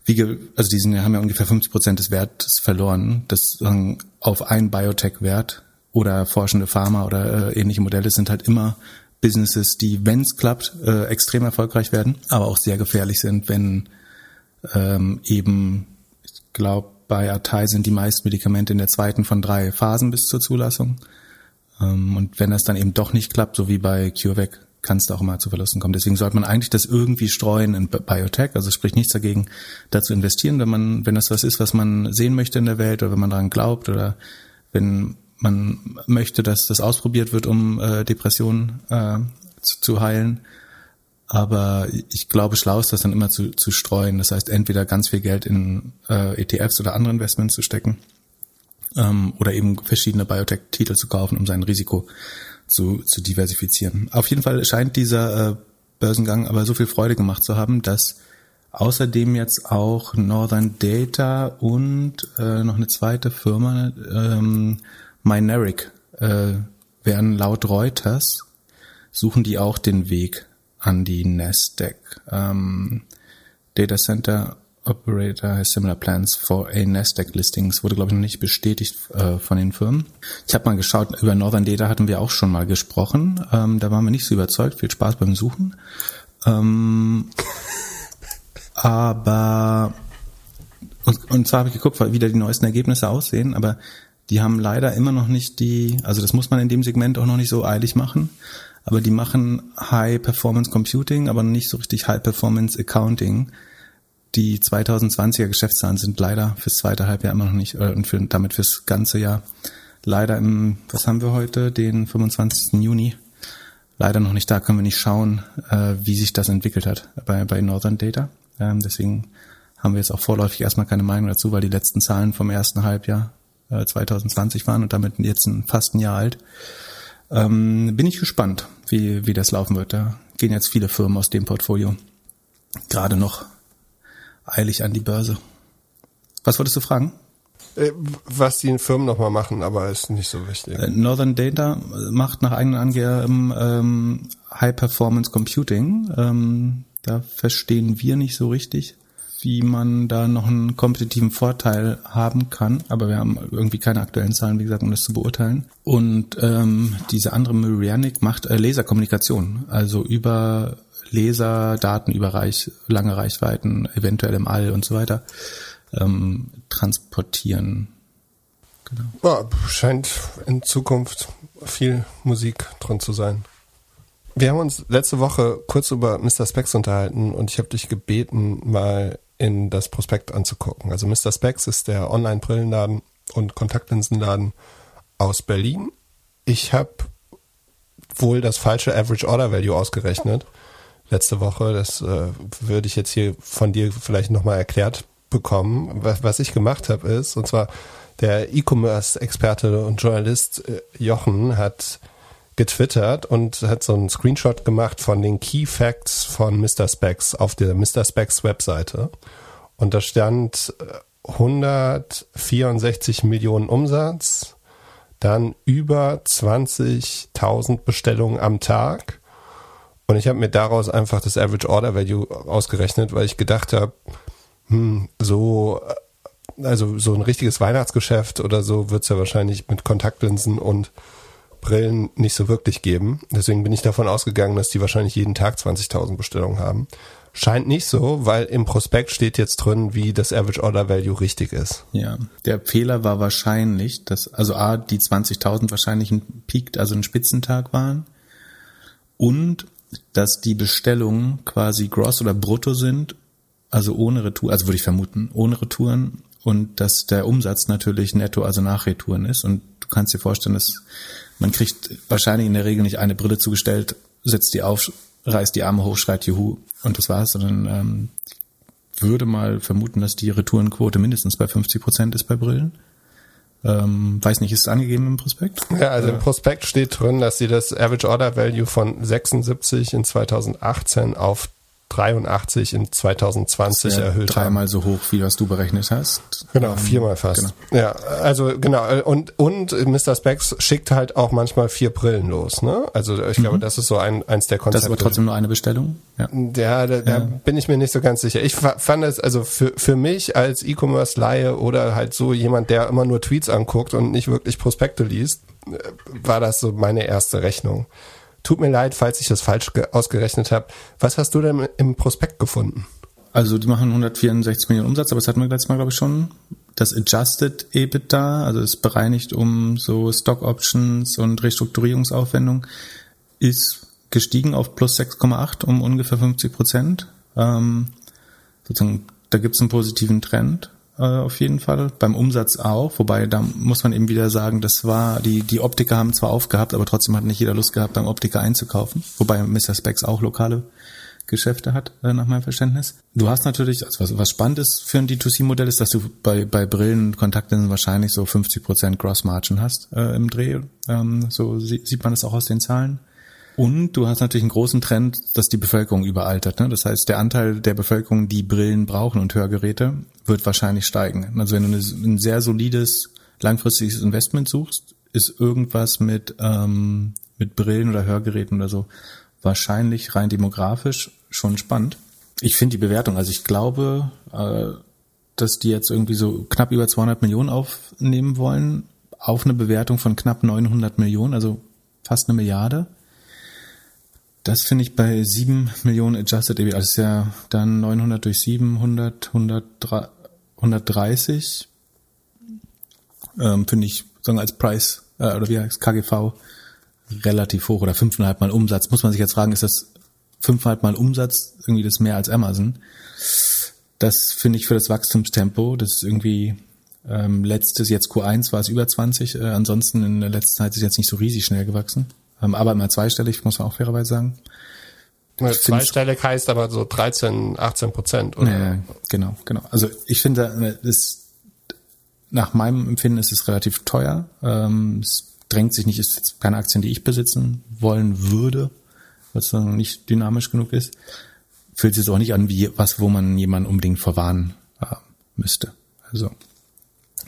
wie, also die sind, haben ja ungefähr 50 Prozent des Wertes verloren. Das auf einen Biotech-Wert oder forschende Pharma oder äh, ähnliche Modelle sind halt immer Businesses, die, wenn es klappt, äh, extrem erfolgreich werden, aber auch sehr gefährlich sind, wenn ähm, eben, ich glaube, bei Atai sind die meisten Medikamente in der zweiten von drei Phasen bis zur Zulassung. Ähm, und wenn das dann eben doch nicht klappt, so wie bei CureVac, kann es da auch mal zu Verlusten kommen. Deswegen sollte man eigentlich das irgendwie streuen in Biotech. Also spricht nichts dagegen, da zu investieren, wenn man, wenn das was ist, was man sehen möchte in der Welt oder wenn man daran glaubt oder wenn man möchte, dass das ausprobiert wird, um äh, Depressionen äh, zu, zu heilen. Aber ich glaube, schlau ist das dann immer zu, zu streuen. Das heißt, entweder ganz viel Geld in äh, ETFs oder andere Investments zu stecken ähm, oder eben verschiedene Biotech-Titel zu kaufen, um sein Risiko zu, zu diversifizieren. Auf jeden Fall scheint dieser äh, Börsengang aber so viel Freude gemacht zu haben, dass außerdem jetzt auch Northern Data und äh, noch eine zweite Firma ähm, Mineric äh, werden laut Reuters suchen die auch den Weg an die Nasdaq. Ähm, Data Center Operator has similar plans for a Nasdaq listings. Wurde, glaube ich, noch nicht bestätigt äh, von den Firmen. Ich habe mal geschaut, über Northern Data hatten wir auch schon mal gesprochen. Ähm, da waren wir nicht so überzeugt. Viel Spaß beim Suchen. Ähm, aber und, und zwar habe ich geguckt, wie da die neuesten Ergebnisse aussehen, aber die haben leider immer noch nicht die, also das muss man in dem Segment auch noch nicht so eilig machen, aber die machen High Performance Computing, aber nicht so richtig High Performance Accounting. Die 2020er Geschäftszahlen sind leider fürs zweite Halbjahr immer noch nicht, äh, und für, damit fürs ganze Jahr leider im, was haben wir heute, den 25. Juni, leider noch nicht da, können wir nicht schauen, äh, wie sich das entwickelt hat bei, bei Northern Data. Ähm, deswegen haben wir jetzt auch vorläufig erstmal keine Meinung dazu, weil die letzten Zahlen vom ersten Halbjahr 2020 äh, waren und damit jetzt ein, fast ein Jahr alt. Ähm, bin ich gespannt, wie, wie das laufen wird. Da gehen jetzt viele Firmen aus dem Portfolio gerade noch eilig an die Börse. Was wolltest du fragen? Äh, was die Firmen nochmal machen, aber ist nicht so wichtig. Äh, Northern Data macht nach eigenen Angaben ähm, High Performance Computing. Ähm, da verstehen wir nicht so richtig wie man da noch einen kompetitiven Vorteil haben kann. Aber wir haben irgendwie keine aktuellen Zahlen, wie gesagt, um das zu beurteilen. Und ähm, diese andere Myrianic macht äh, Laserkommunikation, also über Laserdaten über Reich, lange Reichweiten, eventuell im All und so weiter, ähm, transportieren. Genau. Ja, scheint in Zukunft viel Musik drin zu sein. Wir haben uns letzte Woche kurz über Mr. Specs unterhalten und ich habe dich gebeten, mal in das Prospekt anzugucken. Also Mr. Specs ist der Online-Brillenladen und Kontaktlinsenladen aus Berlin. Ich habe wohl das falsche Average Order Value ausgerechnet letzte Woche. Das äh, würde ich jetzt hier von dir vielleicht nochmal erklärt bekommen. Was, was ich gemacht habe ist, und zwar der E-Commerce-Experte und Journalist äh, Jochen hat getwittert und hat so einen Screenshot gemacht von den Key Facts von Mr. Specs auf der Mr. Specs Webseite. Und da stand 164 äh, Millionen Umsatz, dann über 20.000 Bestellungen am Tag. Und ich habe mir daraus einfach das Average Order Value ausgerechnet, weil ich gedacht habe, hm, so, äh, also so ein richtiges Weihnachtsgeschäft oder so wird's ja wahrscheinlich mit Kontaktlinsen und Brillen nicht so wirklich geben. Deswegen bin ich davon ausgegangen, dass die wahrscheinlich jeden Tag 20.000 Bestellungen haben. Scheint nicht so, weil im Prospekt steht jetzt drin, wie das Average Order Value richtig ist. Ja, der Fehler war wahrscheinlich, dass also A, die 20.000 wahrscheinlich ein Peak, also ein Spitzentag waren und dass die Bestellungen quasi gross oder brutto sind, also ohne Retour, also würde ich vermuten, ohne Retouren und dass der Umsatz natürlich netto, also nach Retouren ist und du kannst dir vorstellen, dass man kriegt wahrscheinlich in der Regel nicht eine Brille zugestellt, setzt die auf, reißt die Arme hoch, schreit Juhu und das war's, sondern ähm, würde mal vermuten, dass die Retourenquote mindestens bei 50 Prozent ist bei Brillen. Ähm, weiß nicht, ist es angegeben im Prospekt? Ja, also im Prospekt steht drin, dass sie das Average Order Value von 76 in 2018 auf 83 in 2020 ja erhöht dreimal haben. so hoch, wie was du berechnet hast. Genau, ähm, viermal fast. Genau. Ja, also genau. Und, und Mr. Specs schickt halt auch manchmal vier Brillen los. Ne? Also ich mhm. glaube, das ist so ein, eins der Konzepte. Das ist aber trotzdem nur eine Bestellung? Ja, ja da, da ja. bin ich mir nicht so ganz sicher. Ich fand es, also für, für mich als E-Commerce-Laie oder halt so jemand, der immer nur Tweets anguckt und nicht wirklich Prospekte liest, äh, war das so meine erste Rechnung. Tut mir leid, falls ich das falsch ausgerechnet habe. Was hast du denn im Prospekt gefunden? Also die machen 164 Millionen Umsatz, aber das hatten wir letztes Mal, glaube ich, schon. Das Adjusted EBITDA, also ist bereinigt um so Stock Options und Restrukturierungsaufwendung, ist gestiegen auf plus 6,8 um ungefähr 50 Prozent. Ähm, sozusagen, da gibt es einen positiven Trend äh, auf jeden Fall. Beim Umsatz auch, wobei da muss man eben wieder sagen, das war, die, die Optiker haben zwar aufgehabt, aber trotzdem hat nicht jeder Lust gehabt, beim Optiker einzukaufen. Wobei Mr. Specs auch lokale Geschäfte hat, äh, nach meinem Verständnis. Du hast natürlich, also was, was spannend ist für ein D2C-Modell, ist, dass du bei, bei Brillen und Kontaktlinsen wahrscheinlich so 50% Gross Margin hast äh, im Dreh. Ähm, so sie, sieht man das auch aus den Zahlen. Und du hast natürlich einen großen Trend, dass die Bevölkerung überaltert. Ne? Das heißt, der Anteil der Bevölkerung, die Brillen brauchen und Hörgeräte, wird wahrscheinlich steigen. Also wenn du ein sehr solides, langfristiges Investment suchst, ist irgendwas mit, ähm, mit Brillen oder Hörgeräten oder so wahrscheinlich rein demografisch schon spannend. Ich finde die Bewertung, also ich glaube, äh, dass die jetzt irgendwie so knapp über 200 Millionen aufnehmen wollen, auf eine Bewertung von knapp 900 Millionen, also fast eine Milliarde. Das finde ich bei 7 Millionen Adjusted EBITDA, also ist ja dann 900 durch 700, 130, ähm, finde ich, sagen als Preis, äh, oder wie heißt KGV, relativ hoch oder fünfeinhalb Mal Umsatz. Muss man sich jetzt fragen, ist das fünfeinhalb Mal Umsatz irgendwie das mehr als Amazon? Das finde ich für das Wachstumstempo, das ist irgendwie ähm, letztes, jetzt Q1 war es über 20, äh, ansonsten in der letzten Zeit ist es jetzt nicht so riesig schnell gewachsen. Ähm, aber immer zweistellig, muss man auch fairerweise sagen. Ja, zweistellig heißt aber so 13, 18 Prozent, oder? Ja, genau, genau. Also ich finde, das, nach meinem Empfinden ist es relativ teuer. Ähm, es drängt sich nicht, ist jetzt keine Aktien, die ich besitzen wollen würde, was dann nicht dynamisch genug ist. Fühlt sich auch nicht an wie was, wo man jemanden unbedingt verwarnen äh, müsste. Also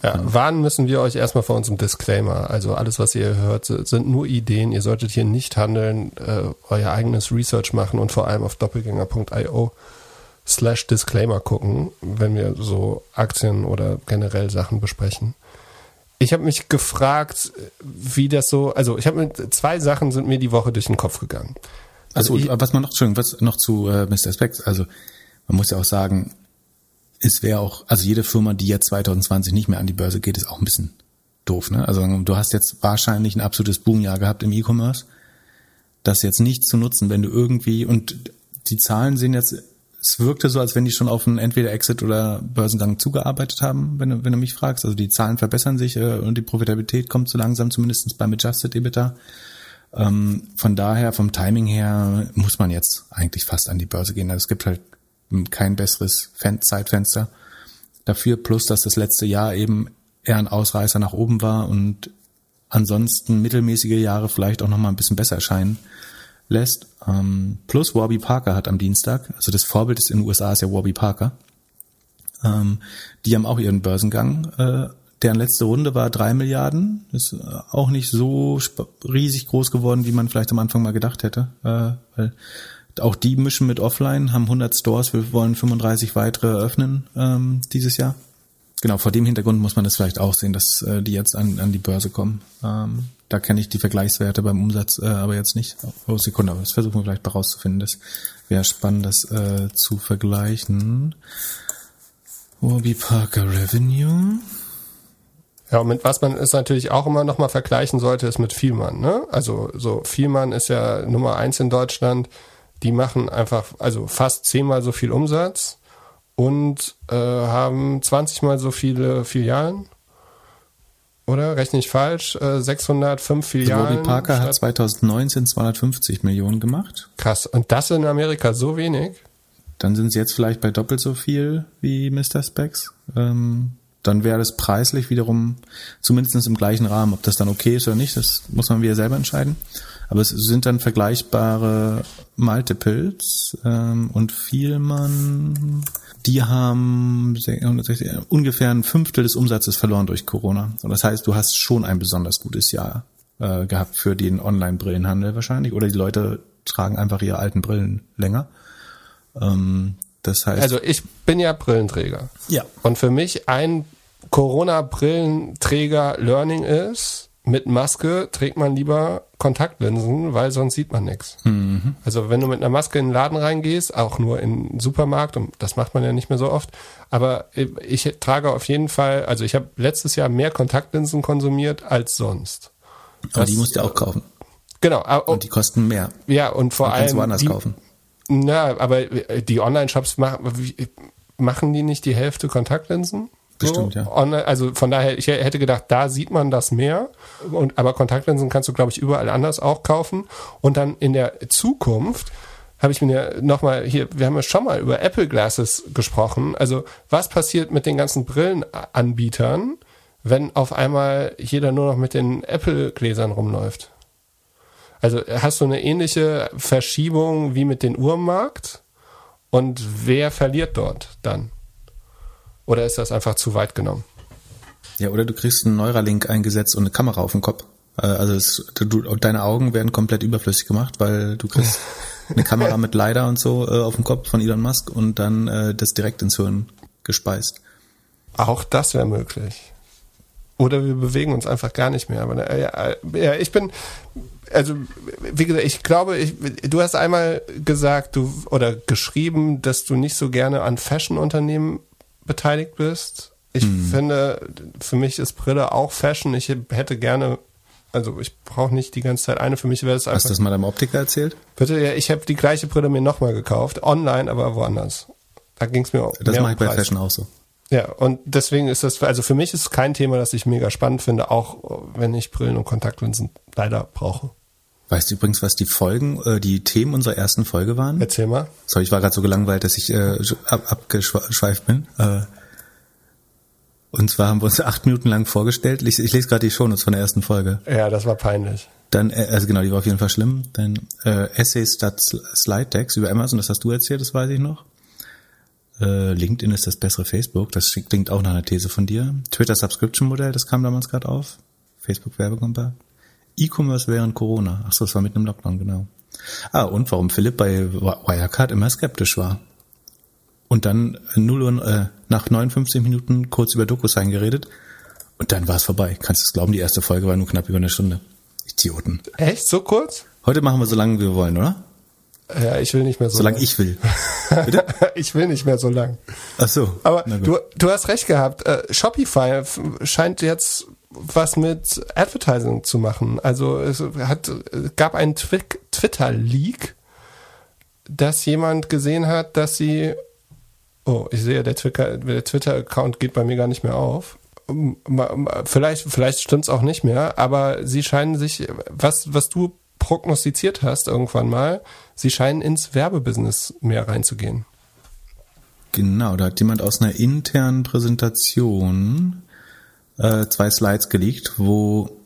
ja, warnen müssen wir euch erstmal vor unserem Disclaimer. Also alles, was ihr hört, sind nur Ideen. Ihr solltet hier nicht handeln, äh, euer eigenes Research machen und vor allem auf doppelgänger.io slash Disclaimer gucken, wenn wir so Aktien oder generell Sachen besprechen. Ich habe mich gefragt, wie das so, also ich habe mit zwei Sachen sind mir die Woche durch den Kopf gegangen. Also, also was man noch, Entschuldigung, was noch zu äh, Mr. Specs, also man muss ja auch sagen, es wäre auch, also jede Firma, die jetzt 2020 nicht mehr an die Börse geht, ist auch ein bisschen doof. Ne? Also du hast jetzt wahrscheinlich ein absolutes Boomjahr gehabt im E-Commerce. Das jetzt nicht zu nutzen, wenn du irgendwie, und die Zahlen sehen jetzt, es wirkte so, als wenn die schon auf einen entweder Exit oder Börsengang zugearbeitet haben, wenn du, wenn du mich fragst. Also die Zahlen verbessern sich äh, und die Profitabilität kommt so langsam, zumindest beim Adjusted EBITDA. Ähm, von daher, vom Timing her, muss man jetzt eigentlich fast an die Börse gehen. Also es gibt halt kein besseres Zeitfenster dafür, plus dass das letzte Jahr eben eher ein Ausreißer nach oben war und ansonsten mittelmäßige Jahre vielleicht auch nochmal ein bisschen besser erscheinen lässt. Ähm, plus Warby Parker hat am Dienstag, also das Vorbild ist in den USA ist ja Warby Parker, ähm, die haben auch ihren Börsengang. Äh, deren letzte Runde war drei Milliarden, ist äh, auch nicht so riesig groß geworden, wie man vielleicht am Anfang mal gedacht hätte, äh, weil auch die mischen mit Offline, haben 100 Stores, wir wollen 35 weitere eröffnen ähm, dieses Jahr. Genau, vor dem Hintergrund muss man das vielleicht auch sehen, dass äh, die jetzt an, an die Börse kommen. Ähm, da kenne ich die Vergleichswerte beim Umsatz äh, aber jetzt nicht. Oh, Sekunde, aber das versuchen wir vielleicht mal rauszufinden. Das wäre spannend, das äh, zu vergleichen. Warby Parker Revenue. Ja, und mit was man es natürlich auch immer noch mal vergleichen sollte, ist mit Vielmann. Ne? Also so Vielmann ist ja Nummer eins in Deutschland die machen einfach, also fast zehnmal so viel Umsatz und äh, haben 20 mal so viele Filialen. Oder? Rechne ich falsch? Äh, 605 Filialen. Warby Parker hat 2019 250 Millionen gemacht. Krass. Und das in Amerika so wenig? Dann sind sie jetzt vielleicht bei doppelt so viel wie Mr. Specs. Ähm, dann wäre das preislich wiederum zumindest im gleichen Rahmen. Ob das dann okay ist oder nicht, das muss man wieder selber entscheiden. Aber es sind dann vergleichbare Multiples ähm, und Vielmann, die haben ungefähr ein Fünftel des Umsatzes verloren durch Corona. Und das heißt, du hast schon ein besonders gutes Jahr äh, gehabt für den Online-Brillenhandel wahrscheinlich. Oder die Leute tragen einfach ihre alten Brillen länger. Ähm, das heißt. Also ich bin ja Brillenträger. Ja. Und für mich ein Corona-Brillenträger-Learning ist, mit Maske trägt man lieber Kontaktlinsen, weil sonst sieht man nichts. Mhm. Also wenn du mit einer Maske in den Laden reingehst, auch nur in den Supermarkt, und das macht man ja nicht mehr so oft, aber ich trage auf jeden Fall, also ich habe letztes Jahr mehr Kontaktlinsen konsumiert als sonst. Aber das, die musst du auch kaufen. Genau. Und die kosten mehr. Ja, und vor allem. woanders die, kaufen. Na, aber die Online-Shops machen, machen die nicht die Hälfte Kontaktlinsen? Bestimmt, ja. Online, also von daher, ich hätte gedacht, da sieht man das mehr. Und, aber Kontaktlinsen kannst du, glaube ich, überall anders auch kaufen. Und dann in der Zukunft habe ich mir nochmal hier, wir haben ja schon mal über Apple Glasses gesprochen. Also was passiert mit den ganzen Brillenanbietern, wenn auf einmal jeder nur noch mit den Apple-Gläsern rumläuft? Also hast du eine ähnliche Verschiebung wie mit dem Uhrmarkt? Und wer verliert dort dann? Oder ist das einfach zu weit genommen? Ja, oder du kriegst einen Neuralink eingesetzt und eine Kamera auf dem Kopf. Äh, also es, du, deine Augen werden komplett überflüssig gemacht, weil du kriegst eine Kamera mit LiDAR und so äh, auf dem Kopf von Elon Musk und dann äh, das direkt ins Hirn gespeist. Auch das wäre möglich. Oder wir bewegen uns einfach gar nicht mehr. Aber äh, ja, ja, ich bin, also wie gesagt, ich glaube, ich, du hast einmal gesagt, du oder geschrieben, dass du nicht so gerne an Fashion-Unternehmen beteiligt bist. Ich hm. finde, für mich ist Brille auch Fashion. Ich hätte gerne, also ich brauche nicht die ganze Zeit eine. Für mich wäre es einfach. Hast du das mal deinem Optiker erzählt? Bitte, ja, ich habe die gleiche Brille mir nochmal gekauft, online, aber woanders. Da ging es mir auch. Das mache ich bei Fashion auch so. Ja, und deswegen ist das, also für mich ist es kein Thema, das ich mega spannend finde, auch wenn ich Brillen und Kontaktlinsen leider brauche. Weißt du übrigens, was die Folgen, äh, die Themen unserer ersten Folge waren? Erzähl mal. Sorry, ich war gerade so gelangweilt, dass ich äh, ab, abgeschweift bin. Äh, und zwar haben wir uns acht Minuten lang vorgestellt. Ich, ich lese gerade die Shownotes von der ersten Folge. Ja, das war peinlich. Dann, äh, also genau, die war auf jeden Fall schlimm. Dann äh, Essays statt Slide Decks über Amazon, das hast du erzählt, das weiß ich noch. Äh, LinkedIn ist das bessere Facebook, das klingt auch nach einer These von dir. Twitter Subscription Modell, das kam damals gerade auf. Facebook Werbekompakt. E-Commerce während Corona. Ach so, das war mitten im Lockdown, genau. Ah, und warum Philipp bei Wirecard immer skeptisch war. Und dann null und, äh, nach 59 Minuten kurz über DocuSign geredet und dann war es vorbei. Kannst du es glauben, die erste Folge war nur knapp über eine Stunde. Idioten. Echt? So kurz? Heute machen wir so lange, wie wir wollen, oder? Ja, ich will nicht mehr so Solange lang. ich will. Bitte? ich will nicht mehr so lang. Ach so. Aber du, du hast recht gehabt. Äh, Shopify scheint jetzt was mit Advertising zu machen. Also es hat, gab einen Twitter-Leak, dass jemand gesehen hat, dass sie, oh, ich sehe, der Twitter-Account Twitter geht bei mir gar nicht mehr auf. Vielleicht, vielleicht stimmt's auch nicht mehr, aber sie scheinen sich, was, was du prognostiziert hast irgendwann mal, sie scheinen ins Werbebusiness mehr reinzugehen. Genau, da hat jemand aus einer internen Präsentation äh, zwei Slides geleakt, wo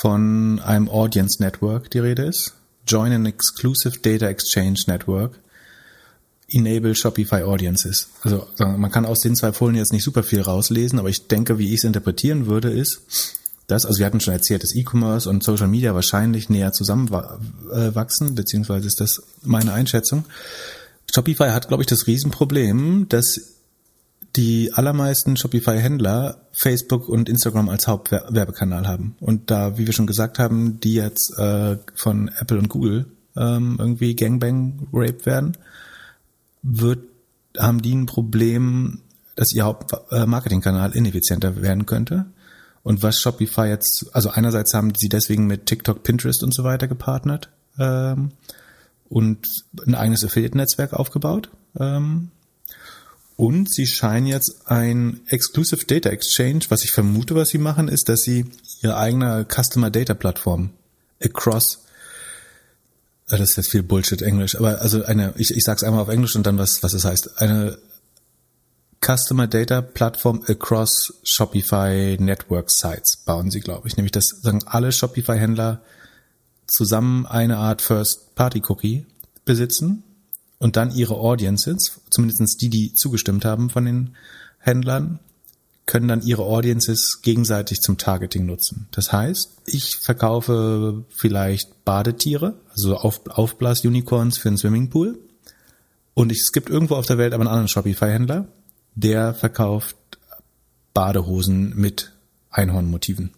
von einem Audience Network die Rede ist. Join an exclusive data exchange network. Enable Shopify Audiences. Also man kann aus den zwei Folien jetzt nicht super viel rauslesen, aber ich denke, wie ich es interpretieren würde, ist, dass, also wir hatten schon erzählt, dass E-Commerce und Social Media wahrscheinlich näher zusammenwachsen, beziehungsweise ist das meine Einschätzung. Shopify hat, glaube ich, das Riesenproblem, dass die allermeisten Shopify-Händler Facebook und Instagram als Hauptwerbekanal haben. Und da, wie wir schon gesagt haben, die jetzt äh, von Apple und Google ähm, irgendwie Gangbang-raped werden, wird, haben die ein Problem, dass ihr Hauptmarketingkanal ineffizienter werden könnte. Und was Shopify jetzt, also einerseits haben sie deswegen mit TikTok, Pinterest und so weiter gepartnert ähm, und ein eigenes Affiliate-Netzwerk aufgebaut. Ähm, und sie scheinen jetzt ein Exclusive Data Exchange, was ich vermute, was sie machen, ist, dass sie ihre eigene Customer Data Plattform across das ist jetzt viel Bullshit Englisch, aber also eine, ich, ich sag's einmal auf Englisch und dann was, was es heißt. Eine Customer Data Plattform across Shopify Network Sites bauen sie, glaube ich. Nämlich, dass sagen alle Shopify-Händler zusammen eine Art First-Party-Cookie besitzen und dann ihre Audiences, zumindestens die, die zugestimmt haben von den Händlern, können dann ihre Audiences gegenseitig zum Targeting nutzen. Das heißt, ich verkaufe vielleicht Badetiere, also Auf Aufblas-Unicorns für einen Swimmingpool. Und es gibt irgendwo auf der Welt aber einen anderen Shopify-Händler, der verkauft Badehosen mit Einhornmotiven.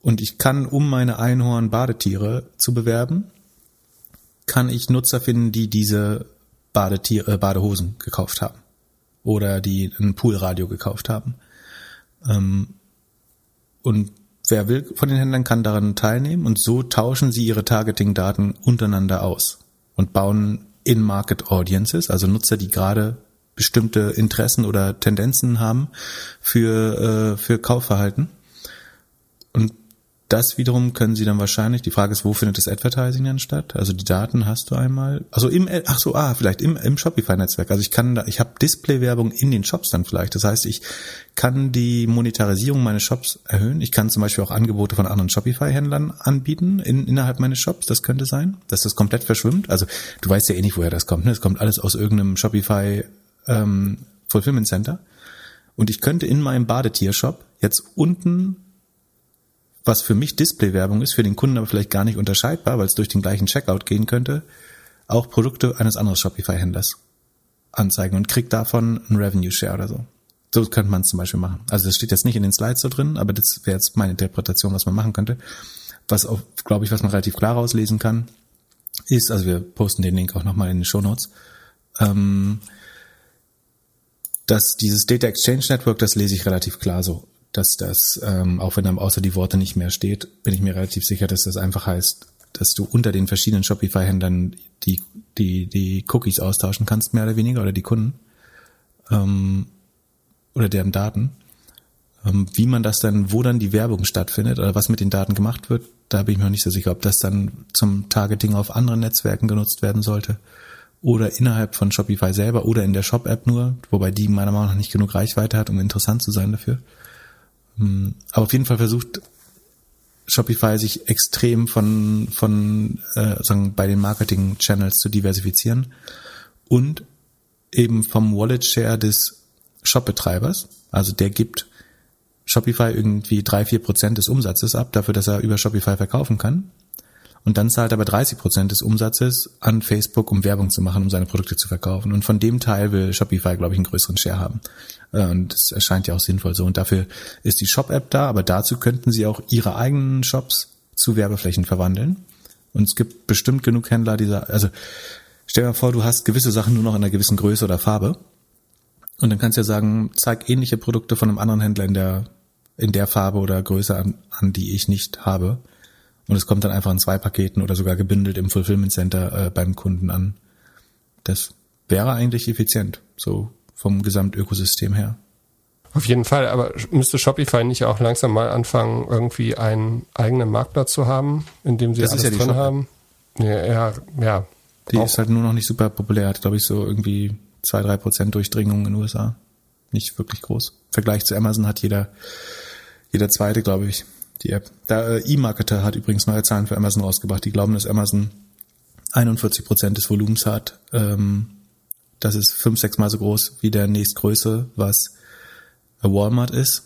Und ich kann, um meine Einhorn-Badetiere zu bewerben, kann ich Nutzer finden, die diese Badetier, äh, Badehosen gekauft haben oder die ein Poolradio gekauft haben. Ähm, und wer will von den Händlern kann daran teilnehmen und so tauschen sie ihre Targeting-Daten untereinander aus und bauen in-Market Audiences, also Nutzer, die gerade bestimmte Interessen oder Tendenzen haben für, äh, für Kaufverhalten. Und das wiederum können Sie dann wahrscheinlich, die Frage ist, wo findet das Advertising dann statt? Also die Daten hast du einmal, also im, ach so, ah, vielleicht im, im Shopify-Netzwerk. Also ich kann da, ich habe Display-Werbung in den Shops dann vielleicht. Das heißt, ich kann die Monetarisierung meines Shops erhöhen. Ich kann zum Beispiel auch Angebote von anderen Shopify-Händlern anbieten in, innerhalb meines Shops. Das könnte sein, dass das komplett verschwimmt. Also du weißt ja eh nicht, woher das kommt. Ne? Das kommt alles aus irgendeinem Shopify ähm, Fulfillment Center. Und ich könnte in meinem Badetier-Shop jetzt unten was für mich Display-Werbung ist, für den Kunden aber vielleicht gar nicht unterscheidbar, weil es durch den gleichen Checkout gehen könnte, auch Produkte eines anderen Shopify-Händlers anzeigen und kriegt davon einen Revenue Share oder so. So könnte man es zum Beispiel machen. Also das steht jetzt nicht in den Slides so drin, aber das wäre jetzt meine Interpretation, was man machen könnte. Was auch, glaube ich, was man relativ klar rauslesen kann, ist, also wir posten den Link auch nochmal in den Show Notes, ähm, dass dieses Data Exchange Network, das lese ich relativ klar so dass das, ähm, auch wenn dann außer die Worte nicht mehr steht, bin ich mir relativ sicher, dass das einfach heißt, dass du unter den verschiedenen Shopify-Händlern die, die, die Cookies austauschen kannst, mehr oder weniger, oder die Kunden, ähm, oder deren Daten. Ähm, wie man das dann, wo dann die Werbung stattfindet, oder was mit den Daten gemacht wird, da bin ich mir noch nicht so sicher, ob das dann zum Targeting auf anderen Netzwerken genutzt werden sollte oder innerhalb von Shopify selber oder in der Shop-App nur, wobei die meiner Meinung nach nicht genug Reichweite hat, um interessant zu sein dafür. Hm, aber auf jeden Fall versucht Shopify sich extrem von, von äh, sagen, bei den Marketing-Channels zu diversifizieren und eben vom Wallet Share des Shop-Betreibers. Also der gibt Shopify irgendwie drei, vier Prozent des Umsatzes ab, dafür, dass er über Shopify verkaufen kann. Und dann zahlt er aber 30 Prozent des Umsatzes an Facebook, um Werbung zu machen, um seine Produkte zu verkaufen. Und von dem Teil will Shopify, glaube ich, einen größeren Share haben. Äh, und das erscheint ja auch sinnvoll so. Und dafür ist die Shop-App da, aber dazu könnten sie auch ihre eigenen Shops zu Werbeflächen verwandeln. Und es gibt bestimmt genug Händler, die sagen, also stell dir mal vor, du hast gewisse Sachen nur noch in einer gewissen Größe oder Farbe. Und dann kannst du ja sagen, zeig ähnliche Produkte von einem anderen Händler in der, in der Farbe oder Größe an, an die ich nicht habe. Und es kommt dann einfach in zwei Paketen oder sogar gebündelt im Fulfillment Center äh, beim Kunden an. Das wäre eigentlich effizient, so vom Gesamtökosystem her. Auf jeden Fall, aber müsste Shopify nicht auch langsam mal anfangen, irgendwie einen eigenen Marktplatz zu haben, in dem sie das alles ja drin haben? Ja, ja, ja. Die auch. ist halt nur noch nicht super populär, hat glaube ich so irgendwie zwei, drei Prozent Durchdringung in den USA. Nicht wirklich groß. Im Vergleich zu Amazon hat jeder, jeder zweite, glaube ich, die App. Der äh, E-Marketer hat übrigens neue Zahlen für Amazon rausgebracht. Die glauben, dass Amazon 41 Prozent des Volumens hat. Ähm, das ist fünf, sechs Mal so groß wie der nächstgröße, was Walmart ist.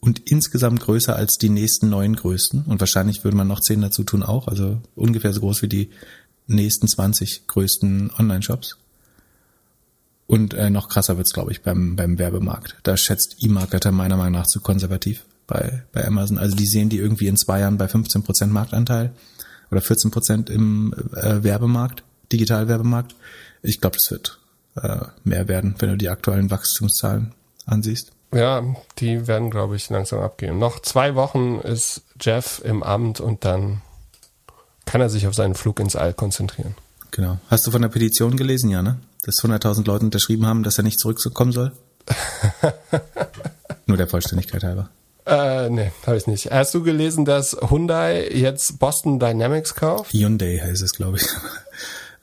Und insgesamt größer als die nächsten neun größten. Und wahrscheinlich würde man noch zehn dazu tun auch. Also ungefähr so groß wie die nächsten 20 größten Online-Shops. Und äh, noch krasser wird's, glaube ich, beim, beim Werbemarkt. Da schätzt E-Marketer meiner Meinung nach zu konservativ bei, bei Amazon. Also die sehen die irgendwie in zwei Jahren bei 15 Prozent Marktanteil oder 14 Prozent im äh, Werbemarkt, Digitalwerbemarkt. Ich glaube, das wird äh, mehr werden, wenn du die aktuellen Wachstumszahlen ansiehst. Ja, die werden, glaube ich, langsam abgehen. Noch zwei Wochen ist Jeff im Amt und dann kann er sich auf seinen Flug ins All konzentrieren. Genau. Hast du von der Petition gelesen, ja, ne? Dass 100.000 Leute unterschrieben haben, dass er nicht zurückkommen soll? Nur der Vollständigkeit halber. Äh, nee, habe ich nicht. Hast du gelesen, dass Hyundai jetzt Boston Dynamics kauft? Hyundai heißt es, glaube ich.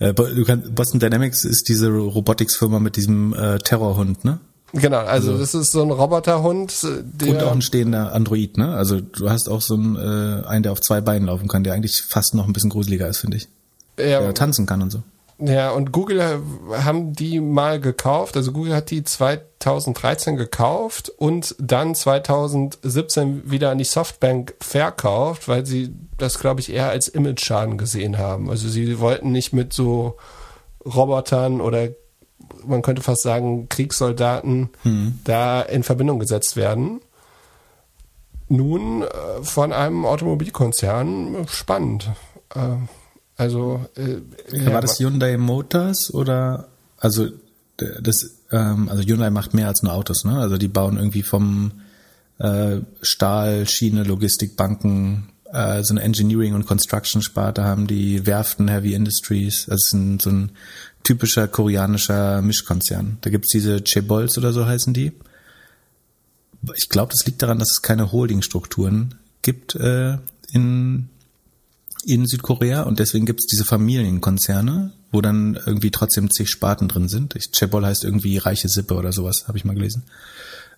Äh, Boston Dynamics ist diese Robotics-Firma mit diesem äh, Terrorhund, ne? Genau, also, also das ist so ein Roboterhund. Der und auch ein stehender Android, ne? Also du hast auch so einen, äh, einen, der auf zwei Beinen laufen kann, der eigentlich fast noch ein bisschen gruseliger ist, finde ich. Ja, der tanzen kann und so. Ja, und Google haben die mal gekauft. Also Google hat die 2013 gekauft und dann 2017 wieder an die Softbank verkauft, weil sie das, glaube ich, eher als Image-Schaden gesehen haben. Also sie wollten nicht mit so Robotern oder man könnte fast sagen Kriegssoldaten hm. da in Verbindung gesetzt werden. Nun äh, von einem Automobilkonzern spannend. Äh, also äh, ja, war das Hyundai Motors oder also das ähm, also Hyundai macht mehr als nur Autos, ne? Also die bauen irgendwie vom äh, Stahl, Schiene, Logistik, Banken, äh, so eine Engineering und Construction Sparte haben die Werften, Heavy Industries. Das ist so ein typischer koreanischer Mischkonzern. Da gibt's diese Chebols oder so heißen die. Ich glaube, das liegt daran, dass es keine Holdingstrukturen gibt äh, in in Südkorea und deswegen gibt es diese Familienkonzerne, wo dann irgendwie trotzdem zig Sparten drin sind. Chebol heißt irgendwie reiche Sippe oder sowas, habe ich mal gelesen.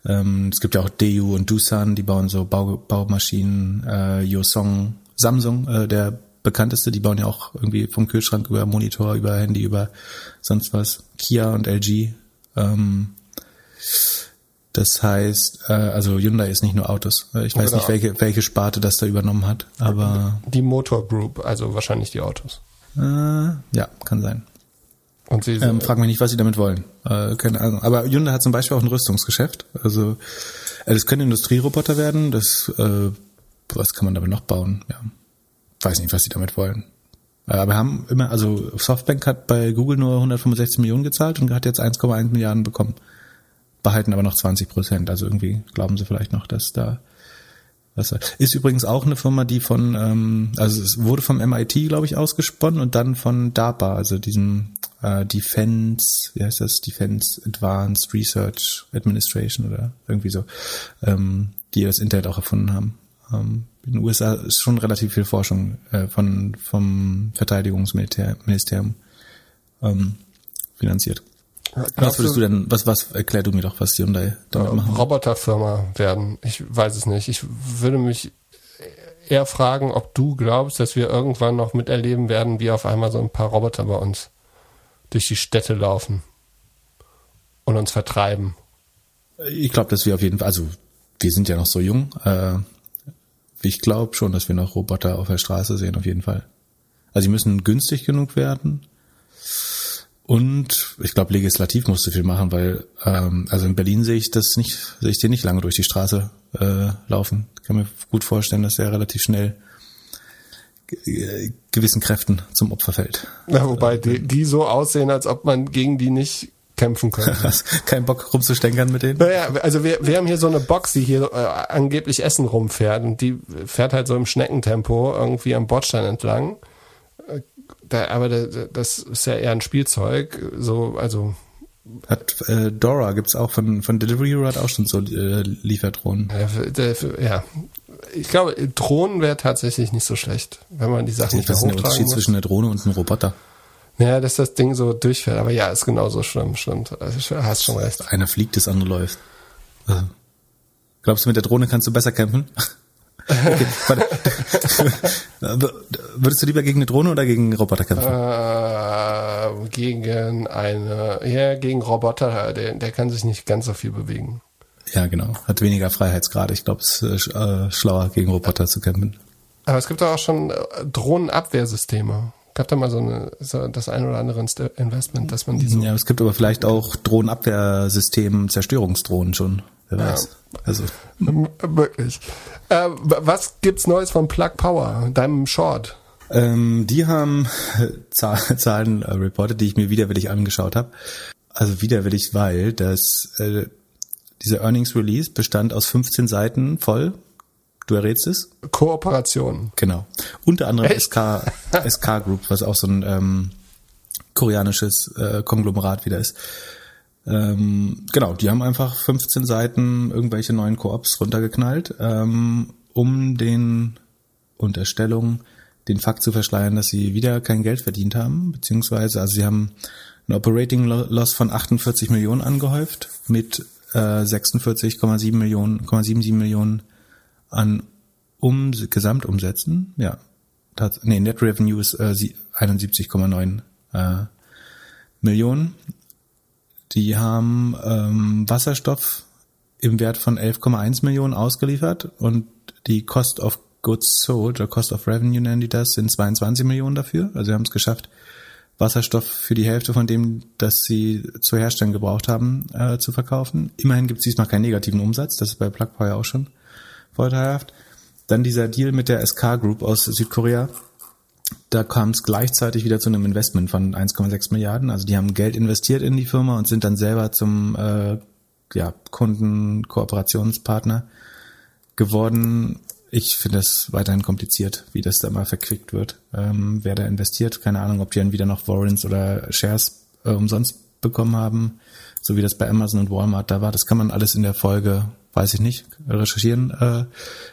Ähm, es gibt ja auch Daewoo und Doosan, die bauen so Bau, Baumaschinen, äh, Yosong, Samsung, äh, der bekannteste, die bauen ja auch irgendwie vom Kühlschrank über Monitor, über Handy, über sonst was. Kia und LG. Ähm, das heißt, äh, also Hyundai ist nicht nur Autos. Äh, ich weiß genau. nicht, welche, welche Sparte das da übernommen hat, aber. Die Motor Group, also wahrscheinlich die Autos. Äh, ja, kann sein. Und sie ähm, frag mich nicht, was sie damit wollen. Äh, keine Ahnung. Aber Hyundai hat zum Beispiel auch ein Rüstungsgeschäft. Also äh, das können Industrieroboter werden. Das äh, was kann man damit noch bauen? Ja, weiß nicht, was sie damit wollen. Äh, aber wir haben immer, also Softbank hat bei Google nur 165 Millionen gezahlt und hat jetzt 1,1 Milliarden bekommen behalten aber noch 20 Prozent. Also irgendwie glauben sie vielleicht noch, dass da was ist übrigens auch eine Firma, die von, ähm, also es wurde vom MIT, glaube ich, ausgesponnen und dann von DARPA, also diesem äh, Defense, wie heißt das, Defense Advanced Research Administration oder irgendwie so, ähm, die das Internet auch erfunden haben. Ähm, in den USA ist schon relativ viel Forschung äh, von vom Verteidigungsministerium ähm, finanziert. Was würdest du denn, was, was, erklär du mir doch, was Hyundai damit machen? Roboterfirma werden. Ich weiß es nicht. Ich würde mich eher fragen, ob du glaubst, dass wir irgendwann noch miterleben werden, wie auf einmal so ein paar Roboter bei uns durch die Städte laufen und uns vertreiben. Ich glaube, dass wir auf jeden Fall, also wir sind ja noch so jung. Äh, ich glaube schon, dass wir noch Roboter auf der Straße sehen, auf jeden Fall. Also die müssen günstig genug werden und ich glaube, legislativ musst du viel machen, weil ähm, also in Berlin sehe ich das nicht, sehe ich dir nicht lange durch die Straße äh, laufen. Ich kann mir gut vorstellen, dass er relativ schnell gewissen Kräften zum Opfer fällt. Ja, wobei die, die so aussehen, als ob man gegen die nicht kämpfen könnte. Hast keinen Bock rumzustänkern mit denen? Naja, also wir, wir haben hier so eine Box, die hier äh, angeblich Essen rumfährt und die fährt halt so im Schneckentempo irgendwie am Bordstein entlang da, aber da, das ist ja eher ein Spielzeug, so, also. Hat äh, Dora gibt's auch von von Delivery Hero hat auch schon so äh, Lieferdrohnen. Ja, ja, ich glaube, Drohnen wäre tatsächlich nicht so schlecht, wenn man die Sachen nicht, Was ist der Unterschied muss. zwischen einer Drohne und einem Roboter? Ja, dass das Ding so durchfährt. Aber ja, ist genauso schlimm, stimmt. Also, hast schon recht. Einer fliegt, das andere läuft. Also, glaubst du, mit der Drohne kannst du besser kämpfen? Okay, warte. Würdest du lieber gegen eine Drohne oder gegen einen Roboter kämpfen? Äh, gegen eine, ja, gegen Roboter, der, der kann sich nicht ganz so viel bewegen. Ja, genau. Hat weniger Freiheitsgrade. Ich glaube, es ist äh, schlauer, gegen Roboter zu kämpfen. Aber es gibt auch schon äh, Drohnenabwehrsysteme. Gab da mal so, eine, so das ein oder andere Investment, dass man diese. Ja, es gibt aber vielleicht auch Drohnenabwehrsystem, Zerstörungsdrohnen schon. Wer weiß. Ja. Also. Möglich. Äh, was gibt's Neues von Plug Power, deinem Short? Ähm, die haben Zahlen äh, reported, die ich mir widerwillig angeschaut habe. Also widerwillig, weil das äh, dieser Earnings Release bestand aus 15 Seiten voll. Du errätst es? Kooperation. Genau. Unter anderem SK, SK Group, was auch so ein ähm, koreanisches äh, Konglomerat wieder ist. Ähm, genau, die haben einfach 15 Seiten irgendwelche neuen Koops runtergeknallt, ähm, um den Unterstellungen den Fakt zu verschleiern, dass sie wieder kein Geld verdient haben, beziehungsweise, also sie haben ein Operating Loss von 48 Millionen angehäuft mit äh, 46,7 Millionen, 0,77 Millionen an um Gesamtumsätzen, ja. Das, nee, Net Revenue ist äh, 71,9 äh, Millionen. Die haben ähm, Wasserstoff im Wert von 11,1 Millionen ausgeliefert und die Cost of Goods Sold oder Cost of Revenue nennen die das, sind 22 Millionen dafür. Also sie haben es geschafft, Wasserstoff für die Hälfte von dem, das sie zu herstellen gebraucht haben, äh, zu verkaufen. Immerhin gibt es diesmal keinen negativen Umsatz, das ist bei Plug Power auch schon vorteilhaft. Dann dieser Deal mit der SK Group aus Südkorea. Da kam es gleichzeitig wieder zu einem Investment von 1,6 Milliarden. Also die haben Geld investiert in die Firma und sind dann selber zum äh, ja, Kunden, Kooperationspartner geworden. Ich finde es weiterhin kompliziert, wie das da mal verquickt wird. Ähm, wer da investiert, keine Ahnung, ob die dann wieder noch Warrants oder Shares äh, umsonst bekommen haben, so wie das bei Amazon und Walmart da war. Das kann man alles in der Folge, weiß ich nicht, recherchieren. Äh,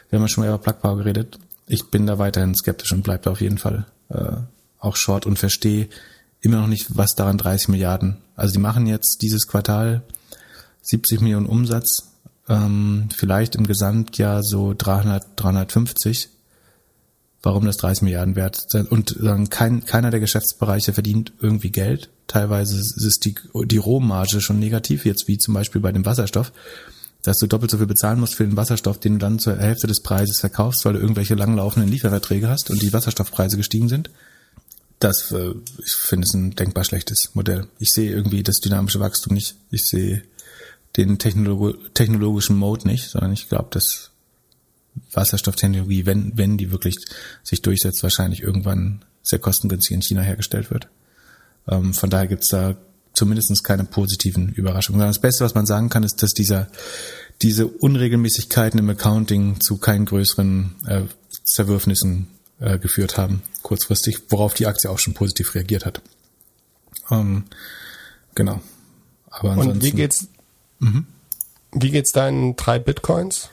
wir haben schon mal über Plug Power geredet. Ich bin da weiterhin skeptisch und bleibe da auf jeden Fall äh, auch short und verstehe immer noch nicht, was daran 30 Milliarden. Also die machen jetzt dieses Quartal 70 Millionen Umsatz, ähm, vielleicht im Gesamtjahr so 300, 350. Warum das 30 Milliarden wert? Und sagen, kein, keiner der Geschäftsbereiche verdient irgendwie Geld. Teilweise ist die, die Rohmarge schon negativ, jetzt wie zum Beispiel bei dem Wasserstoff, dass du doppelt so viel bezahlen musst für den Wasserstoff, den du dann zur Hälfte des Preises verkaufst, weil du irgendwelche langlaufenden Lieferverträge hast und die Wasserstoffpreise gestiegen sind. Das, äh, ich finde es ein denkbar schlechtes Modell. Ich sehe irgendwie das dynamische Wachstum nicht. Ich sehe den Technolog technologischen Mode nicht, sondern ich glaube, dass Wasserstofftechnologie, wenn, wenn die wirklich sich durchsetzt, wahrscheinlich irgendwann sehr kostengünstig in China hergestellt wird. Ähm, von daher gibt's da zumindest keine positiven Überraschungen. Das Beste, was man sagen kann, ist, dass dieser, diese Unregelmäßigkeiten im Accounting zu keinen größeren äh, Zerwürfnissen äh, geführt haben, kurzfristig, worauf die Aktie auch schon positiv reagiert hat. Ähm, genau. Aber Und wie geht's Mhm. Wie geht's deinen drei Bitcoins?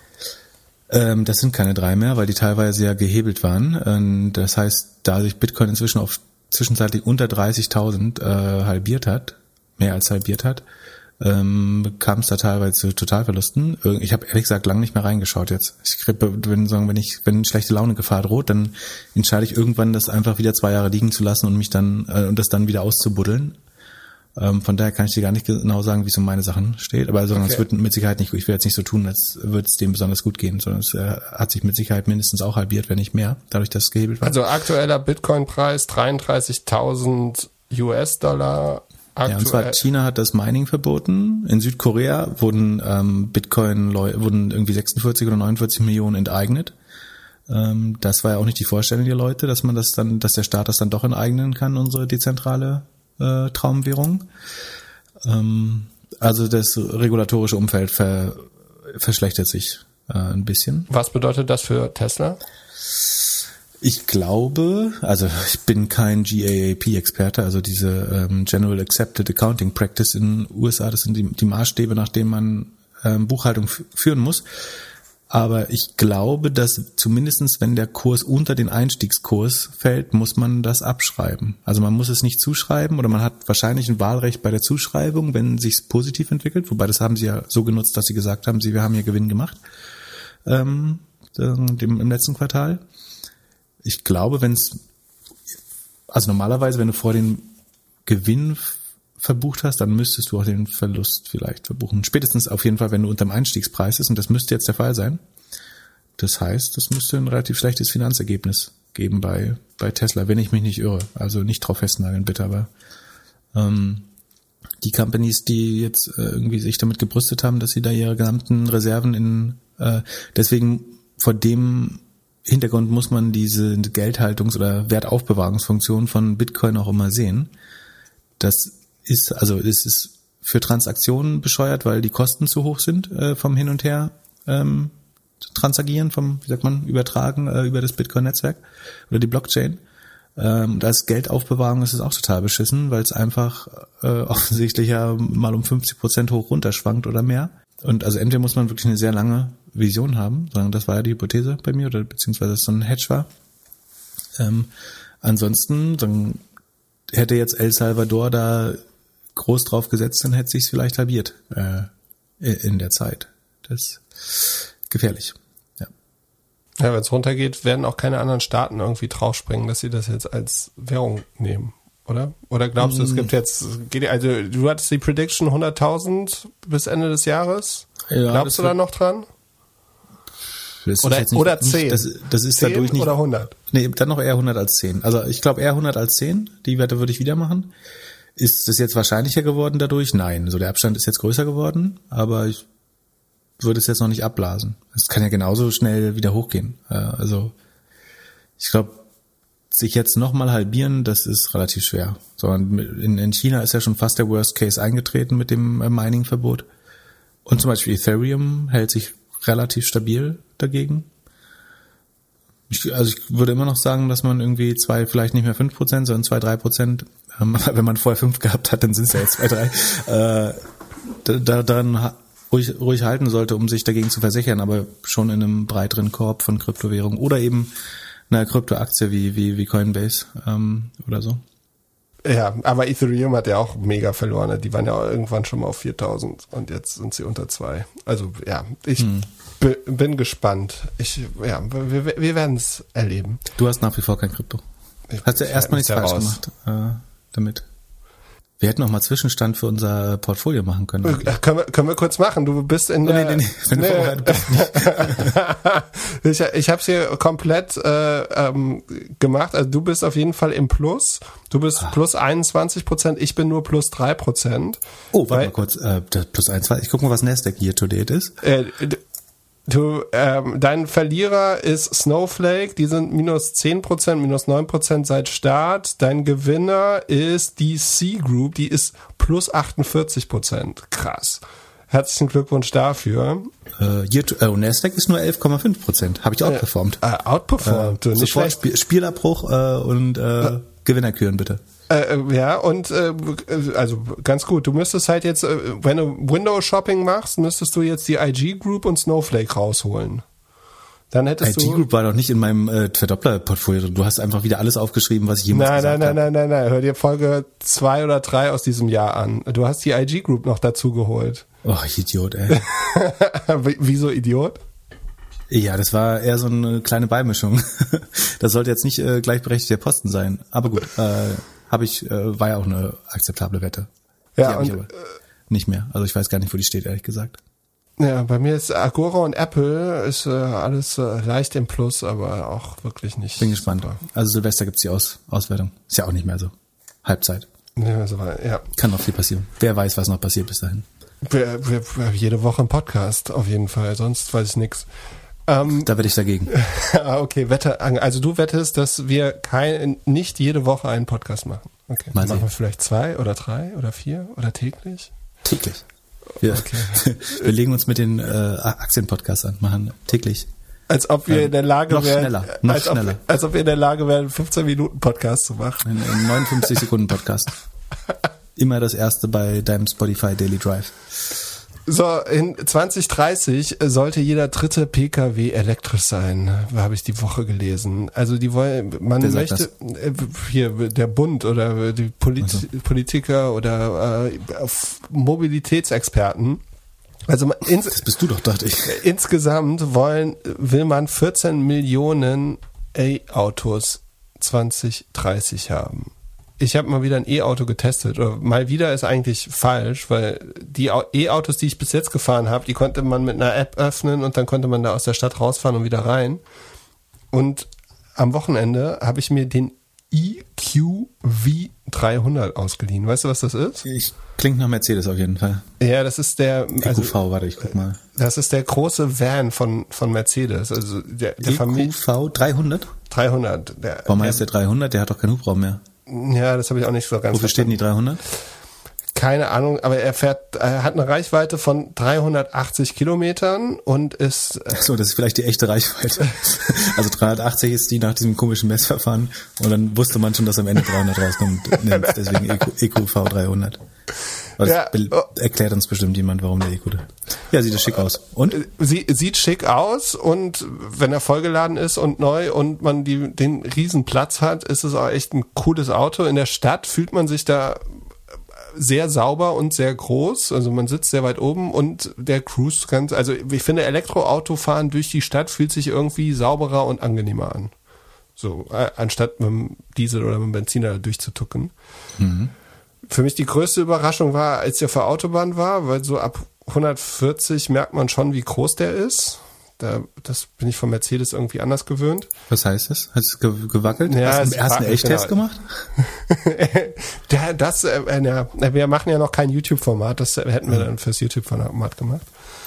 Ähm, das sind keine drei mehr, weil die teilweise ja gehebelt waren. Ähm, das heißt, da sich Bitcoin inzwischen auf zwischenzeitlich unter 30.000 äh, halbiert hat, mehr als halbiert hat, ähm, kam es da teilweise zu Totalverlusten. Ich habe ehrlich gesagt lange nicht mehr reingeschaut jetzt. Ich wenn, sagen, wenn ich wenn schlechte Laune Gefahr droht, dann entscheide ich irgendwann, das einfach wieder zwei Jahre liegen zu lassen und mich dann äh, und das dann wieder auszubuddeln. Ähm, von daher kann ich dir gar nicht genau sagen, wie es um meine Sachen steht. Aber sondern okay. es wird mit Sicherheit nicht, ich will jetzt nicht so tun, als würde es dem besonders gut gehen, sondern es äh, hat sich mit Sicherheit mindestens auch halbiert, wenn nicht mehr, dadurch, dass es gehebelt war. Also aktueller Bitcoin-Preis 33.000 US-Dollar. Ja, und zwar China hat das Mining verboten. In Südkorea wurden ähm, Bitcoin wurden irgendwie 46 oder 49 Millionen enteignet. Ähm, das war ja auch nicht die Vorstellung der Leute, dass man das dann, dass der Staat das dann doch enteignen kann, unsere dezentrale äh, Traumwährung. Ähm, also das regulatorische Umfeld ver, verschlechtert sich äh, ein bisschen. Was bedeutet das für Tesla? Ich glaube, also ich bin kein GAAP-Experte, also diese ähm, General Accepted Accounting Practice in den USA, das sind die, die Maßstäbe, nach denen man ähm, Buchhaltung führen muss. Aber ich glaube, dass zumindestens wenn der Kurs unter den Einstiegskurs fällt, muss man das abschreiben. Also man muss es nicht zuschreiben oder man hat wahrscheinlich ein Wahlrecht bei der Zuschreibung, wenn sich's positiv entwickelt. Wobei das haben sie ja so genutzt, dass sie gesagt haben, sie, wir haben hier Gewinn gemacht ähm, im letzten Quartal. Ich glaube, wenn es, also normalerweise, wenn du vor den Gewinn verbucht hast, dann müsstest du auch den Verlust vielleicht verbuchen. Spätestens auf jeden Fall, wenn du unterm Einstiegspreis ist, und das müsste jetzt der Fall sein. Das heißt, das müsste ein relativ schlechtes Finanzergebnis geben bei, bei Tesla, wenn ich mich nicht irre. Also nicht drauf festnageln, bitte, aber ähm, die Companies, die jetzt äh, irgendwie sich damit gebrüstet haben, dass sie da ihre gesamten Reserven in äh, deswegen vor dem Hintergrund muss man diese Geldhaltungs- oder Wertaufbewahrungsfunktion von Bitcoin auch immer sehen. Das ist, also es ist für Transaktionen bescheuert, weil die Kosten zu hoch sind äh, vom Hin und Her ähm, transagieren, vom, wie sagt man, übertragen äh, über das Bitcoin-Netzwerk oder die Blockchain. Ähm, als Geldaufbewahrung ist es auch total beschissen, weil es einfach äh, offensichtlich ja mal um 50 Prozent hoch runterschwankt oder mehr. Und also entweder muss man wirklich eine sehr lange Vision haben, sondern das war ja die Hypothese bei mir, oder beziehungsweise so ein Hedge war. Ähm, ansonsten, dann hätte jetzt El Salvador da groß drauf gesetzt, dann hätte sich's vielleicht halbiert äh, in der Zeit. Das ist gefährlich. Ja, ja wenn es runtergeht, werden auch keine anderen Staaten irgendwie draufspringen, dass sie das jetzt als Währung nehmen, oder? Oder glaubst du, es gibt jetzt, also du hattest die Prediction 100.000 bis Ende des Jahres? Ja, glaubst du da noch dran? Oder, nicht, oder 10. das, das ist 10 dadurch nicht. Oder 100? Nee, dann noch eher 100 als 10. Also ich glaube eher 100 als 10. Die Wette würde ich wieder machen. Ist das jetzt wahrscheinlicher geworden dadurch? Nein. So also der Abstand ist jetzt größer geworden, aber ich würde es jetzt noch nicht abblasen. Es kann ja genauso schnell wieder hochgehen. Äh, also ich glaube, sich jetzt nochmal halbieren, das ist relativ schwer. So, in, in China ist ja schon fast der Worst Case eingetreten mit dem äh, Mining-Verbot. Und zum Beispiel Ethereum hält sich relativ stabil dagegen. Ich, also ich würde immer noch sagen, dass man irgendwie zwei, vielleicht nicht mehr fünf Prozent, sondern zwei, drei Prozent, ähm, wenn man vorher fünf gehabt hat, dann sind es ja jetzt zwei, drei, äh, da, daran ruhig, ruhig halten sollte, um sich dagegen zu versichern, aber schon in einem breiteren Korb von Kryptowährungen oder eben einer Kryptoaktie wie, wie, wie Coinbase ähm, oder so. Ja, aber Ethereum hat ja auch mega verloren. Die waren ja irgendwann schon mal auf 4000 und jetzt sind sie unter zwei. Also ja, ich hm. Bin gespannt. Ich, ja, wir, wir werden es erleben. Du hast nach wie vor kein Krypto. Hast du ja erstmal nichts falsch raus. gemacht äh, damit. Wir hätten noch mal Zwischenstand für unser Portfolio machen können. Äh, können, wir, können wir kurz machen. Du bist in oh, der... Nee, nee, nee. Wenn nee. Du bist ich ich habe es hier komplett äh, ähm, gemacht. Also du bist auf jeden Fall im Plus. Du bist ah. plus 21 Prozent. Ich bin nur plus 3 Prozent. Oh, warte mal kurz. Äh, plus 21. Ich guck mal, was Nasdaq hier to date ist. Äh, Du, ähm, dein Verlierer ist Snowflake, die sind minus 10%, minus 9% seit Start. Dein Gewinner ist die C Group, die ist plus 48%. Krass. Herzlichen Glückwunsch dafür. Äh, to, äh, Nasdaq ist nur 11,5%. Habe ich outperformed. Äh, outperformed, äh, nicht Spiel, Spielabbruch äh, und äh, Gewinnerküren bitte. Äh, äh, ja, und äh, also ganz gut. Du müsstest halt jetzt, äh, wenn du Windows Shopping machst, müsstest du jetzt die IG Group und Snowflake rausholen. Dann hättest IG Group war doch nicht in meinem äh, Verdoppler-Portfolio. Du hast einfach wieder alles aufgeschrieben, was ich jemals nein, gesagt habe. Nein, nein, nein, nein, nein. Hör dir Folge zwei oder drei aus diesem Jahr an. Du hast die IG Group noch dazu geholt. Oh, ich Idiot, ey. Wieso Idiot? Ja, das war eher so eine kleine Beimischung. das sollte jetzt nicht äh, gleichberechtigter Posten sein. Aber gut. Äh, habe ich, äh, war ja auch eine akzeptable Wette. Ja, und, äh, nicht mehr. Also ich weiß gar nicht, wo die steht, ehrlich gesagt. Ja, bei mir ist Agora und Apple ist äh, alles äh, leicht im Plus, aber auch wirklich nicht. Bin gespannt. Super. Also Silvester gibt's die Aus Auswertung. Ist ja auch nicht mehr so. Halbzeit. Ja, so war, ja. Kann noch viel passieren. Wer weiß, was noch passiert bis dahin. Wir, wir, jede Woche ein Podcast, auf jeden Fall. Sonst weiß ich nix. Ähm, da werde ich dagegen. ah, okay, Wette, also du wettest, dass wir kein, nicht jede Woche einen Podcast machen. Okay. Mal machen wir vielleicht zwei oder drei oder vier oder täglich? Täglich. Wir, okay. wir legen uns mit den äh, Aktienpodcasts an, machen täglich. Als ob wir ähm, in der Lage noch wären, schneller, noch als schneller. Ob, als ob wir in der Lage wären, 15 Minuten Podcast zu machen. Ein, ein 59 Sekunden Podcast. Immer das erste bei deinem Spotify Daily Drive. So, in 2030 sollte jeder dritte PKW elektrisch sein, habe ich die Woche gelesen. Also die wollen, man Wer möchte äh, hier der Bund oder die Polit also. Politiker oder äh, Mobilitätsexperten. Also ins, das bist du doch, dachte ich. Insgesamt wollen will man 14 Millionen E-Autos 2030 haben ich habe mal wieder ein E-Auto getestet. Oder mal wieder ist eigentlich falsch, weil die E-Autos, die ich bis jetzt gefahren habe, die konnte man mit einer App öffnen und dann konnte man da aus der Stadt rausfahren und wieder rein. Und am Wochenende habe ich mir den EQV 300 ausgeliehen. Weißt du, was das ist? Ich, klingt nach Mercedes auf jeden Fall. Ja, das ist der. Also, EQV, warte, ich guck mal. Das ist der große Van von, von Mercedes. Also der, der EQV 300? 300. Der, Warum heißt der 300? Der hat doch keinen Hubraum mehr. Ja, das habe ich auch nicht so ganz Wofür stehen die 300? Keine Ahnung, aber er fährt, er hat eine Reichweite von 380 Kilometern und ist. Äh so, das ist vielleicht die echte Reichweite. also 380 ist die nach diesem komischen Messverfahren und dann wusste man schon, dass am Ende 300 rauskommt. Deswegen EQ, EQV 300. Was Ja, oh. erklärt uns bestimmt jemand, warum der E-Gute. Ja, sieht das schick aus. Und? Sie, sieht schick aus und wenn er vollgeladen ist und neu und man die, den riesen Platz hat, ist es auch echt ein cooles Auto. In der Stadt fühlt man sich da sehr sauber und sehr groß. Also man sitzt sehr weit oben und der Cruise ganz, also ich finde Elektroautofahren durch die Stadt fühlt sich irgendwie sauberer und angenehmer an. So, äh, anstatt mit dem Diesel oder mit dem Benziner durchzutucken. Für mich die größte Überraschung war, als ich auf der Autobahn war, weil so ab 140 merkt man schon, wie groß der ist. Da, das bin ich von Mercedes irgendwie anders gewöhnt. Was heißt das? Du ge gewackelt? Ja, hast es du erst einen wackelt, Elchtest genau. gemacht? Das, äh, ja, wir machen ja noch kein YouTube-Format, das hätten Mhm. wir dann fürs YouTube-Format gemacht.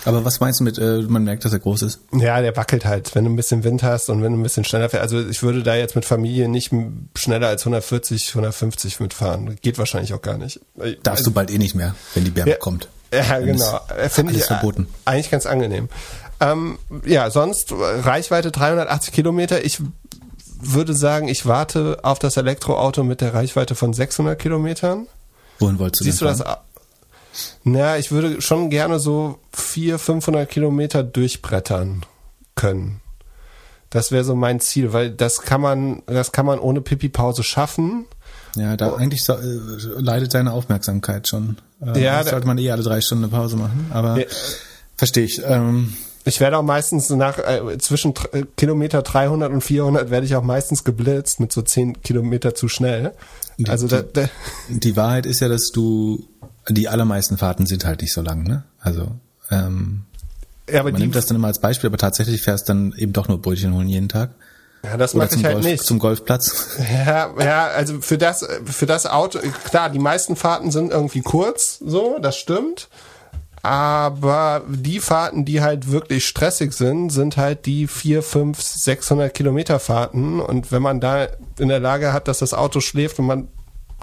Aber was meinst du mit, äh, man merkt, dass er groß ist? Ja, der wackelt halt, wenn du ein bisschen Wind hast und wenn du ein bisschen schneller fährst. Also ich würde da jetzt mit Familie nicht schneller als 140, 150 mitfahren. Geht wahrscheinlich auch gar nicht. Darfst du bald eh nicht mehr, wenn die Wärme Ja. kommt. Ja, genau. Äh, Finde ich verboten. äh, eigentlich ganz angenehm. Ähm, ja, sonst äh, Reichweite 380 Kilometer. Ich würde sagen, ich warte auf das Elektroauto mit der Reichweite von 600 Kilometern. Wohin wolltest du Siehst du das? fahren? Na, ich würde schon gerne so 400, 500 Kilometer durchbrettern können. Das wäre so mein Ziel, weil das kann man, das kann man ohne Pipi-Pause schaffen. Ja, da eigentlich so, äh, leidet deine Aufmerksamkeit schon. Äh, Ja, sollte man eh alle drei Stunden eine Pause machen. Aber Ja. verstehe ich. Ähm, Ich werde auch meistens nach äh, zwischen äh, Kilometer 300 und 400 werde ich auch meistens geblitzt mit so 10 Kilometer zu schnell. Die- Also da, da, die Wahrheit ist ja, dass du die allermeisten Fahrten sind halt nicht so lang, ne? Also ähm, ja, aber man nimmt das dann immer als Beispiel, aber tatsächlich fährst dann eben doch nur Brötchen holen jeden Tag. ja, das Oder mache ich halt Golf, nicht. zum Golfplatz. Ja, ja, also für das, für das Auto, klar, die meisten Fahrten sind irgendwie kurz, so, das stimmt. Aber die Fahrten, die halt wirklich stressig sind, sind halt die 4, 5, 600 Kilometer Fahrten. Und wenn man da in der Lage hat, dass das Auto schläft und man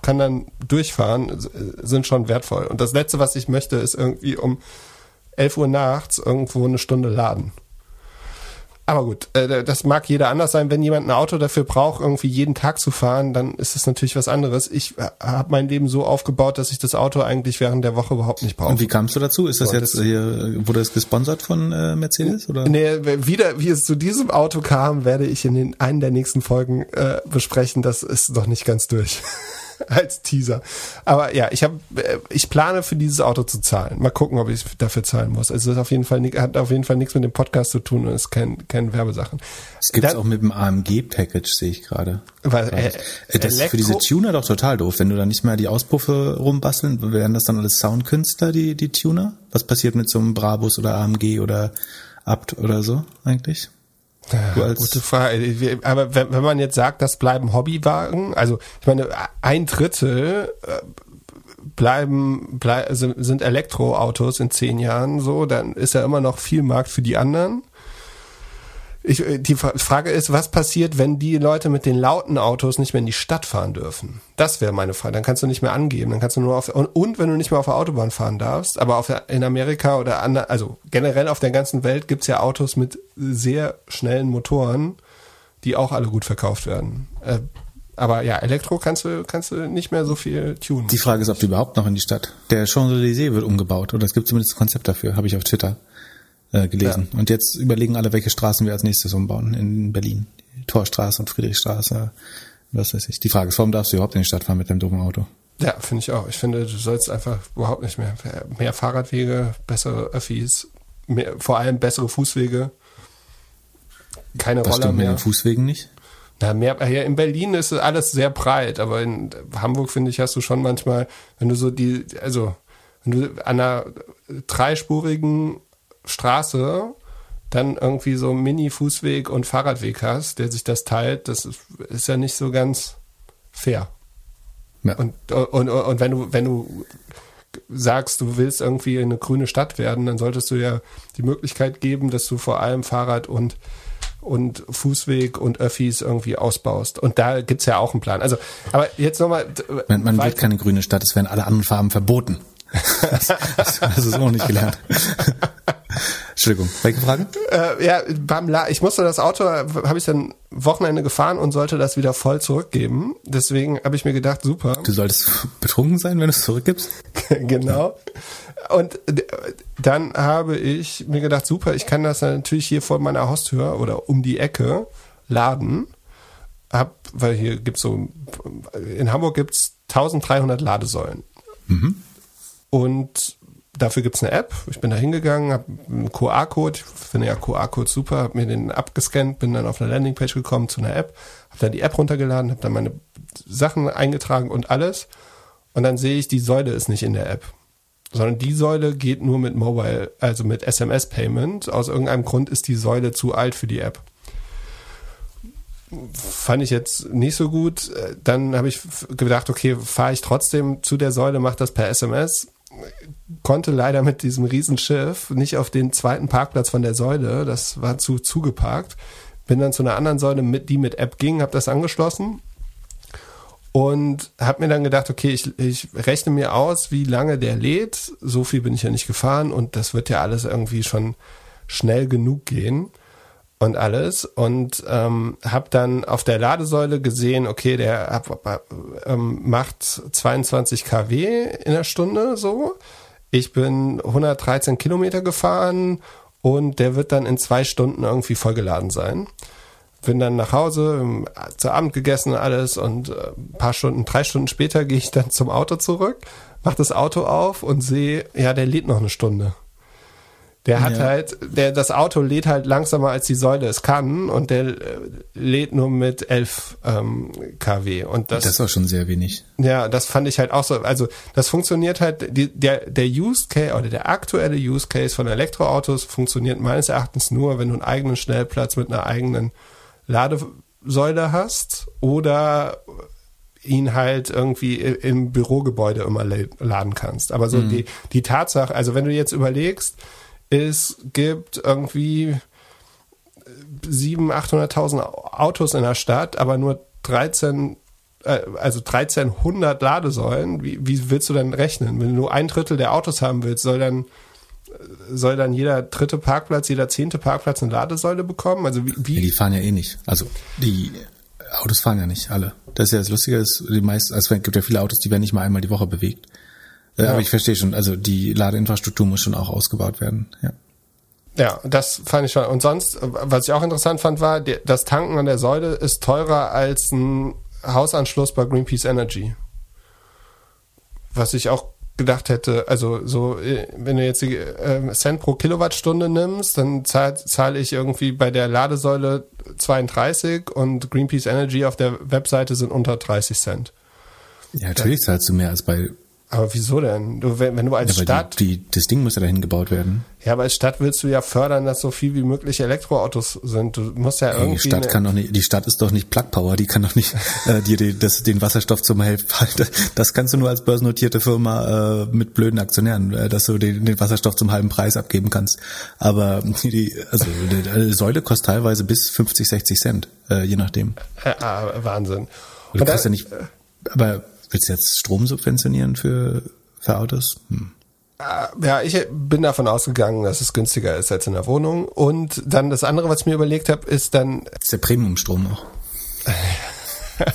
kann dann durchfahren, s- sind schon wertvoll. Und das Letzte, was ich möchte, ist irgendwie um 11 Uhr nachts irgendwo eine Stunde laden. Aber gut, äh, das mag jeder anders sein. Wenn jemand ein Auto dafür braucht, irgendwie jeden Tag zu fahren, dann ist das natürlich was anderes. Ich habe mein Leben so aufgebaut, dass ich das Auto eigentlich während der Woche überhaupt nicht brauche. Und wie kamst du dazu? Ist das So, jetzt das- hier, wurde das gesponsert von äh, Mercedes oder? Nee, wieder, wie es zu diesem Auto kam, werde ich in den einen der nächsten Folgen äh, besprechen. Das ist noch nicht ganz durch. Als Teaser. Aber ja, ich habe, äh, ich plane für dieses Auto zu zahlen. Mal gucken, ob ich dafür zahlen muss. Also es ist auf jeden Fall hat auf jeden Fall nichts mit dem Podcast zu tun und ist kein kein Werbesachen. Es gibt Dann- auch mit dem AMG-Package, sehe ich gerade. Weil, äh, Äh, Das ist für diese Tuner doch total doof, wenn du da nicht mehr die Auspuffe rumbasteln, werden das dann alles Soundkünstler, die, die Tuner? Was passiert mit so einem Brabus oder AMG oder Abt oder so eigentlich? Als- Gute Frage. Aber wenn, wenn man jetzt sagt, das bleiben Hobbywagen, also ich meine, ein Drittel äh, bleiben, blei sind, sind Elektroautos in zehn Jahren so, dann ist ja immer noch viel Markt für die anderen. Ich, äh, die Fra- Frage ist, was passiert, wenn die Leute mit den lauten Autos nicht mehr in die Stadt fahren dürfen? Das wäre meine Frage. Dann kannst du nicht mehr angeben. Dann kannst du nur auf und, und wenn du nicht mehr auf der Autobahn fahren darfst, aber auf in Amerika oder an, also generell auf der ganzen Welt gibt's ja Autos mit sehr schnellen Motoren, die auch alle gut verkauft werden. Äh, aber ja, Elektro kannst du kannst du nicht mehr so viel tunen. Die Frage ist, ob du überhaupt noch in die Stadt. Der Champs-Élysées wird umgebaut oder es gibt zumindest ein Konzept dafür, habe ich auf Twitter äh, gelesen. Und jetzt überlegen alle, welche Straßen wir als nächstes umbauen in Berlin. Torstraße und Friedrichstraße, was weiß ich. Die Frage ist, warum darfst du überhaupt in die Stadt fahren mit deinem doofen Auto? Ja, finde ich auch. Ich finde, du sollst einfach überhaupt nicht mehr. Mehr Fahrradwege, bessere Öffis, mehr, vor allem bessere Fußwege. Keine Das Roller stimmt mit mehr. den Fußwegen nicht. Na, mehr, ja, in Berlin ist alles sehr breit, aber in Hamburg, finde ich, hast du schon manchmal, wenn du so die, also, wenn du an einer dreispurigen Straße dann irgendwie so Mini-Fußweg und Fahrradweg hast, der sich das teilt, das ist, ist ja nicht so ganz fair. Ja. Und, und, und wenn du, wenn du sagst, du willst irgendwie eine grüne Stadt werden, dann solltest du ja die Möglichkeit geben, dass du vor allem Fahrrad und und Fußweg und Öffis irgendwie ausbaust. Und da gibt's ja auch einen Plan. Also, aber jetzt nochmal. Man, man wird keine grüne Stadt, es werden alle anderen Farben verboten. das, das, das ist auch nicht gelernt. Entschuldigung, welche Frage? Äh, ja, beim La ich musste das Auto, habe ich dann Wochenende gefahren und sollte das wieder voll zurückgeben. Deswegen habe ich mir gedacht, super. Du solltest betrunken sein, wenn du es zurückgibst? genau. Und dann habe ich mir gedacht, super, ich kann das natürlich hier vor meiner Haustür oder um die Ecke laden. Hab, weil hier gibt's so, in Hamburg gibt's 1300 Ladesäulen. Mhm. Und dafür gibt's eine App. Ich bin da hingegangen, habe einen QR-Code, ich finde ja QR-Code super, habe mir den abgescannt, bin dann auf eine Landingpage gekommen zu einer App, habe dann die App runtergeladen, habe dann meine Sachen eingetragen und alles. Und dann sehe ich, die Säule ist nicht in der App. Sondern die Säule geht nur mit Mobile, also mit SMS-Payment. Aus irgendeinem Grund ist die Säule zu alt für die App. Fand ich jetzt nicht so gut. Dann habe ich gedacht, okay, fahre ich trotzdem zu der Säule, mache das per SMS. Konnte leider mit diesem Riesenschiff nicht auf den zweiten Parkplatz von der Säule. Das war zu zugeparkt. Bin dann zu einer anderen Säule, mit, die mit App ging, habe das angeschlossen und habe mir dann gedacht, okay, ich, ich rechne mir aus, wie lange der lädt. So viel bin ich ja nicht gefahren und das wird ja alles irgendwie schon schnell genug gehen und alles. Und ähm, habe dann auf der Ladesäule gesehen, okay, der hab, ähm, macht 22 kW in der Stunde so. Ich bin 113 Kilometer gefahren und der wird dann in zwei Stunden irgendwie vollgeladen sein bin dann nach Hause, ähm, zu Abend gegessen alles und äh, ein paar Stunden, drei Stunden später gehe ich dann zum Auto zurück, mache das Auto auf und sehe, ja, der lädt noch eine Stunde. Der hat ja. halt, der, das Auto lädt halt langsamer als die Säule es kann und der äh, lädt nur mit 11 ähm, kW. Und das, das war schon sehr wenig. Ja, das fand ich halt auch so. Also das funktioniert halt, die, der, der Use Case oder der aktuelle Use Case von Elektroautos funktioniert meines Erachtens nur, wenn du einen eigenen Schnellplatz mit einer eigenen Ladesäule hast oder ihn halt irgendwie im Bürogebäude immer laden kannst. Aber so mhm. die, die Tatsache, also wenn du jetzt überlegst, es gibt irgendwie 700.000, 800.000 Autos in der Stadt, aber nur 13, äh, also 1300 Ladesäulen. Wie, wie willst du denn rechnen? Wenn du nur ein Drittel der Autos haben willst, soll dann soll dann jeder dritte Parkplatz, jeder zehnte Parkplatz eine Ladesäule bekommen? Also wie, wie? Die fahren ja eh nicht. Also die Autos fahren ja nicht alle. Das ist ja das Lustige, ist, die meisten, also es gibt ja viele Autos, die werden nicht mal einmal die Woche bewegt. Ja. Aber ich verstehe schon, also die Ladeinfrastruktur muss schon auch ausgebaut werden, ja. Ja, das fand ich schon. Und sonst, was ich auch interessant fand, war, das Tanken an der Säule ist teurer als ein Hausanschluss bei Greenpeace Energy. Was ich auch gedacht hätte, also so, wenn du jetzt die äh, Cent pro Kilowattstunde nimmst, dann zahle zahl ich irgendwie bei der Ladesäule 32 und Greenpeace Energy auf der Webseite sind unter 30 Cent. Ja, natürlich zahlst du mehr als bei aber wieso denn? Du, wenn, wenn du als ja, Stadt. Die, die, das Ding muss ja dahin gebaut werden. Ja, aber als Stadt willst du ja fördern, dass so viel wie möglich Elektroautos sind. Du musst ja irgendwie. Die Stadt kann doch nicht, die Stadt ist doch nicht Plug Power, die kann doch nicht äh, dir die, das, den Wasserstoff zum helfen. Das kannst du nur als börsennotierte Firma äh, mit blöden Aktionären, äh, dass du den, den Wasserstoff zum halben Preis abgeben kannst. Aber die, also die, Säule kostet teilweise bis 50, 60 Cent, äh, je nachdem. Äh, äh, Wahnsinn. Du kannst ja nicht. Aber Willst du jetzt Strom subventionieren für, für Autos? Hm. Ja, ich bin davon ausgegangen, dass es günstiger ist als in der Wohnung. Und dann das andere, was ich mir überlegt habe, ist dann. Das ist der Premium-Strom auch.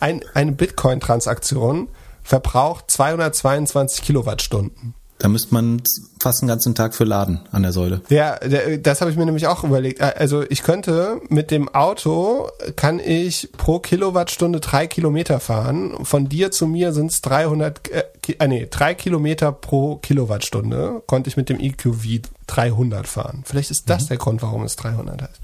Ein, eine Bitcoin-Transaktion verbraucht 222 Kilowattstunden. Da müsste man fast einen ganzen Tag für laden an der Säule. Ja, das habe ich mir nämlich auch überlegt. Also ich könnte mit dem Auto, kann ich pro Kilowattstunde drei Kilometer fahren. Von dir zu mir sind es 300, äh, äh, nee, drei Kilometer pro Kilowattstunde konnte ich mit dem EQV 300 fahren. Vielleicht ist das mhm. der Grund, warum es 300 heißt.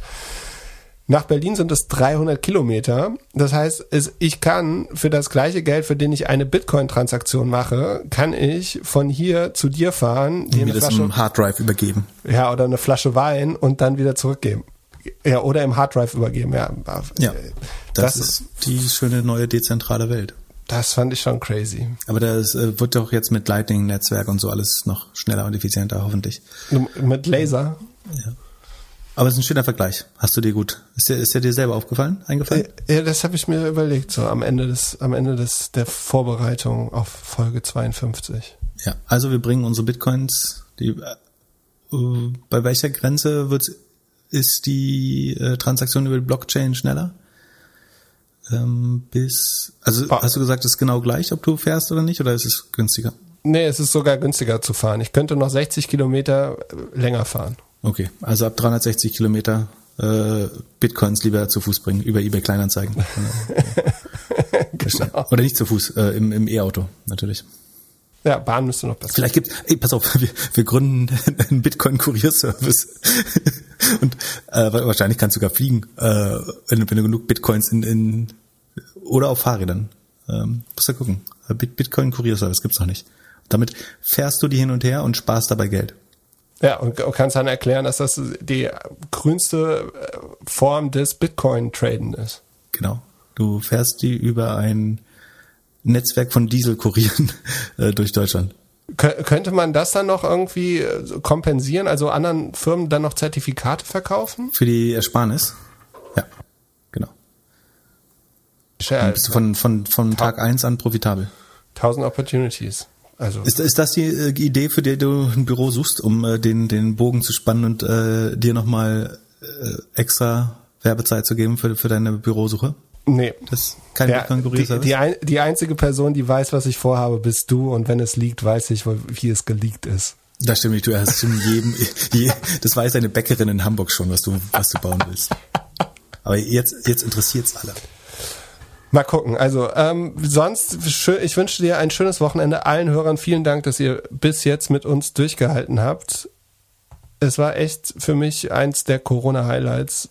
Nach Berlin sind es 300 Kilometer. Das heißt, ich kann für das gleiche Geld, für den ich eine Bitcoin-Transaktion mache, kann ich von hier zu dir fahren, dir eine das Flasche, im Harddrive übergeben. Ja, oder eine Flasche Wein und dann wieder zurückgeben. Ja, oder im Harddrive übergeben, ja. Ja, das, das ist die schöne neue dezentrale Welt. Das fand ich schon crazy. Aber das äh, wird doch jetzt mit Lightning-Netzwerk und so alles noch schneller und effizienter, hoffentlich. Mit Laser? Ja. Aber es ist ein schöner Vergleich. Hast du dir gut? Ist der, ist der dir selber aufgefallen, eingefallen? Ja, das habe ich mir überlegt, so am Ende des, am Ende des der Vorbereitung auf Folge 52. Ja, also wir bringen unsere Bitcoins, die äh, bei welcher Grenze wird ist die äh, Transaktion über die Blockchain schneller? Ähm, bis also hast du gesagt, es ist genau gleich, ob du fährst oder nicht, oder ist es günstiger? Nee, es ist sogar günstiger zu fahren. Ich könnte noch 60 Kilometer äh, länger fahren. Okay, also ab 360 Kilometer äh, Bitcoins lieber zu Fuß bringen, über eBay Kleinanzeigen. genau. Oder nicht zu Fuß, äh, im, im E-Auto natürlich. Ja, Bahn müsste noch besser. Vielleicht gibt ey, pass auf, wir, wir gründen einen Bitcoin-Kurierservice. Und äh, wahrscheinlich kannst du sogar fliegen, äh, wenn, wenn du genug Bitcoins in, in oder auf Fahrrädern. Ähm, musst du gucken. Bitcoin-Kurierservice gibt's noch nicht. Damit fährst du die hin und her und sparst dabei Geld. Ja, und kannst dann erklären, dass das die grünste äh, Form des Bitcoin-Traden ist. Genau. Du fährst die über ein Netzwerk von Dieselkurieren äh, durch Deutschland. Könnte man das dann noch irgendwie äh, kompensieren, also anderen Firmen dann noch Zertifikate verkaufen? Für die Ersparnis? Ja, genau. Dann bist du von, von, von Tag eins an profitabel. Tausend Opportunities. Also ist, ist das die äh, Idee, für die du ein Büro suchst, um äh, den, den Bogen zu spannen und äh, dir nochmal äh, extra Werbezeit zu geben für, für deine Bürosuche? Nee. Das ist kein ja, die, die, ein, die einzige Person, die weiß, was ich vorhabe, bist du und wenn es liegt, weiß ich, wie es geleakt ist. Das stimmt nicht, du hast in jedem, je, das weiß eine Bäckerin in Hamburg schon, was du, was du bauen willst. Aber jetzt, jetzt interessiert's alle. Mal gucken. Also ähm, sonst, ich wünsche dir ein schönes Wochenende. Allen Hörern vielen Dank, dass ihr bis jetzt mit uns durchgehalten habt. Es war echt für mich eins der Corona-Highlights,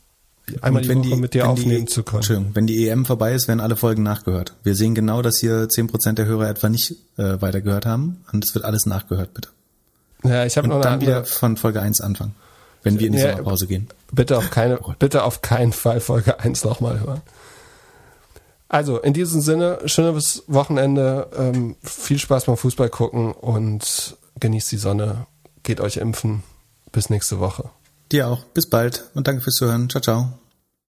einmal die Woche die, mit dir aufnehmen die, zu können. Schön. Wenn die EM vorbei ist, werden alle Folgen nachgehört. Wir sehen genau, dass hier zehn Prozent der Hörer etwa nicht äh, weitergehört haben und es wird alles nachgehört, bitte. Ja, ich habe noch dann wieder von Folge 1 anfangen, wenn wir in die ja, Sommerpause gehen. Bitte auf keine, bitte auf keinen Fall Folge 1 nochmal hören. Also in diesem Sinne, schönes Wochenende, ähm, viel Spaß beim Fußball gucken und genießt die Sonne, geht euch impfen. Bis nächste Woche. Dir auch. Bis bald und danke fürs Zuhören. Ciao, ciao.